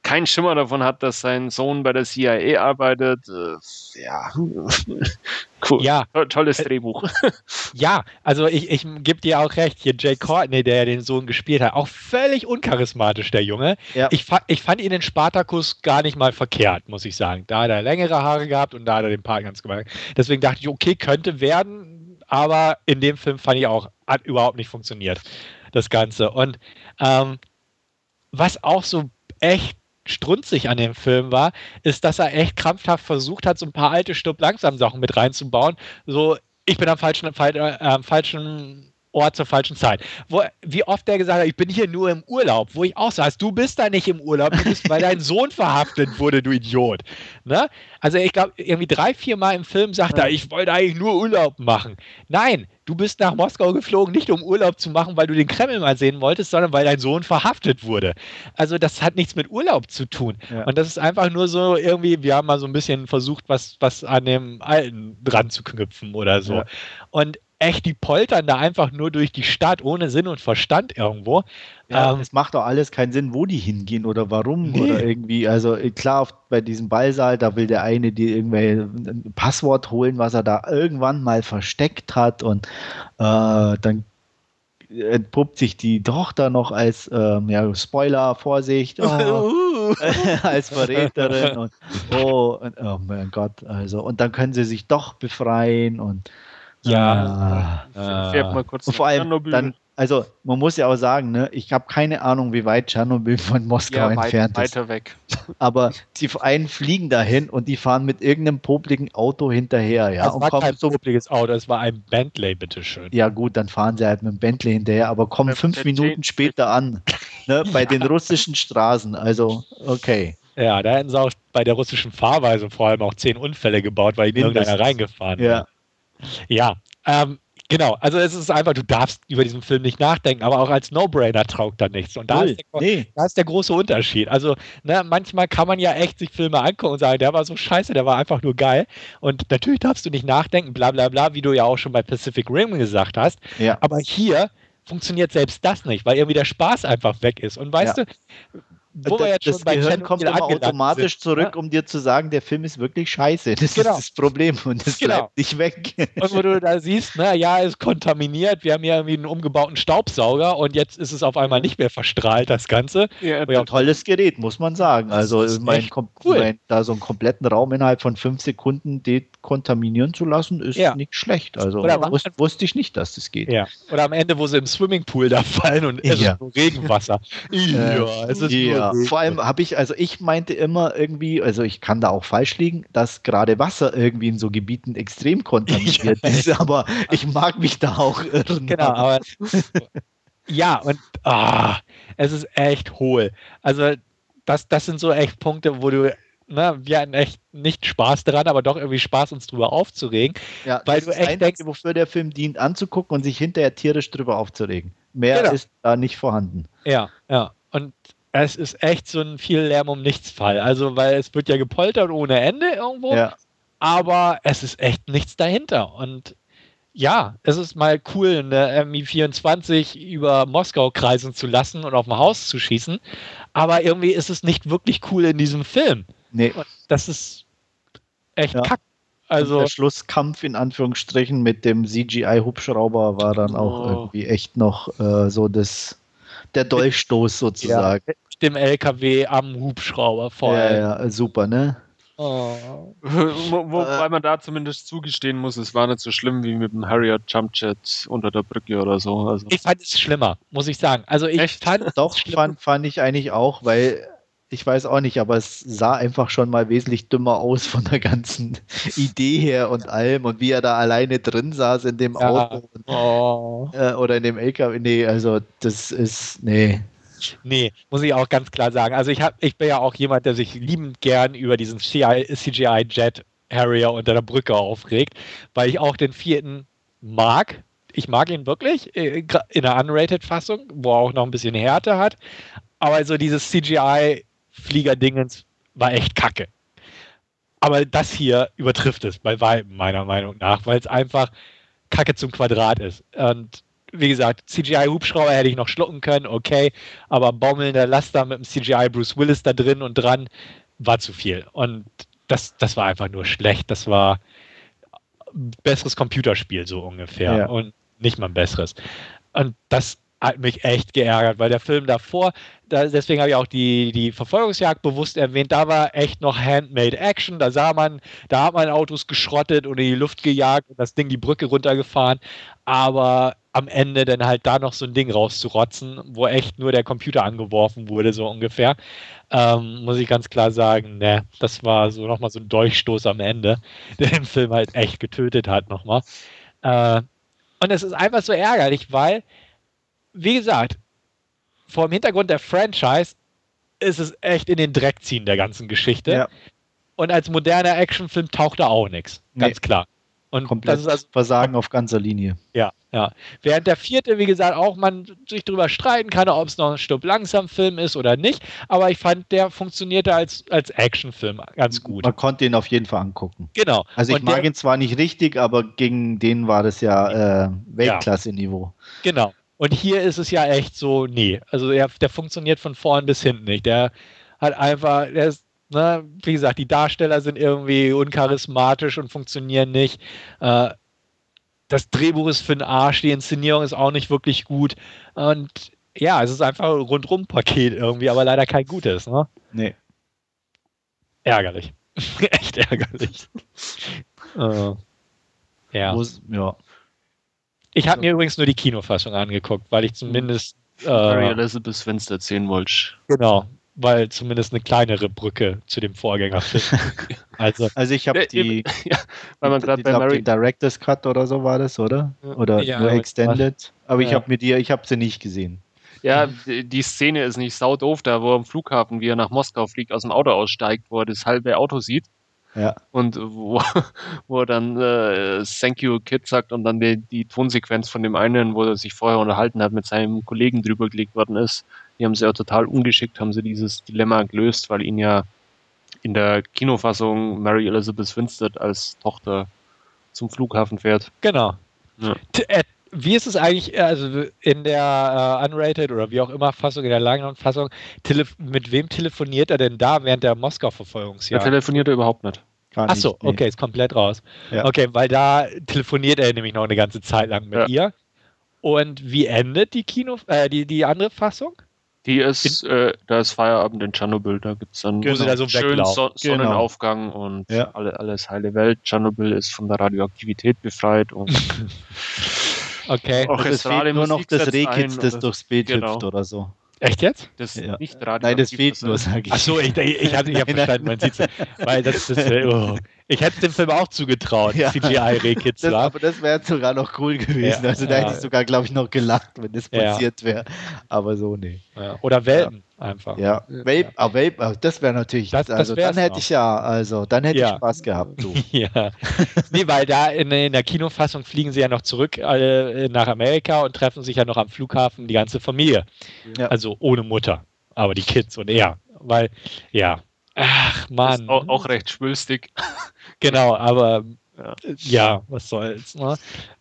keinen Schimmer davon hat, dass sein Sohn bei der CIA arbeitet. Äh, ja, cool. Ja. To- Tolles Drehbuch. Ja, also ich, ich gebe dir auch recht, hier Jay Courtney, der ja den Sohn gespielt hat, auch völlig uncharismatisch, der Junge. Ja. Ich, fa ich fand ihn in Spartacus gar nicht mal verkehrt, muss ich sagen. Da hat er längere Haare gehabt und da hat er den Part ganz gemacht. Deswegen dachte ich, okay, könnte werden, aber in dem Film fand ich auch, hat überhaupt nicht funktioniert, das Ganze. Und ähm, was auch so echt strunzig an dem Film war, ist, dass er echt krampfhaft versucht hat, so ein paar alte Stub-Langsam-Sachen mit reinzubauen. So, ich bin am falschen, fal äh, am falschen Ort zur falschen Zeit. Wo, wie oft der gesagt hat, ich bin hier nur im Urlaub, wo ich auch saß, du bist da nicht im Urlaub, du bist, weil dein Sohn verhaftet wurde, du Idiot. Ne? Also ich glaube, irgendwie drei, vier Mal im Film sagt er, ich wollte eigentlich nur Urlaub machen. Nein, du bist nach Moskau geflogen, nicht um Urlaub zu machen, weil du den Kreml mal sehen wolltest, sondern weil dein Sohn verhaftet wurde. Also das hat nichts mit Urlaub zu tun. Ja. Und das ist einfach nur so irgendwie, wir haben mal so ein bisschen versucht, was, was an dem Alten dran zu knüpfen oder so. Ja. Und echt, die poltern da einfach nur durch die Stadt ohne Sinn und Verstand irgendwo. Ja, Ähm, es macht doch alles keinen Sinn, wo die hingehen oder warum Nee. oder irgendwie. Also äh, klar, bei diesem Ballsaal, da will der eine die irgendwelche ein Passwort holen, was er da irgendwann mal versteckt hat und äh, dann entpuppt sich die Tochter noch als ähm, ja, Spoiler, Vorsicht, oh, als Verräterin und oh, und, oh mein Gott, also und dann können sie sich doch befreien und Ja. ah. Fährt mal kurz Und vor allem Tschernobyl. dann, also man muss ja auch sagen, ne, ich habe keine Ahnung, wie weit Tschernobyl von Moskau ja, weit, entfernt ist. weiter weg. Aber die einen fliegen dahin und die fahren mit irgendeinem popligen Auto hinterher, ja. das und war kein so, publikes Auto, es war ein Bentley, bitteschön. ja gut, dann fahren sie halt mit dem Bentley hinterher, aber kommen fünf der Minuten Jane- später an, ne, bei den russischen Straßen. Also, okay. Ja, da hätten sie auch bei der russischen Fahrweise vor allem auch zehn Unfälle gebaut, weil ihnen irgendeiner reingefahren Ja. Ja, ähm, genau. Also es ist einfach, du darfst über diesen Film nicht nachdenken, aber auch als No-Brainer taugt da nichts. Und da Null. ist, der, Nee, da ist der große Unterschied. Also ne, manchmal kann man ja echt sich Filme angucken und sagen, der war so scheiße, der war einfach nur geil. Und natürlich darfst du nicht nachdenken, bla bla bla, wie du ja auch schon bei Pacific Rim gesagt hast. ja. Aber hier funktioniert selbst das nicht, weil irgendwie der Spaß einfach weg ist. Und weißt Ja. du, wo das, wir jetzt das schon bei Gehirn kommt immer automatisch sind, zurück, ne? um dir zu sagen, der Film ist wirklich scheiße. Das Genau. ist das Problem und das Genau. bleibt nicht weg. Und wo du da siehst, na ja, ist kontaminiert, wir haben hier irgendwie einen umgebauten Staubsauger und jetzt ist es auf einmal nicht mehr verstrahlt, das Ganze. Ja, Ja, Ein tolles Gerät, muss man sagen. Also mein, cool. mein, da so einen kompletten Raum innerhalb von fünf Sekunden dekontaminieren zu lassen, ist Ja. nicht schlecht. Also Oder wus wusste ich nicht, dass das geht. Ja. Oder am Ende, wo sie im Swimmingpool da fallen und es Ja. ist nur Regenwasser. ja, es ist Ja, nur vor allem habe ich, also ich meinte immer irgendwie, also ich kann da auch falsch liegen, dass gerade Wasser irgendwie in so Gebieten extrem kontaminiert ist, aber ich mag mich da auch irren. Genau, aber ja, und ah, es ist echt hohl. Also, das, das sind so echt Punkte, wo du, ne, wir hatten echt nicht Spaß daran, aber doch irgendwie Spaß, uns drüber aufzuregen. ja, weil du echt denkst- wofür der Film dient, anzugucken und sich hinterher tierisch drüber aufzuregen. Mehr Genau. ist da nicht vorhanden. Ja, ja. Und es ist echt so ein viel Lärm um nichts Fall. Also, weil es wird ja gepoltert ohne Ende irgendwo, Ja, aber es ist echt nichts dahinter. Und ja, es ist mal cool, eine Mi-24 über Moskau kreisen zu lassen und auf ein Haus zu schießen. Aber irgendwie ist es nicht wirklich cool in diesem Film. nee. Das ist echt Ja. kack. Also Also, der Schlusskampf in Anführungsstrichen mit dem CGI-Hubschrauber war dann auch Oh. irgendwie echt noch äh, so das der Dolchstoß sozusagen. mit dem LKW am Hubschrauber vor Ja, ja, super, ne? Oh. Wo, wobei man da zumindest zugestehen muss, es war nicht so schlimm wie mit dem Harrier Jumpjet unter der Brücke oder so. Also, Ich fand es schlimmer, muss ich sagen. Also ich Echt? fand es Doch, schlimm. fand, fand ich eigentlich auch, weil ich weiß auch nicht, aber es sah einfach schon mal wesentlich dümmer aus von der ganzen Idee her und allem und wie er da alleine drin saß in dem Ja. Auto und, Oh. äh, oder in dem LKW. Nee, also das ist, nee. Nee, muss ich auch ganz klar sagen. Also ich, hab, ich bin ja auch jemand, der sich liebend gern über diesen CGI-Jet Harrier unter der Brücke aufregt, weil ich auch den vierten mag. Ich mag ihn wirklich äh, in der Unrated-Fassung, wo er auch noch ein bisschen Härte hat. Aber so dieses CGI-Flieger-Dingens war echt kacke. Aber das hier übertrifft es bei weitem, meiner Meinung nach, weil es einfach Kacke zum Quadrat ist. Und wie gesagt, CGI-Hubschrauber hätte ich noch schlucken können, okay, aber baumelnder Laster mit dem CGI Bruce Willis da drin und dran war zu viel. Und das, das war einfach nur schlecht. Das war ein besseres Computerspiel, so ungefähr. Ja. Und nicht mal ein besseres. Und das hat mich echt geärgert, weil der Film davor, da, deswegen habe ich auch die, die Verfolgungsjagd bewusst erwähnt, da war echt noch Handmade Action, da sah man, da hat man Autos geschrottet und in die Luft gejagt und das Ding die Brücke runtergefahren, aber am Ende dann halt da noch so ein Ding rauszurotzen, wo echt nur der Computer angeworfen wurde, so ungefähr, ähm, muss ich ganz klar sagen, ne, das war so nochmal so ein Dolchstoß am Ende, der den Film halt echt getötet hat nochmal. Äh, und es ist einfach so ärgerlich, weil wie gesagt, vor dem Hintergrund der Franchise ist es echt in den Dreck ziehen der ganzen Geschichte. Ja. Und als moderner Actionfilm taucht da auch nichts. Ganz Nee. klar. Und Komplett das ist also, Versagen auf ganzer Linie. ja, ja. Während der vierte, wie gesagt, auch man sich drüber streiten kann, ob es noch ein Stück langsam Film ist oder nicht. Aber ich fand, der funktionierte als, als Actionfilm ganz gut. Man konnte ihn auf jeden Fall angucken. Genau. Also ich Und mag der, ihn zwar nicht richtig, aber gegen den war das ja äh, Weltklasse-Niveau. Genau. Und hier ist es ja echt so, nee. Also der, der funktioniert von vorn bis hinten nicht. Der hat einfach, der ist, ne, wie gesagt, die Darsteller sind irgendwie uncharismatisch und funktionieren nicht. Äh, das Drehbuch ist für den Arsch, die Inszenierung ist auch nicht wirklich gut. Und ja, es ist einfach ein Rundrum-Paket irgendwie, aber leider kein gutes, ne? Nee. Ärgerlich. echt ärgerlich. äh, ja. Wo's- ja. Ich habe mir übrigens nur die Kinofassung angeguckt, weil ich zumindest Mary äh, Elizabeth Winstead sehen wollte. Genau, weil zumindest eine kleinere Brücke zu dem Vorgängerfilm. also, Also ich habe die, ja, weil man gerade ich bei glaub, Mary Director's Cut oder so war das, oder? Oder Ja, nur aber- Extended. Aber ich Ja. habe mir die, ich habe sie nicht gesehen. Ja, die die Szene ist nicht sau doof, da wo er am Flughafen, wie er nach Moskau fliegt, aus dem Auto aussteigt, wo er das halbe Auto sieht Ja. und wo, wo er dann äh, Thank you Kid sagt und dann die, die Tonsequenz von dem einen, wo er sich vorher unterhalten hat, mit seinem Kollegen drüber gelegt worden ist. Die haben sie ja total ungeschickt, haben sie dieses Dilemma gelöst, weil ihn ja in der Kinofassung Mary Elizabeth Winstead als Tochter zum Flughafen fährt. genau. Ja. Wie ist es eigentlich, also in der uh, Unrated oder wie auch immer Fassung, in der Langenhorn-Fassung, mit wem telefoniert er denn da während der Moskau-Verfolgungsjagd? Er telefoniert er überhaupt nicht. Achso, nee. okay, ist komplett raus. Ja. Okay, weil da telefoniert er nämlich noch eine ganze Zeit lang mit ja. ihr. Und wie endet die Kino, äh, die, die andere Fassung? Die ist, äh, da ist Feierabend in Tschernobyl, da gibt es dann genau. da so schönen so Sonnenaufgang genau. und ja. alle, alles heile Welt. Tschernobyl ist von der Radioaktivität befreit und okay. Es fehlt nur noch das Rehkitz, das durchs Bild genau. hüpft oder so. Echt jetzt? Das ja. nicht Nein, das fehlt nur, sage ich. Achso, ich, ich, ich habe hab verstanden, man sieht Weil das, das oh. Ich hätte dem Film auch zugetraut, ja. CGI-Rehkitz war. Aber das wäre sogar noch cool gewesen. Ja. Also da hätte ich sogar, glaube ich, noch gelacht, wenn das passiert wäre. Aber so, nee. Oder Welpen einfach. Ja, Vape, ah, Vape, das wäre natürlich, das, also dann hätte noch. ich ja, also dann hätte ja. ich Spaß gehabt, du. ja. nee, weil da in, in, der Kinofassung fliegen sie ja noch zurück äh, nach Amerika und treffen sich ja noch am Flughafen die ganze Familie. Ja. Also ohne Mutter, aber die Kids und er. Weil, ja. Ach, Mann. Auch, auch, recht schwülstig. genau, aber ja. ja, was soll's. Ne?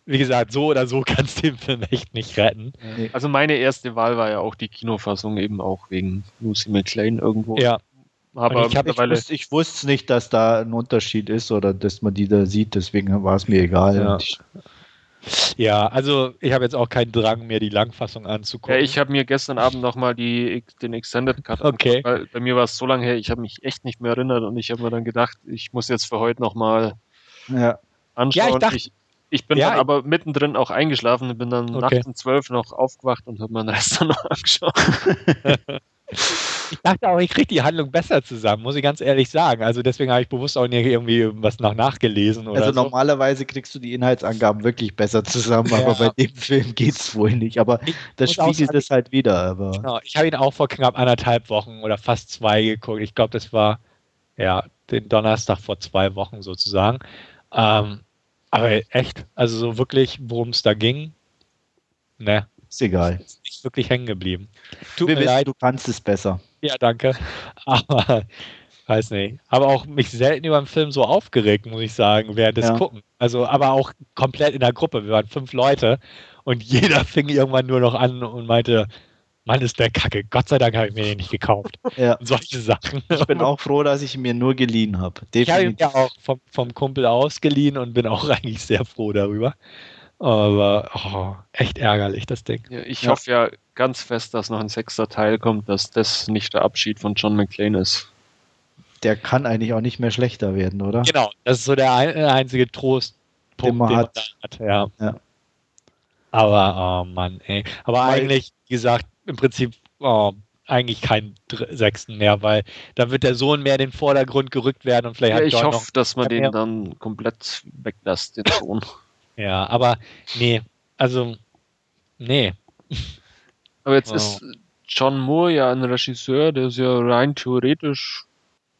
Wie gesagt, so oder so kannst du den Film echt nicht retten. Also meine erste Wahl war ja auch die Kinofassung, eben auch wegen Lucy McLean irgendwo. Ja. Aber ich, ich, wusste, ich wusste nicht, dass da ein Unterschied ist oder dass man die da sieht, deswegen war es mir egal. Ja. Ja, also ich habe jetzt auch keinen Drang mehr, die Langfassung anzugucken. Ja, ich habe mir gestern Abend nochmal den Extended Cut okay. weil bei mir war es so lange her, ich habe mich echt nicht mehr erinnert und ich habe mir dann gedacht, ich muss jetzt für heute nochmal ja. anschauen. Ja, ich, dachte, ich, ich bin ja, dann aber mittendrin auch eingeschlafen, bin dann okay. nachts um zwölf noch aufgewacht und habe meinen Rest dann noch angeschaut. ich dachte auch, ich kriege die Handlung besser zusammen, muss ich ganz ehrlich sagen. Also deswegen habe ich bewusst auch nicht irgendwie was nach nachgelesen. Oder also so. normalerweise kriegst du die Inhaltsangaben wirklich besser zusammen, ja. aber bei dem Film geht es wohl nicht. Aber ich das spiegelt es halt wieder. Aber genau, ich habe ihn auch vor knapp anderthalb Wochen oder fast zwei geguckt. Ich glaube, das war ja den Donnerstag vor zwei Wochen sozusagen. Ähm, aber echt, also so wirklich, worum es da ging, ne. Ist egal. Ist nicht wirklich hängen geblieben. Tut Wir mir wissen, leid. du kannst es besser. Ja, danke. Aber weiß nicht. Aber auch mich selten über einen Film so aufgeregt, muss ich sagen, während des ja. Gucken. Also, aber auch komplett in der Gruppe. Wir waren fünf Leute und jeder fing irgendwann nur noch an und meinte, Mann, ist der Kacke. Gott sei Dank habe ich mir den nicht gekauft. Ja. Solche Sachen. Ich bin auch froh, dass ich ihn mir nur geliehen habe. Ich habe ihn ja auch vom, vom Kumpel ausgeliehen und bin auch eigentlich sehr froh darüber. Aber oh, echt ärgerlich, das Ding. Ja, ich ja. hoffe ja ganz fest, dass noch ein sechster Teil kommt, dass das nicht der Abschied von John McClane ist. Der kann eigentlich auch nicht mehr schlechter werden, oder? Genau, das ist so der einzige Trostpunkt, den man, den man hat. hat. Ja. ja. Aber, oh Mann, ey. Aber Weil, eigentlich, wie gesagt, im Prinzip oh, eigentlich keinen sechsten mehr, weil da wird der Sohn mehr in den Vordergrund gerückt werden und vielleicht ja, hat ich hoffe, dass man den mehr. dann komplett weglässt, den Sohn. ja, aber nee, also nee. Aber jetzt wow. ist John Moore ja ein Regisseur, der ist ja rein theoretisch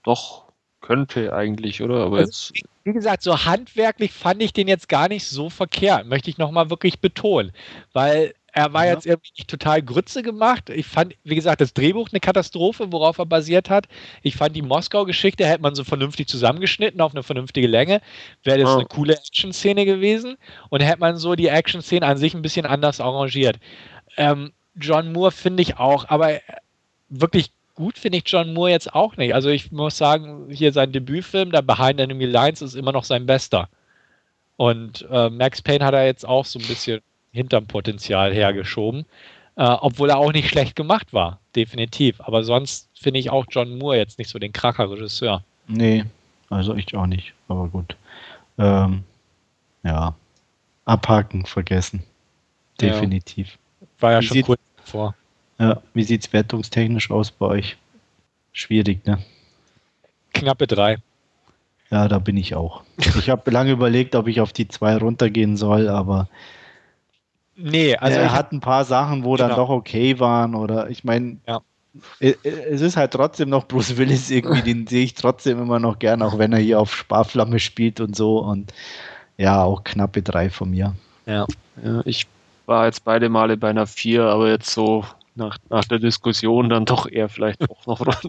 doch könnte eigentlich, oder? Aber also, jetzt. Wie gesagt, so handwerklich fand ich den jetzt gar nicht so verkehrt, möchte ich nochmal wirklich betonen. Weil er war ja. jetzt irgendwie nicht total Grütze gemacht. Ich fand, wie gesagt, das Drehbuch eine Katastrophe, worauf er basiert hat. Ich fand die Moskau-Geschichte, hätte man so vernünftig zusammengeschnitten auf eine vernünftige Länge, wäre das oh. eine coole Action-Szene gewesen. Und hätte man so die Action-Szene an sich ein bisschen anders arrangiert. Ähm, John Moore finde ich auch, aber wirklich gut finde ich John Moore jetzt auch nicht. Also ich muss sagen, hier sein Debütfilm, der Behind Enemy Lines, ist immer noch sein bester. Und äh, Max Payne hat er jetzt auch so ein bisschen hinterm Potenzial hergeschoben. Äh, obwohl er auch nicht schlecht gemacht war, definitiv. Aber sonst finde ich auch John Moore jetzt nicht so den Kracher-Regisseur. Nee, also ich auch nicht, aber gut. Ähm, ja, abhaken, vergessen. Definitiv. Ja. War ja wie schon sieht, kurz vor. Ja, wie sieht es wertungstechnisch aus bei euch? Schwierig, ne? Knappe drei. Ja, da bin ich auch. Ich habe lange überlegt, ob ich auf die zwei runtergehen soll, aber Nee, also er hat ein paar Sachen, wo genau. dann doch okay waren oder ich meine, ja. es ist halt trotzdem noch Bruce Willis irgendwie, den sehe ich trotzdem immer noch gern, auch wenn er hier auf Sparflamme spielt und so und ja, auch knappe drei von mir. Ja, ja ich war jetzt beide Male bei einer vier, aber jetzt so nach, nach der Diskussion dann doch eher vielleicht auch noch runter,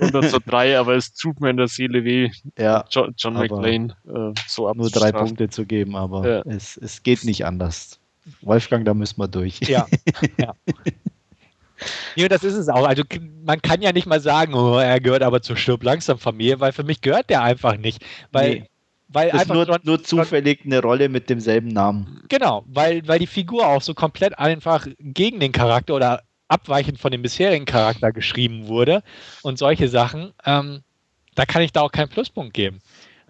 runter zu drei, aber es tut mir in der Seele weh, ja, John, John McClane äh, so Nur drei Punkte zu geben, aber ja. es, es geht nicht anders Wolfgang, da müssen wir durch. Ja. ja. Ja, das ist es auch. Also man kann ja nicht mal sagen, oh, er gehört aber zur Stirb langsam Familie, weil für mich gehört der einfach nicht. Weil, nee. weil das einfach nur, John, nur zufällig eine Rolle mit demselben Namen. Genau, weil, weil die Figur auch so komplett einfach gegen den Charakter oder abweichend von dem bisherigen Charakter geschrieben wurde und solche Sachen. Ähm, da kann ich da auch keinen Pluspunkt geben.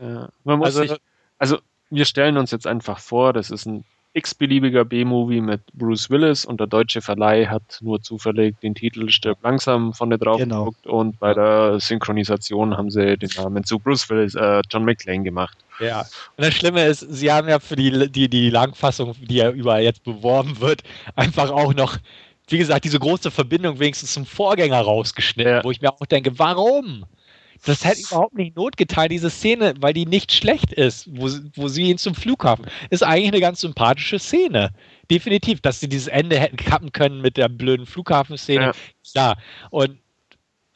Ja, also, sich, also wir stellen uns jetzt einfach vor, das ist ein x-beliebiger B-Movie mit Bruce Willis und der deutsche Verleih hat nur zufällig den Titel Stirb langsam vorne drauf genau. geguckt und bei der Synchronisation haben sie den Namen zu Bruce Willis, äh, John McClane gemacht. Ja, und das Schlimme ist, sie haben ja für die, die, die Langfassung, die ja überall jetzt beworben wird, einfach auch noch, wie gesagt, diese große Verbindung wenigstens zum Vorgänger rausgeschnitten, ja. wo ich mir auch denke, warum? Das hätte überhaupt nicht Not getan, diese Szene, weil die nicht schlecht ist, wo, wo sie ihn zum Flughafen. Ist eigentlich eine ganz sympathische Szene. Definitiv, dass sie dieses Ende hätten kappen können mit der blöden Flughafenszene. Ja. Klar. Und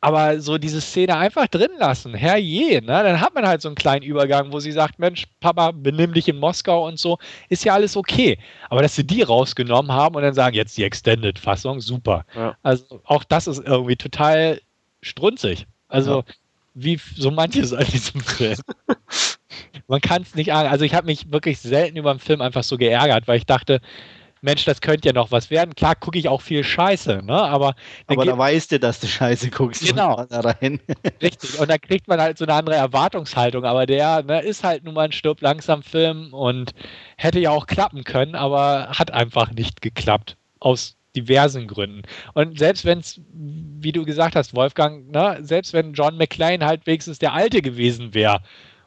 aber so diese Szene einfach drin lassen, herrje, ne? Dann hat man halt so einen kleinen Übergang, wo sie sagt, Mensch, Papa, benimm dich in Moskau und so, ist ja alles okay. Aber dass sie die rausgenommen haben und dann sagen, jetzt die Extended-Fassung, super. Ja. Also auch das ist irgendwie total strunzig. Also ja wie so manches an diesem Film. Man kann es nicht ahnen. Also ich habe mich wirklich selten über einen Film einfach so geärgert, weil ich dachte, Mensch, das könnte ja noch was werden. Klar gucke ich auch viel Scheiße, ne? Aber, aber da weißt du, dass du Scheiße guckst. Genau. Rein. Richtig. Und da kriegt man halt so eine andere Erwartungshaltung. Aber der ne, ist halt nun mal ein Stirb langsam Film und hätte ja auch klappen können, aber hat einfach nicht geklappt. Aus diversen Gründen. Und selbst wenn es, wie du gesagt hast, Wolfgang, ne, selbst wenn John McClane halt wenigstens der Alte gewesen wäre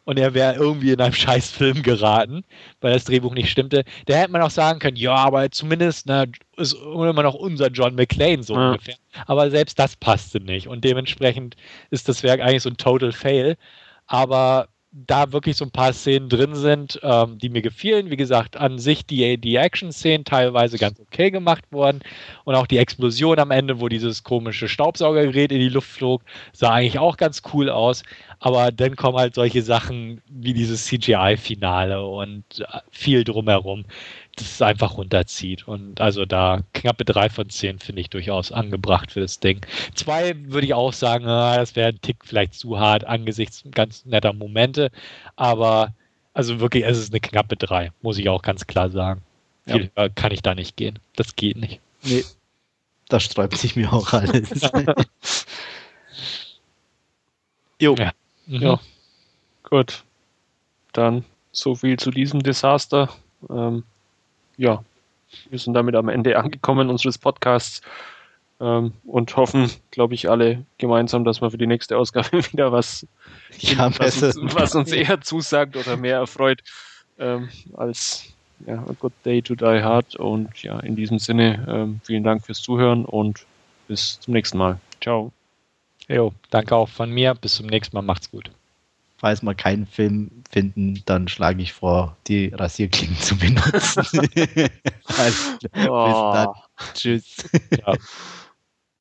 und er wäre irgendwie in einem Scheißfilm geraten, weil das Drehbuch nicht stimmte, da hätte man auch sagen können, ja, aber zumindest ne, ist immer noch unser John McClane so ja. ungefähr. Aber selbst das passte nicht und dementsprechend ist das Werk eigentlich so ein Total Fail. Aber da wirklich so ein paar Szenen drin sind, ähm, die mir gefielen. Wie gesagt, an sich die, die Action-Szenen teilweise ganz okay gemacht worden. Und auch die Explosion am Ende, wo dieses komische Staubsaugergerät in die Luft flog, sah eigentlich auch ganz cool aus. Aber dann kommen halt solche Sachen wie dieses CGI-Finale und äh, viel drumherum das es einfach runterzieht. Und also da knappe drei von zehn finde ich durchaus angebracht für das Ding. Zwei würde ich auch sagen, ah, das wäre ein Tick vielleicht zu hart angesichts ganz netter Momente. Aber also wirklich, es ist eine knappe drei, muss ich auch ganz klar sagen. Ja. Viel höher kann ich da nicht gehen. Das geht nicht. Nee, da sträubt sich mir auch alles. jo. Ja. Mhm. ja. Gut. Dann so viel zu diesem Desaster. Ähm, ja, wir sind damit am Ende angekommen unseres Podcasts ähm, und hoffen, glaube ich, alle gemeinsam, dass wir für die nächste Ausgabe wieder was, ja, was, uns, was uns, eher zusagt oder mehr erfreut ähm, als ja, A Good Day to Die Hard. Und ja, in diesem Sinne, ähm, vielen Dank fürs Zuhören und bis zum nächsten Mal. Ciao. Jo, danke auch von mir. Bis zum nächsten Mal. Macht's gut falls wir keinen Film finden, dann schlage ich vor, die Rasierklingen zu benutzen. also, oh. Bis dann. Tschüss. Ja.